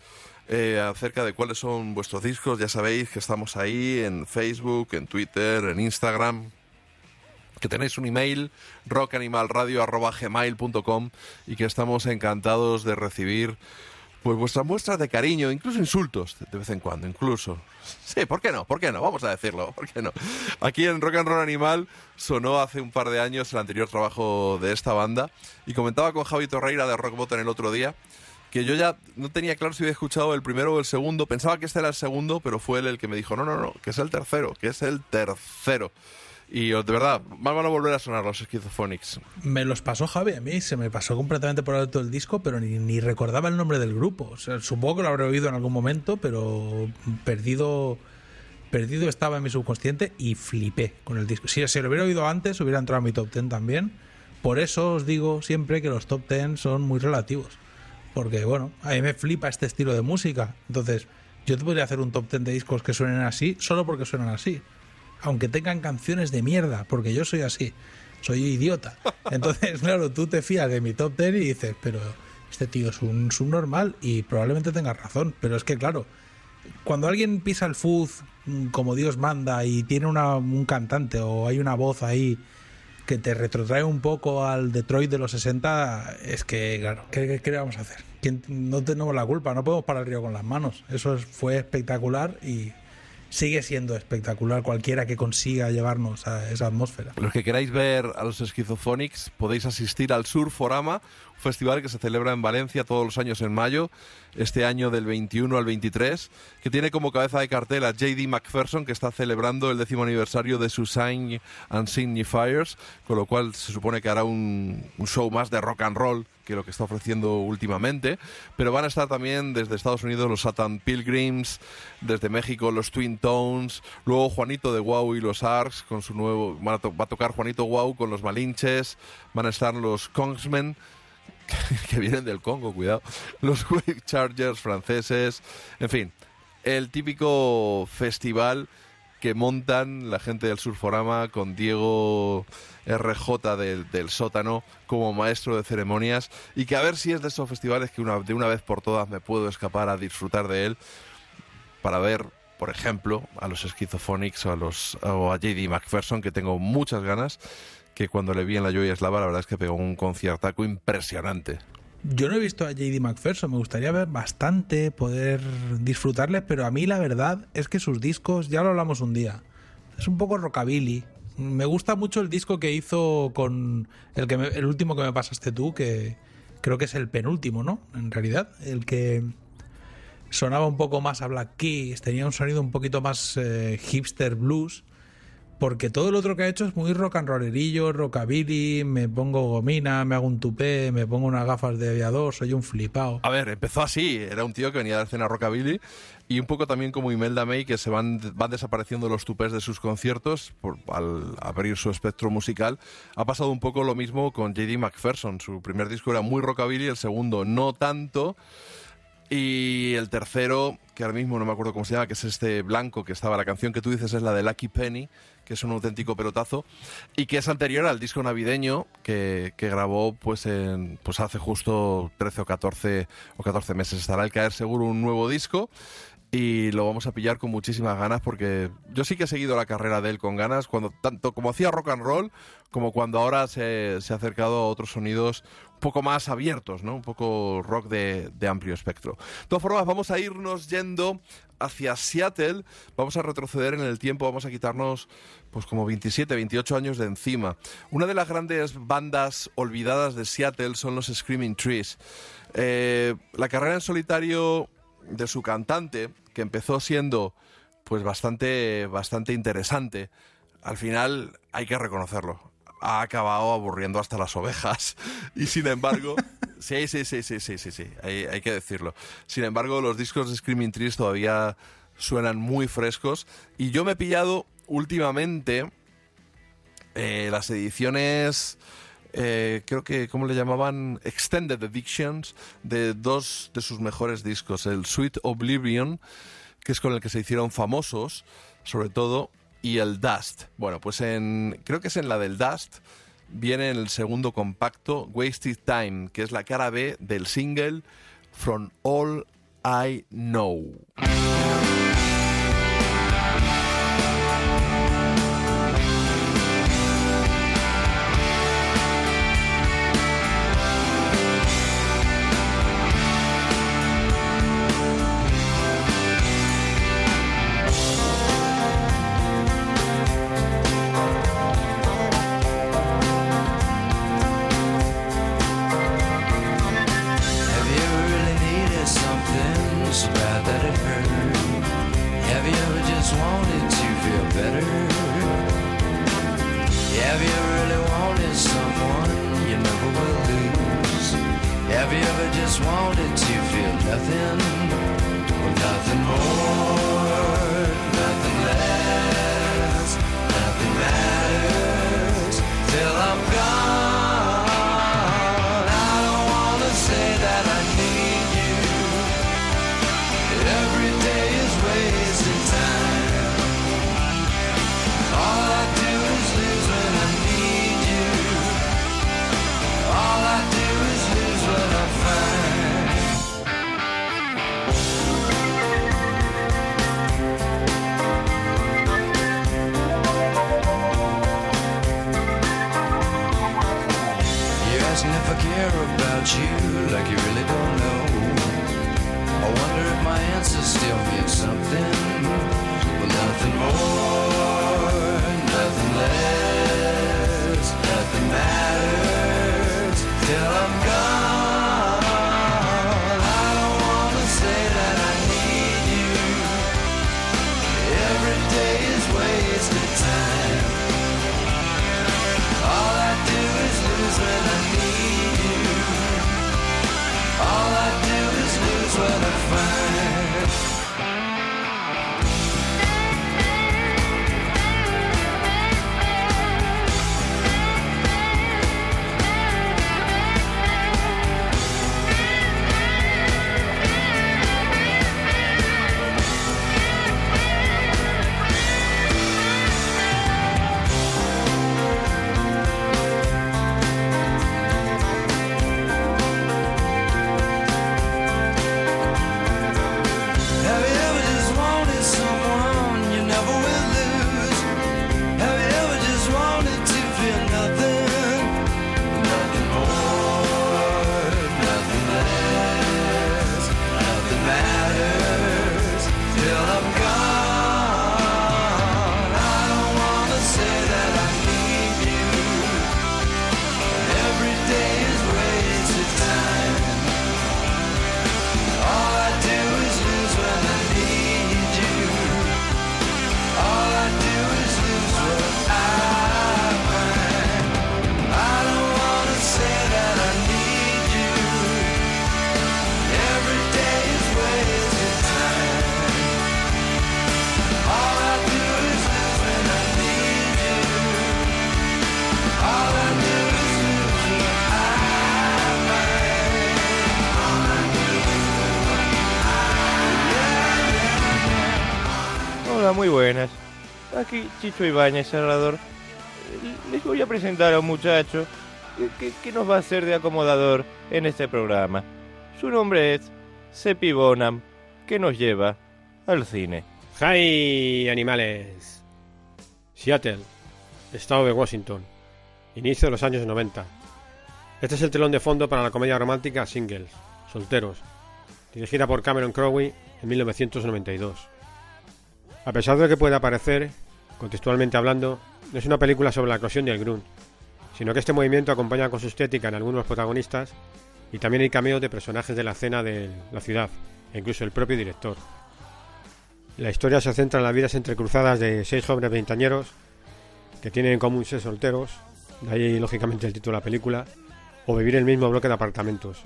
eh, acerca de cuáles son vuestros discos. Ya sabéis que estamos ahí en Facebook, en Twitter, en Instagram, que tenéis un email rockanimalradio.gmail.com y que estamos encantados de recibir pues vuestras muestras de cariño, incluso insultos de vez en cuando, incluso. Sí, ¿por qué no? ¿Por qué no? Vamos a decirlo, ¿por qué no? Aquí en Rock and Roll Animal sonó hace un par de años el anterior trabajo de esta banda y comentaba con Javi Torreira de Rockbot en el otro día que yo ya no tenía claro si había escuchado el primero o el segundo, pensaba que este era el segundo, pero fue él el que me dijo, no, no, no, que es el tercero, que es el tercero. Y de verdad, van a volver a sonar los Schizophonics. Me los pasó Javi a mí, se me pasó completamente por alto el disco, pero ni, ni recordaba el nombre del grupo. Supongo que lo habré oído en algún momento, pero perdido perdido estaba en mi subconsciente y flipé con el disco. Si se lo hubiera oído antes, hubiera entrado a mi top 10 también. Por eso os digo siempre que los top 10 son muy relativos. Porque, bueno, a mí me flipa este estilo de música. Entonces, yo te podría hacer un top 10 de discos que suenen así, solo porque suenan así aunque tengan canciones de mierda, porque yo soy así, soy idiota. Entonces, claro, tú te fías de mi top 10 y dices, pero este tío es un subnormal y probablemente tengas razón, pero es que claro, cuando alguien pisa el fuzz mm, como Dios manda y tiene una, un cantante o hay una voz ahí que te retrotrae un poco al Detroit de los 60, es que, claro, ¿qué, le vamos a hacer? ¿Quién- No tenemos la culpa, no podemos parar el río con las manos. Eso es- fue espectacular y sigue siendo espectacular cualquiera que consiga llevarnos a esa atmósfera. Los que queráis ver a los Schizophonics podéis asistir al Surforama, festival que se celebra en Valencia todos los años en mayo, este año del 21 al 23, que tiene como cabeza de cartel a J.D. McPherson, que está celebrando el décimo aniversario de su Sign and Signifiers, con lo cual se supone que hará un, un show más de rock and roll que lo que está ofreciendo últimamente, pero van a estar también desde Estados Unidos los Satan Pilgrims, desde México los Twin Tones, luego Juanito de Wow y los Arcs con su nuevo, van a to- va a tocar Juanito Wow con los Malinches, van a estar los Kongsmen que vienen del Congo, cuidado, los Wake Chargers franceses, en fin, el típico festival que montan la gente del Surforama con Diego RJ del, del sótano como maestro de ceremonias y que a ver si es de esos festivales que una, de una vez por todas me puedo escapar a disfrutar de él para ver, por ejemplo, a los Schizophonics o a, los, o a JD McPherson, que tengo muchas ganas, que cuando le vi en la Joya Eslava la verdad es que pegó un conciertaco impresionante. Yo no he visto a JD McPherson, me gustaría ver bastante, poder disfrutarles, pero a mí la verdad es que sus discos, ya lo hablamos un día, es un poco rockabilly. Me gusta mucho el disco que hizo con el, que el último que me pasaste tú, que creo que es el penúltimo, ¿no? En realidad, el que sonaba un poco más a Black Keys, tenía un sonido un poquito más eh, hipster blues. Porque todo lo otro que ha hecho es muy rock and rollerillo, rockabilly, me pongo gomina, me hago un tupé, me pongo unas gafas de aviador, soy un flipado. A ver, empezó así, era un tío que venía de la escena rockabilly y un poco también como Imelda May que se van, van desapareciendo los tupés de sus conciertos por- al abrir su espectro musical. Ha pasado un poco lo mismo con JD McPherson, su primer disco era muy rockabilly, el segundo no tanto. Y el tercero, que ahora mismo no me acuerdo cómo se llama, que es este blanco que estaba, la canción que tú dices es la de Lucky Penny, que es un auténtico pelotazo, y que es anterior al disco navideño que, que grabó pues, en, pues hace justo 13 o 14, o 14 meses. Estará al caer seguro un nuevo disco y lo vamos a pillar con muchísimas ganas porque yo sí que he seguido la carrera de él con ganas, cuando tanto como hacía rock and roll, como cuando ahora se, se ha acercado a otros sonidos un poco más abiertos, ¿no? Un poco rock de, amplio espectro. De todas formas, vamos a irnos yendo hacia Seattle, vamos a retroceder en el tiempo, vamos a quitarnos pues como 27, 28 años de encima. Una de las grandes bandas olvidadas de Seattle son los Screaming Trees. Eh, la carrera en solitario de su cantante, que empezó siendo pues bastante, bastante interesante, al final hay que reconocerlo. Ha acabado aburriendo hasta las ovejas. Y sin embargo, sí, sí, sí, sí, sí, sí, sí, hay, hay que decirlo. Sin embargo, los discos de Screaming Trees todavía suenan muy frescos. Y yo me he pillado últimamente eh, las ediciones eh, creo que, ¿cómo le llamaban? Extended Editions de dos de sus mejores discos, el Sweet Oblivion, que es con el que se hicieron famosos, sobre todo, y el Dust. Bueno, pues en, creo que es en la del Dust, viene en el segundo compacto, Wasted Time, que es la cara B del single From All I Know. Muy buenas. Aquí Chicho Ibáñez, cerrador. Les voy a presentar a un muchacho que, que- que nos va a hacer de acomodador en este programa. Su nombre es Sepi Bonham, que nos lleva al cine. ¡Hi, animales! Seattle, estado de Washington, inicio de los años 90. Este es el telón de fondo para la comedia romántica Singles, Solteros, dirigida por Cameron Crowe en 1992. A pesar de que pueda parecer, contextualmente hablando, no es una película sobre la eclosión del grunge, sino que este movimiento acompaña con su estética en algunos protagonistas y también hay cameos de personajes de la escena de la ciudad, e incluso el propio director. La historia se centra en las vidas entrecruzadas de seis jóvenes veintañeros que tienen en común ser solteros, de ahí lógicamente el título de la película, o vivir en el mismo bloque de apartamentos.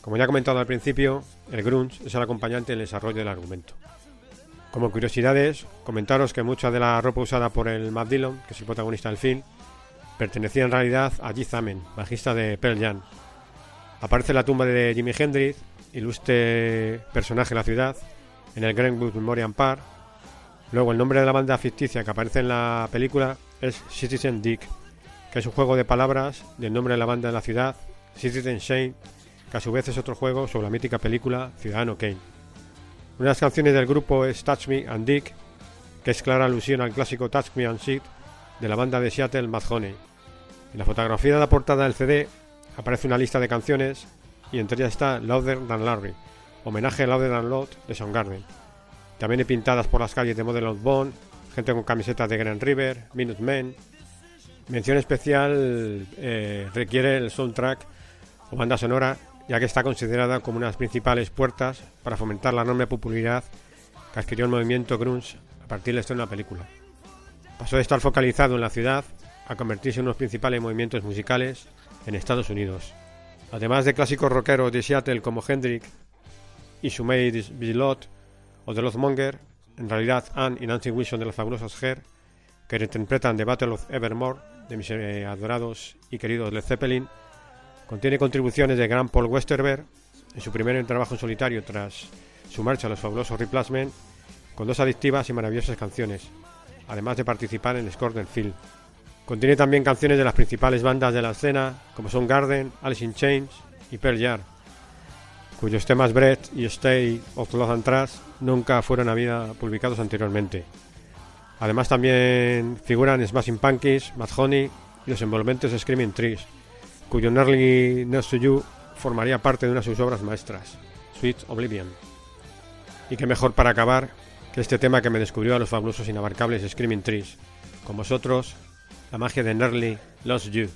Como ya he comentado al principio, el grunge es el acompañante en el desarrollo del argumento. Como curiosidades, comentaros que mucha de la ropa usada por el Matt Dillon, que es el protagonista del film, pertenecía en realidad a Keith Amen, bajista de Pearl Jam. Aparece la tumba de Jimi Hendrix, ilustre personaje de la ciudad, en el Greenwood Memorial Park. Luego, el nombre de la banda ficticia que aparece en la película es Citizen Dick, que es un juego de palabras del nombre de la banda de la ciudad, Citizen Shane, que a su vez es otro juego sobre la mítica película Ciudadano Kane. Una de las canciones del grupo es Touch Me and Dick, que es clara alusión al clásico Touch Me and Shit de la banda de Seattle Mad Honey. En la fotografía de la portada del CD aparece una lista de canciones y entre ellas está Louder Than Larry, homenaje a Louder Than Lot de Soundgarden. También hay pintadas por las calles de Model of Bond, gente con camisetas de Grand River, Minutemen. Mención especial eh, requiere el soundtrack o banda sonora, ya que está considerada como una de las principales puertas para fomentar la enorme popularidad que adquirió el movimiento grunge a partir del estreno de la película. Pasó de estar focalizado en la ciudad a convertirse en uno de los principales movimientos musicales en Estados Unidos. Además de clásicos rockeros de Seattle como Hendrix y Sumaid Bilot o The Monger, en realidad Anne y Nancy Wilson de las fabulosas Hair, que interpretan The Battle of Evermore de mis eh, adorados y queridos Led Zeppelin, contiene contribuciones de gran Paul Westerberg en su primer trabajo en solitario tras su marcha a los fabulosos Replacement, con dos adictivas y maravillosas canciones, además de participar en el score del film. Contiene también canciones de las principales bandas de la escena, como son Garden, Alice in Chains y Pearl Jam, cuyos temas Breath y Stay of Love and Trust nunca fueron había publicados anteriormente. Además también figuran Smashing Pumpkins, Mad Honey y los envolventes Screaming Trees, cuyo to You formaría parte de una de sus obras maestras, Sweet Oblivion. Y qué mejor para acabar que este tema que me descubrió a los fabulosos inabarcables Screaming Trees. Con vosotros, la magia de Nearly Lost You.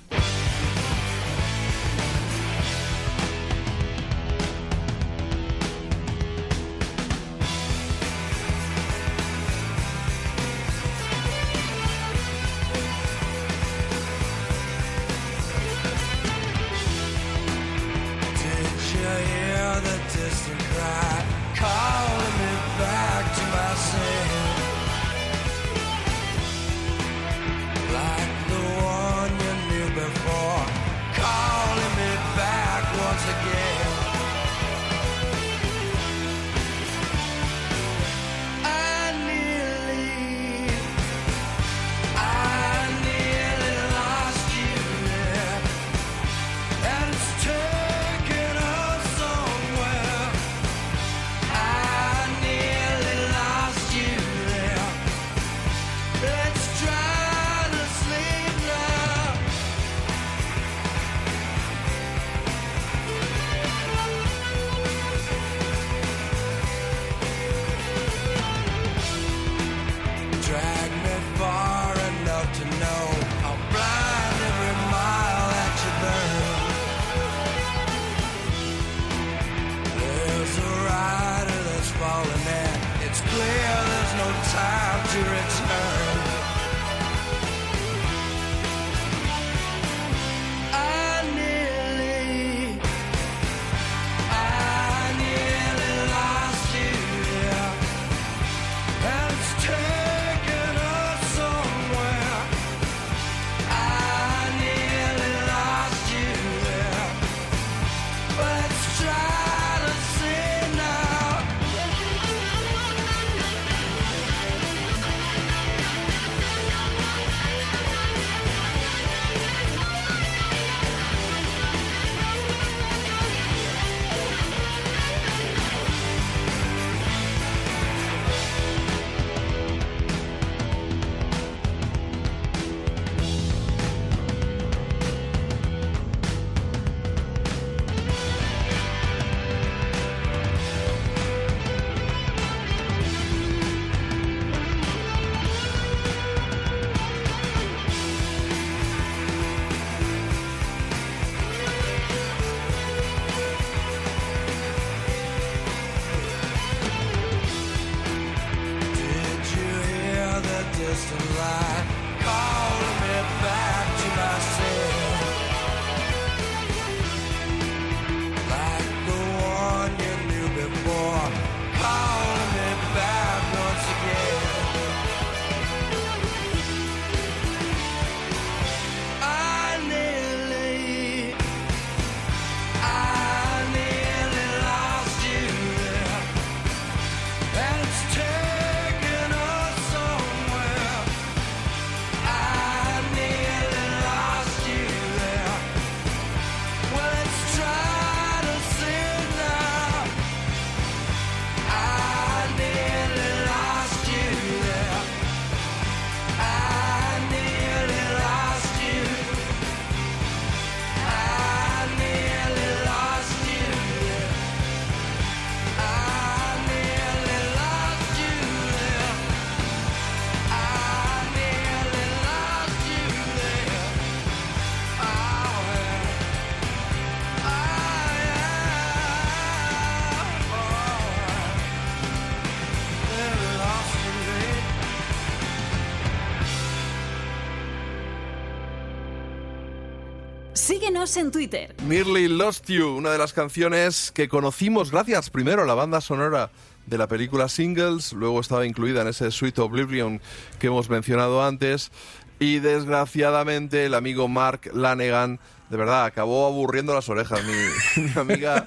Síguenos en Twitter. Nearly Lost You, una de las canciones que conocimos gracias primero a la banda sonora de la película Singles, luego estaba incluida en ese Sweet Oblivion que hemos mencionado antes, y desgraciadamente el amigo Mark Lanegan, de verdad, acabó aburriendo las orejas. Mi, mi amiga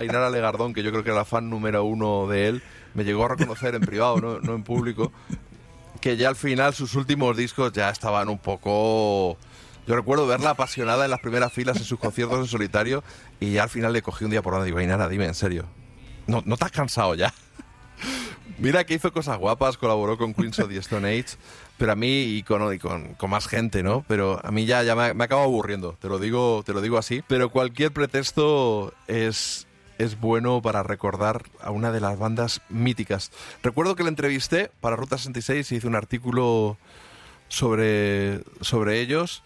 Ainara Legardón, que yo creo que era la fan número uno de él, me llegó a reconocer en privado, no, no en público, que ya al final sus últimos discos ya estaban un poco... Yo recuerdo verla apasionada en las primeras filas en sus conciertos en solitario y ya al final le cogí un día por donde digo, Ainara, dime en serio, ¿no, ¿no te has cansado ya? Mira que hizo cosas guapas, colaboró con Queens of the Stone Age, pero a mí y con, y con, con más gente, ¿no? Pero a mí ya, ya me, me acabo aburriendo, te lo digo, te lo digo así. Pero cualquier pretexto es, es bueno para recordar a una de las bandas míticas. Recuerdo que la entrevisté para Ruta 66 y hice un artículo sobre, sobre ellos.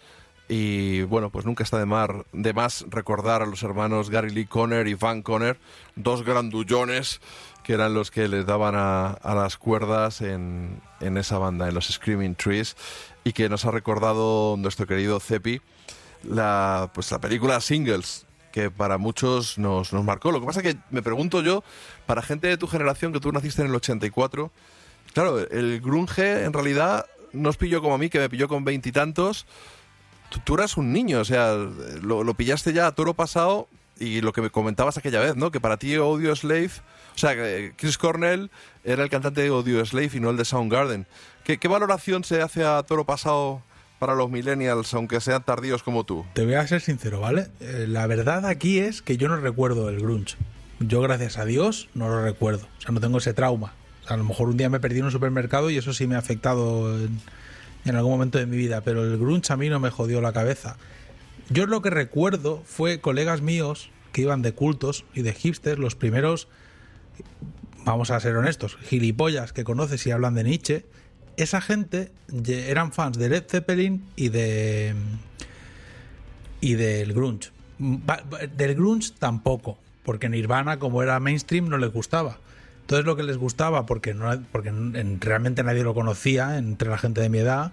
Y bueno, pues nunca está de, mar, de más recordar a los hermanos Gary Lee Conner y Van Conner, dos grandullones que eran los que les daban a, las cuerdas en, en esa banda, en los Screaming Trees, y que nos ha recordado nuestro querido Cepi la, pues la película Singles, que para muchos nos, nos marcó. Lo que pasa que me pregunto yo, para gente de tu generación, que tú naciste en el 84, claro, el grunge en realidad nos pilló como a mí, que me pilló con veintitantos. Tú, tú eras un niño, o sea, lo, pillaste ya a toro pasado y lo que me comentabas aquella vez, ¿no? Que para ti Audio Slave, o sea, que Chris Cornell era el cantante de Audio Slave y no el de Soundgarden. ¿Qué, qué valoración se hace a toro pasado para los millennials, aunque sean tardíos como tú? Te voy a ser sincero, ¿vale? Eh, la verdad aquí es que yo no recuerdo el grunge. Yo, gracias a Dios, no lo recuerdo. O sea, no tengo ese trauma. O sea, a lo mejor un día me perdí en un supermercado y eso sí me ha afectado en, en algún momento de mi vida, pero el grunge a mí no me jodió la cabeza. Yo lo que recuerdo fue colegas míos que iban de cultos y de hipsters, los primeros, vamos a ser honestos, gilipollas que conoces y hablan de Nietzsche. Esa gente eran fans de Led Zeppelin y de y del grunge. Va- Del grunge tampoco, porque Nirvana, como era mainstream, no les gustaba. Entonces lo que les gustaba, porque, no, porque en- realmente nadie lo conocía entre la gente de mi edad,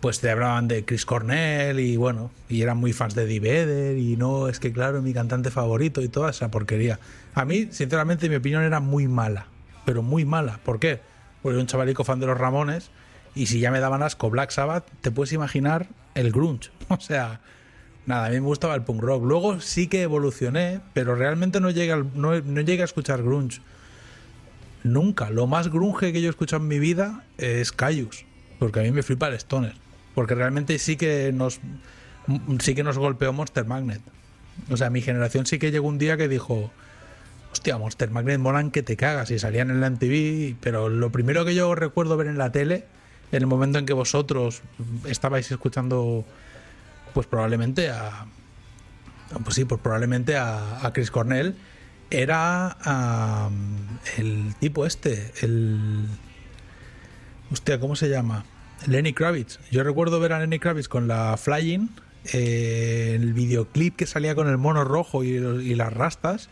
pues te hablaban de Chris Cornell y bueno, y eran muy fans de Eddie Vedder y no, es que claro, mi cantante favorito y toda esa porquería. A mí, sinceramente, mi opinión era muy mala, pero muy mala. ¿Por qué? Porque un chavalico fan de los Ramones y si ya me daban asco Black Sabbath, te puedes imaginar el grunge. O sea, nada, a mí me gustaba el punk rock. Luego sí que evolucioné, pero realmente no llegué, no, no llegué a escuchar grunge. Nunca. Lo más grunge que yo he escuchado en mi vida es Caius. Porque a mí me flipa el Stoner. Porque realmente sí que nos sí que nos golpeó Monster Magnet. O sea, mi generación sí que llegó un día que dijo, hostia, Monster Magnet molan que te cagas y salían en la MTV, pero lo primero que yo recuerdo ver en la tele, en el momento en que vosotros estabais escuchando, pues probablemente a, pues sí, pues probablemente a Chris Cornell, era el tipo este, el... Hostia, ¿cómo se llama? Lenny Kravitz. Yo recuerdo ver a Lenny Kravitz con la Flying, eh, el videoclip que salía con el mono rojo y, y las rastas.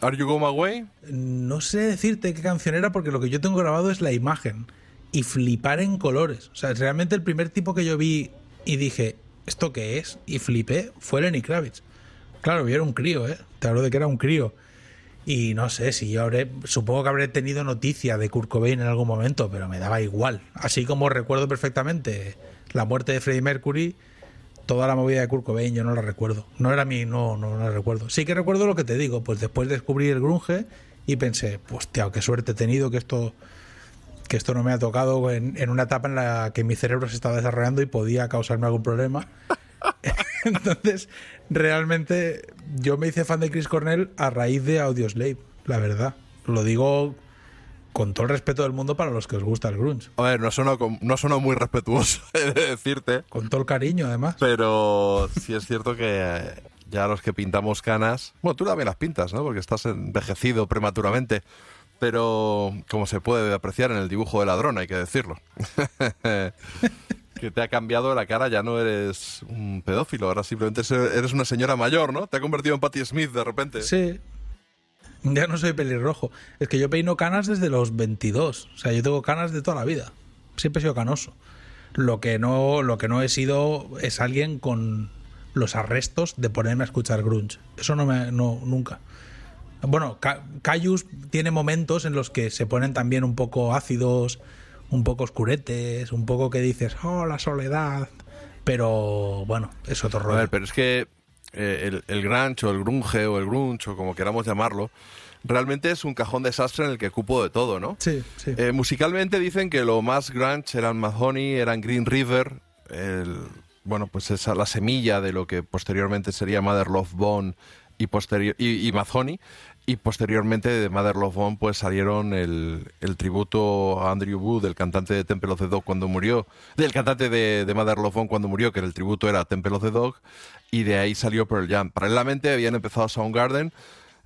¿Are You Go My Way? No sé decirte qué canción era porque lo que yo tengo grabado es la imagen. Y flipar en colores. O sea, realmente el primer tipo que yo vi y dije, ¿esto qué es? Y flipé fue Lenny Kravitz. Claro, yo era un crío, ¿eh? Te hablo de que era un crío. Y no sé si yo habré, supongo que habré tenido noticia de Kurt Cobain en algún momento, pero me daba igual. Así como recuerdo perfectamente la muerte de Freddie Mercury, toda la movida de Kurt Cobain yo no la recuerdo. No era mi, no, no la recuerdo. Sí que recuerdo lo que te digo, pues después descubrí el grunge y pensé, pues tío, qué suerte he tenido que esto que esto no me ha tocado en, en una etapa en la que mi cerebro se estaba desarrollando y podía causarme algún problema. Entonces, realmente yo me hice fan de Chris Cornell a raíz de Audioslave, la verdad. Lo digo con todo el respeto del mundo para los que os gusta el grunge. A ver, no suena, no suena muy respetuoso he de decirte. Con todo el cariño, además. Pero sí es cierto que ya los que pintamos canas. Bueno, tú también las pintas, ¿no? Porque estás envejecido prematuramente. Pero como se puede apreciar en el dibujo de ladrón, hay que decirlo. que te ha cambiado la cara, ya no eres un pedófilo, ahora simplemente eres una señora mayor, ¿no? Te ha convertido en Patti Smith de repente. Sí. Ya no soy pelirrojo. Es que yo peino canas desde los 22. O sea, yo tengo canas de toda la vida. Siempre he sido canoso. Lo que no, lo que no he sido es alguien con los arrestos de ponerme a escuchar grunge. Eso no me. No, nunca. Bueno, Ca- Cayus tiene momentos en los que se ponen también un poco ácidos, un poco oscuretes, un poco que dices, oh, la soledad. Pero bueno, es otro A rollo. ver, pero es que eh, el, el grunge o el grunge o el grunge o como queramos llamarlo, realmente es un cajón desastre en el que cupo de todo, ¿no? Sí, sí. Eh, musicalmente dicen que lo más grunge eran Mahoney, eran Green River, el, bueno, pues esa la semilla de lo que posteriormente sería Mother Love Bone y, posterior, y, y Mahoney. Y posteriormente de Mother Love Bone pues salieron el, el tributo a Andrew Wood, el cantante de Temple of the Dog cuando murió, del cantante de, de Mother Love Bone cuando murió, que el tributo era Temple of the Dog, y de ahí salió Pearl Jam. Paralelamente habían empezado Soundgarden,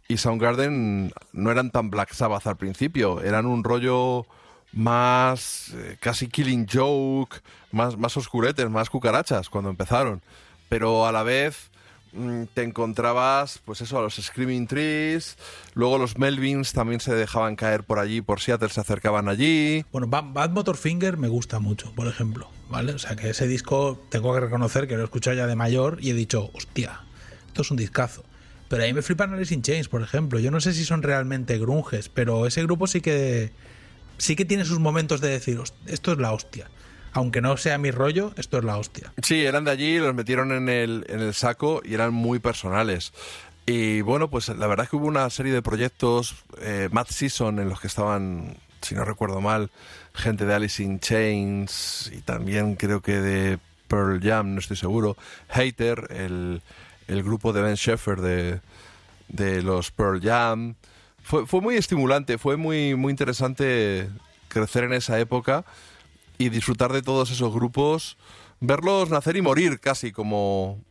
y Soundgarden no eran tan Black Sabbath al principio, eran un rollo más eh, casi Killing Joke, más, más oscuretes, más cucarachas cuando empezaron. Pero a la vez te encontrabas, pues eso, a los Screaming Trees, luego los Melvins también se dejaban caer por allí, por Seattle se acercaban allí. Bueno, Bad, Motorfinger me gusta mucho, por ejemplo, ¿vale? O sea, que ese disco tengo que reconocer que lo he escuchado ya de mayor y he dicho, hostia, esto es un discazo. Pero ahí me flipan Alice in Chains, por ejemplo. Yo no sé si son realmente grunges, pero ese grupo sí que sí que tiene sus momentos de decir, "Host- esto es la hostia. Aunque no sea mi rollo, esto es la hostia. Sí, eran de allí, los metieron en el, en el saco y eran muy personales. Y bueno, pues la verdad es que hubo una serie de proyectos, eh, Mad Season, en los que estaban, si no recuerdo mal, gente de Alice in Chains y también creo que de Pearl Jam, no estoy seguro. Hater, el, el grupo de Ben Sheffer de, de los Pearl Jam. Fue, fue muy estimulante, fue muy, muy interesante crecer en esa época y disfrutar de todos esos grupos, verlos nacer y morir casi como,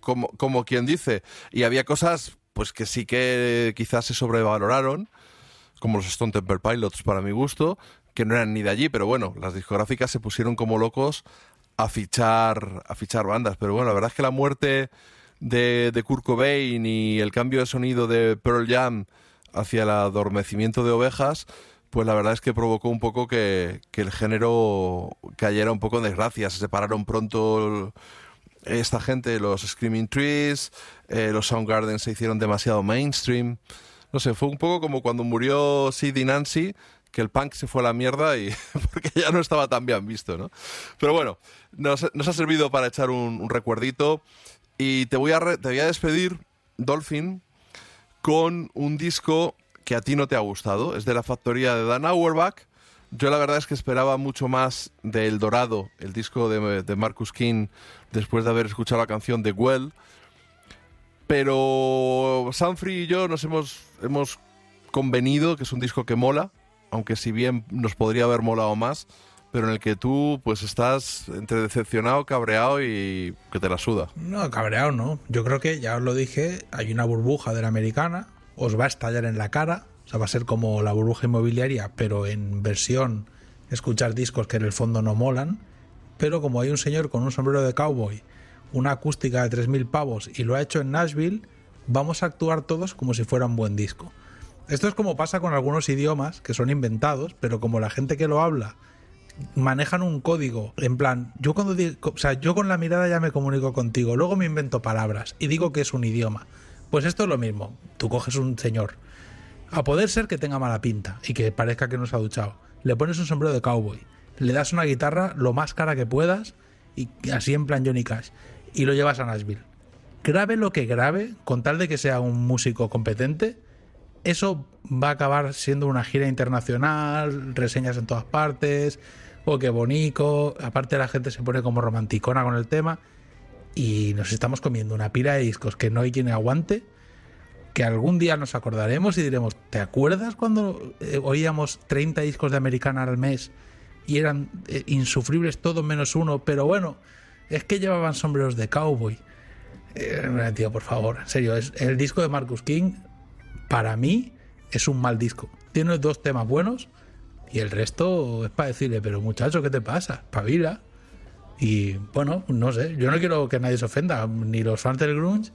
como, como quien dice. Y había cosas pues que sí que quizás se sobrevaloraron, como los Stone Temple Pilots para mi gusto, que no eran ni de allí, pero bueno, las discográficas se pusieron como locos a fichar, a fichar bandas. Pero bueno, la verdad es que la muerte de, de Kurt Cobain y el cambio de sonido de Pearl Jam hacia el adormecimiento de ovejas, pues la verdad es que provocó un poco que, que el género cayera un poco en desgracia. Se separaron pronto esta gente, los Screaming Trees, eh, los Soundgarden se hicieron demasiado mainstream. No sé, fue un poco como cuando murió Sid Nancy, que el punk se fue a la mierda y porque ya no estaba tan bien visto, ¿no? Pero bueno, nos, nos ha servido para echar un, un recuerdito y te voy, a re- te voy a despedir, Dolphin, con un disco que a ti no te ha gustado. Es de la factoría de Dan Auerbach. Yo la verdad es que esperaba mucho más de El Dorado, el disco de, Marcus King, después de haber escuchado la canción de Well. Pero Sanfrey y yo nos hemos, hemos convenido que es un disco que mola, aunque si bien nos podría haber molado más, pero en el que tú pues estás entre decepcionado, cabreado y que te la suda. No, cabreado no. Yo creo que, ya os lo dije, hay una burbuja de la americana, os va a estallar en la cara, o sea, va a ser como la burbuja inmobiliaria, pero en versión escuchar discos que en el fondo no molan. Pero como hay un señor con un sombrero de cowboy, una acústica de 3.000 pavos y lo ha hecho en Nashville, vamos a actuar todos como si fuera un buen disco. Esto es como pasa con algunos idiomas que son inventados, pero como la gente que lo habla manejan un código en plan yo cuando digo, o sea yo con la mirada ya me comunico contigo luego me invento palabras y digo que es un idioma pues esto es lo mismo. Tú coges un señor. A poder ser que tenga mala pinta y que parezca que no se ha duchado le pones un sombrero de cowboy le das una guitarra lo más cara que puedas y así en plan Johnny Cash y lo llevas a Nashville. Grabe lo que grabe con tal de que sea un músico competente eso va a acabar siendo una gira internacional, reseñas en todas partes, o qué bonito, aparte la gente se pone como romanticona con el tema y nos estamos comiendo una pila de discos que no hay quien aguante, que algún día nos acordaremos y diremos, ¿te acuerdas cuando eh, oíamos 30 discos de americana al mes y eran eh, insufribles todos menos uno, pero bueno, es que llevaban sombreros de cowboy? Eh, tío, por favor, en serio, es el disco de Marcus King para mí es un mal disco. Tiene dos temas buenos y el resto es para decirle, pero muchacho, ¿qué te pasa? Pavila. Y bueno, no sé, yo no quiero que nadie se ofenda, ni los fans del grunge,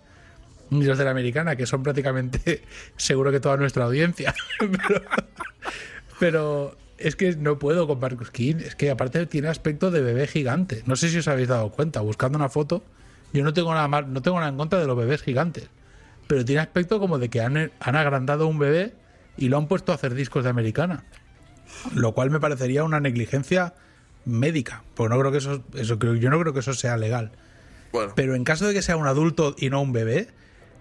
ni los de la americana, que son prácticamente seguro que toda nuestra audiencia. pero, es que no puedo con Marcus King, es que aparte tiene aspecto de bebé gigante. No sé si os habéis dado cuenta, buscando una foto, Yo no tengo nada mal, no tengo nada en contra de los bebés gigantes. Pero tiene aspecto como de que han, han agrandado un bebé y lo han puesto a hacer discos de americana. Lo cual me parecería una negligencia médica. Pues no creo que eso, yo no creo que eso sea legal. Pero en caso de que sea un adulto y no un bebé,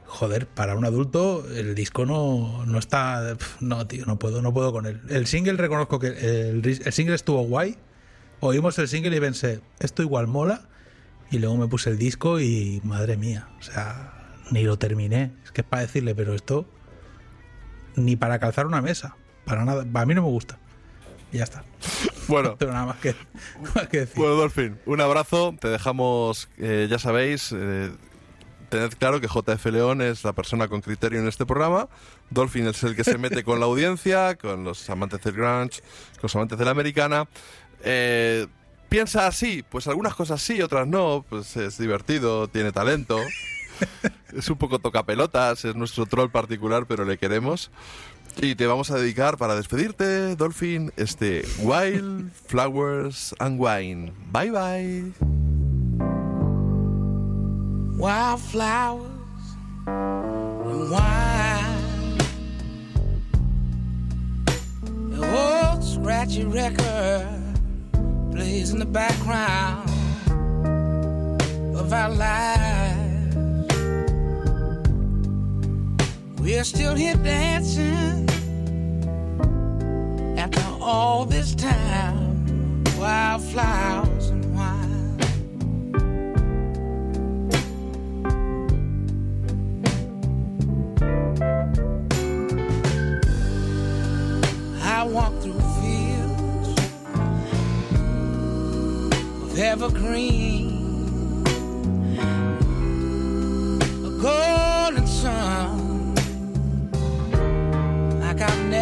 joder, para un adulto el disco no, no está. No, tío, no puedo, no puedo con él. El single reconozco que el, el single estuvo guay. Oímos el single y pensé, esto igual mola. Y luego me puse el disco y madre mía, o sea, ni lo terminé. Es que es para decirle, pero esto ni para calzar una mesa, para nada. A mí no me gusta. Y ya está. Bueno. No tengo nada más que, más que decir. Bueno, Dolphin, un abrazo. Te dejamos, eh, ya sabéis, eh, tened claro que JF León es la persona con criterio en este programa. Dolphin es el que se mete con la audiencia, con los amantes del grunge, con los amantes de la americana. Eh, piensa así, pues algunas cosas sí, otras no. Pues es divertido, tiene talento. es un poco tocapelotas, es nuestro troll particular, pero le queremos. Y te vamos a dedicar para despedirte, Dolphin, este Wild Flowers and Wine. Bye bye. wildflowers and wine. The old scratchy record plays in the background of our lives. We're still here dancing after all this time. Wildflowers and wine. I walk through fields of evergreen, a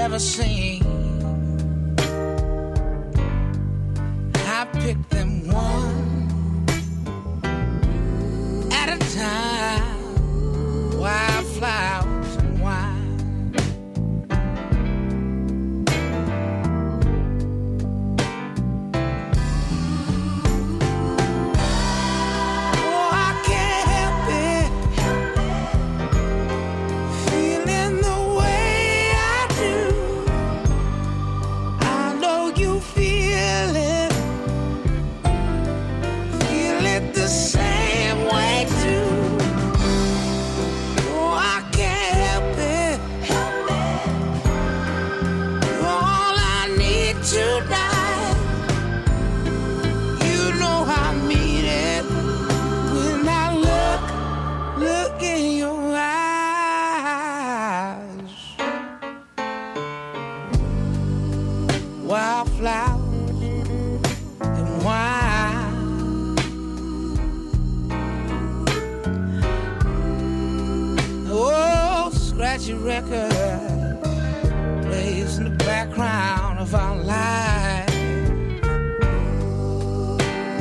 like I've never seen. I pick them one at a time, wildflowers Scratchy record plays in the background of our lives.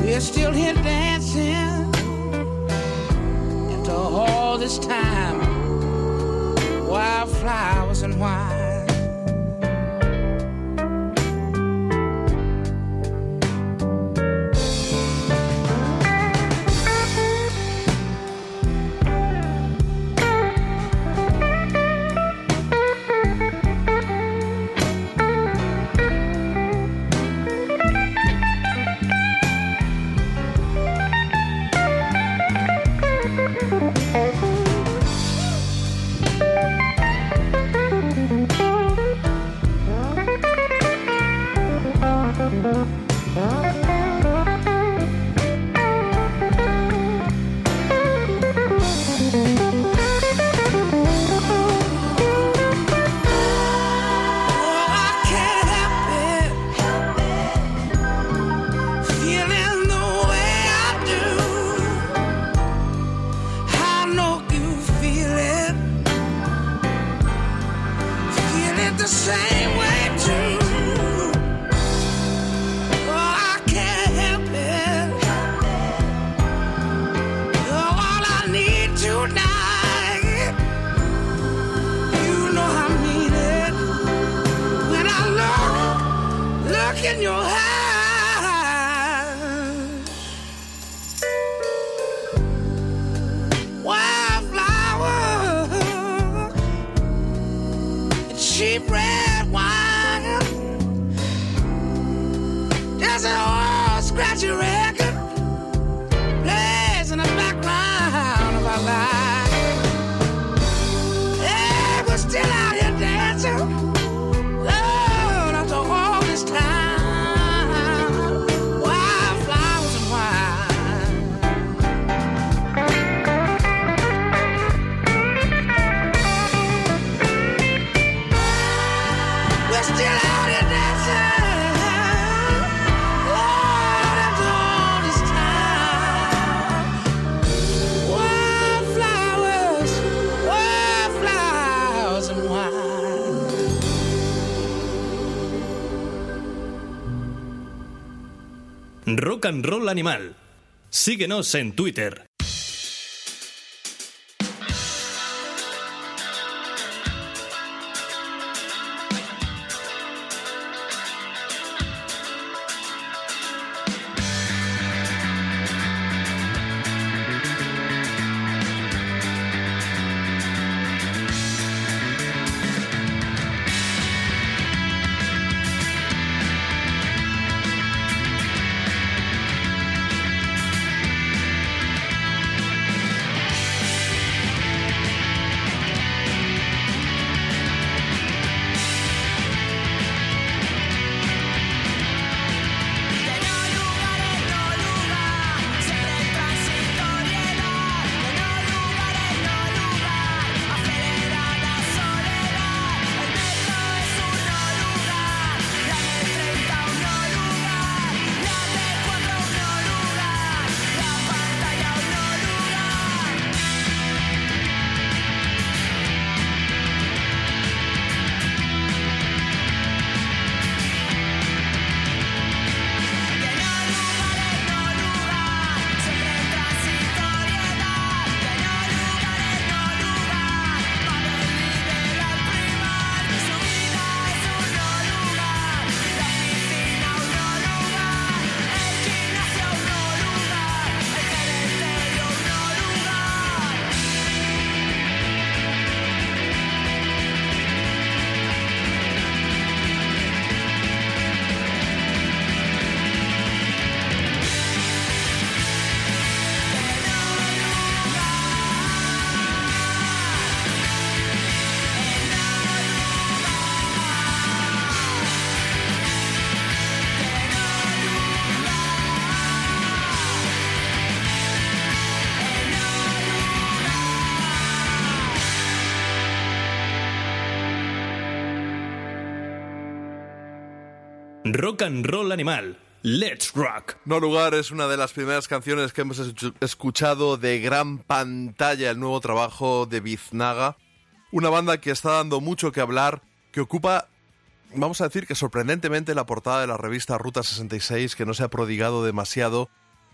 We're still here dancing Rock and Roll Animal. Síguenos en Twitter. Rock and Roll Animal. Let's Rock. No Lugar es una de las primeras canciones que hemos escu- escuchado de gran pantalla, el nuevo trabajo de Biznaga. Una banda que está dando mucho que hablar, que ocupa, vamos a decir que sorprendentemente la portada de la revista Ruta 66, que no se ha prodigado demasiado,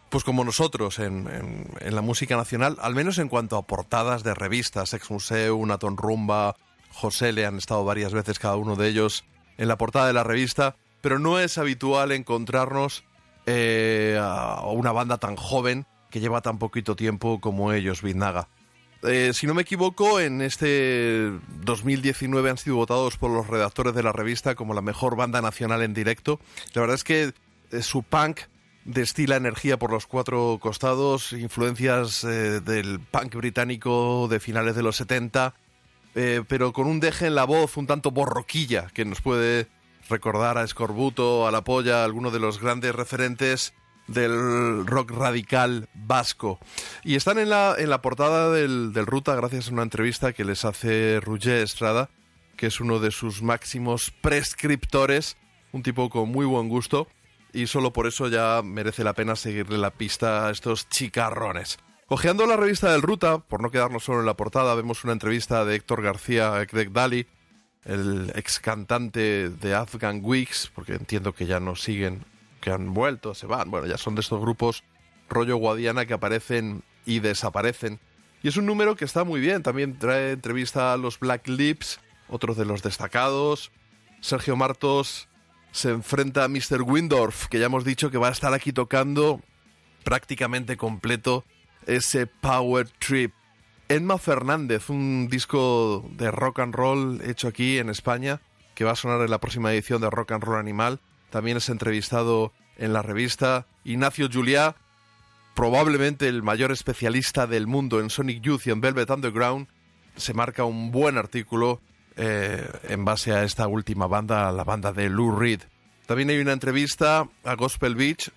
pues como nosotros en, la música nacional, al menos en cuanto a portadas de revistas, Ex Museo, Naton Rumba, José le han estado varias veces cada uno de ellos en la portada de la revista, pero no es habitual encontrarnos eh, a una banda tan joven que lleva tan poquito tiempo como ellos, Biznaga. Eh, si no me equivoco, en este 2019 han sido votados por los redactores de la revista como la mejor banda nacional en directo. La verdad es que eh, su punk destila energía por los cuatro costados, influencias eh, del punk británico de finales de los 70, eh, pero con un deje en la voz un tanto borroquilla que nos puede recordar a Escorbuto, a La Polla, alguno de los grandes referentes del rock radical vasco. Y están en la, en la portada del, del Ruta gracias a una entrevista que les hace Roger Estrada, que es uno de sus máximos prescriptores, un tipo con muy buen gusto, y solo por eso ya merece la pena seguirle la pista a estos chicarrones. Ojeando la revista del Ruta, por no quedarnos solo en la portada, vemos una entrevista de Héctor García a Greg Daly, el ex cantante de Afghan Weeks, porque entiendo que ya no siguen, que han vuelto, se van, bueno, ya son de estos grupos rollo Guadiana que aparecen y desaparecen. Y es un número que está muy bien, también trae entrevista a los Black Lips, otros de los destacados. Sergio Martos se enfrenta a Mr. Windorf, que ya hemos dicho que va a estar aquí tocando prácticamente completo ese Power Trip. Emma Fernández, un disco de rock and roll hecho aquí en España, que va a sonar en la próxima edición de Rock and Roll Animal. También es entrevistado en la revista. Ignacio Juliá, probablemente el mayor especialista del mundo en Sonic Youth y en Velvet Underground, se marca un buen artículo eh, en base a esta última banda, la banda de Lou Reed. También hay una entrevista a Gospel Beach,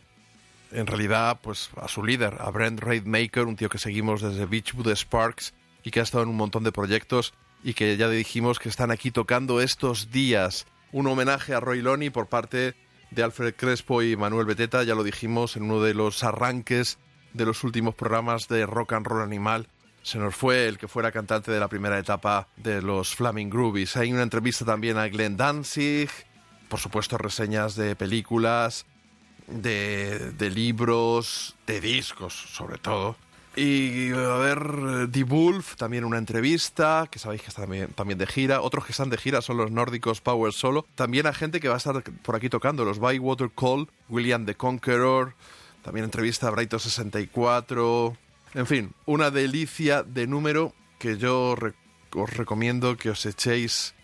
en realidad, pues a su líder, a Brent Raidmaker, un tío que seguimos desde Beachwood Sparks y que ha estado en un montón de proyectos y que ya dijimos que están aquí tocando estos días. Un homenaje a Roy Loney por parte de Alfred Crespo y Manuel Beteta, ya lo dijimos en uno de los arranques de los últimos programas de Rock and Roll Animal. Se nos fue el que fuera cantante de la primera etapa de los Flaming Groovies. Hay una entrevista también a Glenn Danzig, por supuesto reseñas de películas, de, libros, de discos sobre todo. Y a ver, The Wolf, también una entrevista, que sabéis que está también, también de gira. Otros que están de gira son los nórdicos Power Solo. También hay gente que va a estar por aquí tocando, los Bywater Call, William the Conqueror, también entrevista a Brighton 64. En fin, una delicia de número que yo os recomiendo que os echéis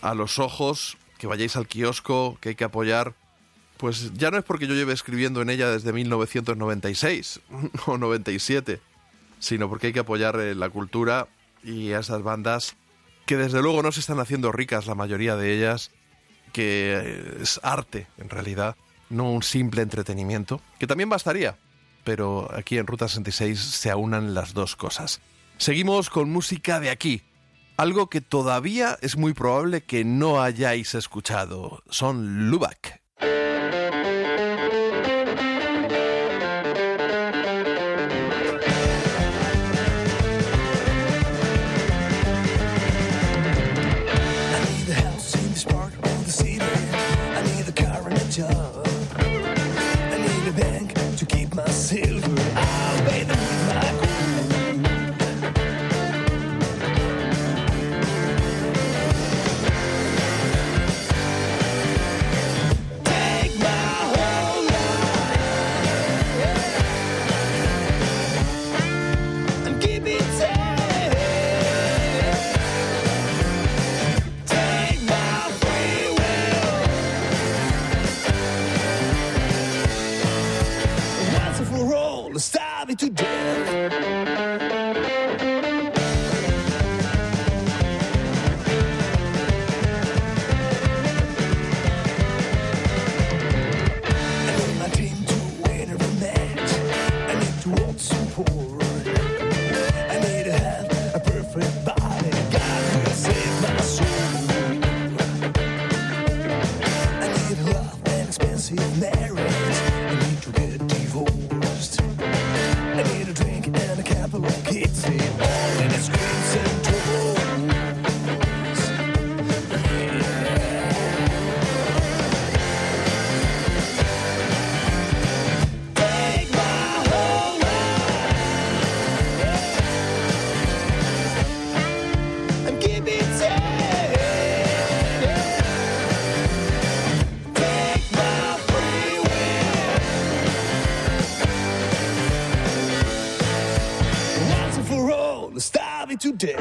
a los ojos, que vayáis al kiosco, que hay que apoyar. Pues ya no es porque yo lleve escribiendo en ella desde 1996 o 97, sino porque hay que apoyar eh, la cultura y a esas bandas que desde luego no se están haciendo ricas la mayoría de ellas, que es arte en realidad, no un simple entretenimiento, que también bastaría, pero aquí en Ruta 66 se aunan las dos cosas. Seguimos con música de aquí, algo que todavía es muy probable que no hayáis escuchado, son Lubak. Of starve it to death.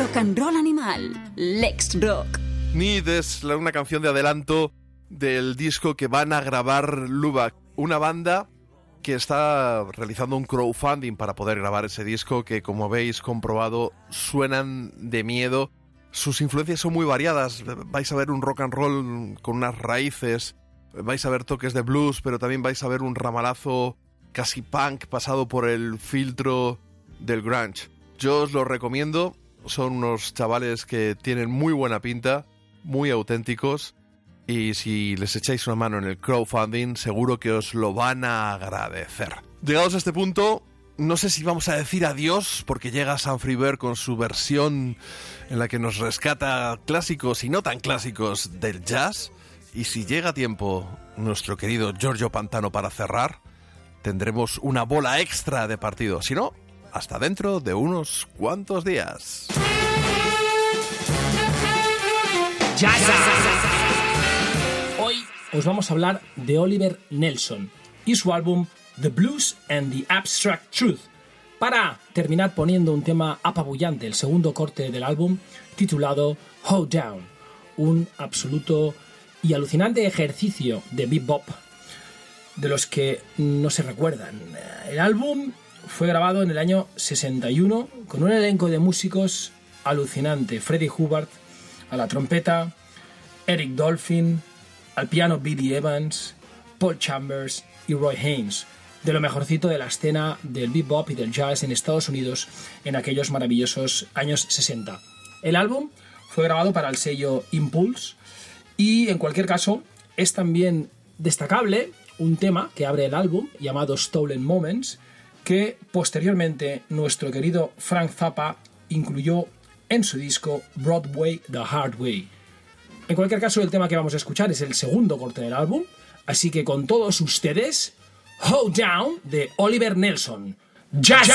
Rock and roll animal. Lex Rock. Need es una canción de adelanto del disco que van a grabar Lubak, una banda que está realizando un crowdfunding para poder grabar ese disco que como habéis comprobado suenan de miedo. Sus influencias son muy variadas, vais a ver un rock and roll con unas raíces, vais a ver toques de blues, pero también vais a ver un ramalazo casi punk pasado por el filtro del grunge. Yo os lo recomiendo, son unos chavales que tienen muy buena pinta, muy auténticos y si les echáis una mano en el crowdfunding seguro que os lo van a agradecer. Llegados a este punto, no sé si vamos a decir adiós porque llega San Friber con su versión en la que nos rescata clásicos y no tan clásicos del jazz y si llega a tiempo nuestro querido Giorgio Pantano para cerrar, tendremos una bola extra de partido. Si no, hasta dentro de unos cuantos días. Hoy os vamos a hablar de Oliver Nelson y su álbum The Blues and the Abstract Truth, para terminar poniendo un tema apabullante, el segundo corte del álbum, titulado Hold Down, un absoluto y alucinante ejercicio de bebop de los que no se recuerdan. El álbum fue grabado en el año 61 con un elenco de músicos alucinante. Freddie Hubbard a la trompeta, Eric Dolphin al piano Billy Evans, Paul Chambers y Roy Haynes. de lo mejorcito de la escena del bebop y del jazz en Estados Unidos en aquellos maravillosos años 60. El álbum fue grabado para el sello Impulse y en cualquier caso es también destacable un tema que abre el álbum llamado Stolen Moments que posteriormente nuestro querido Frank Zappa incluyó en su disco Broadway The Hard Way. En cualquier caso, el tema que vamos a escuchar es el segundo corte del álbum, así que con todos ustedes, Hold Down de Oliver Nelson. ¡Jazz!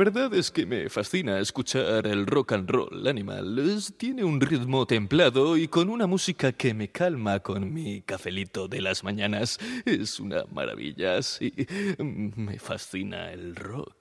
Verdad es que me fascina escuchar el rock and roll animal. Tiene un ritmo templado y con una música que me calma con mi cafelito de las mañanas. Es una maravilla, sí. Me fascina el rock.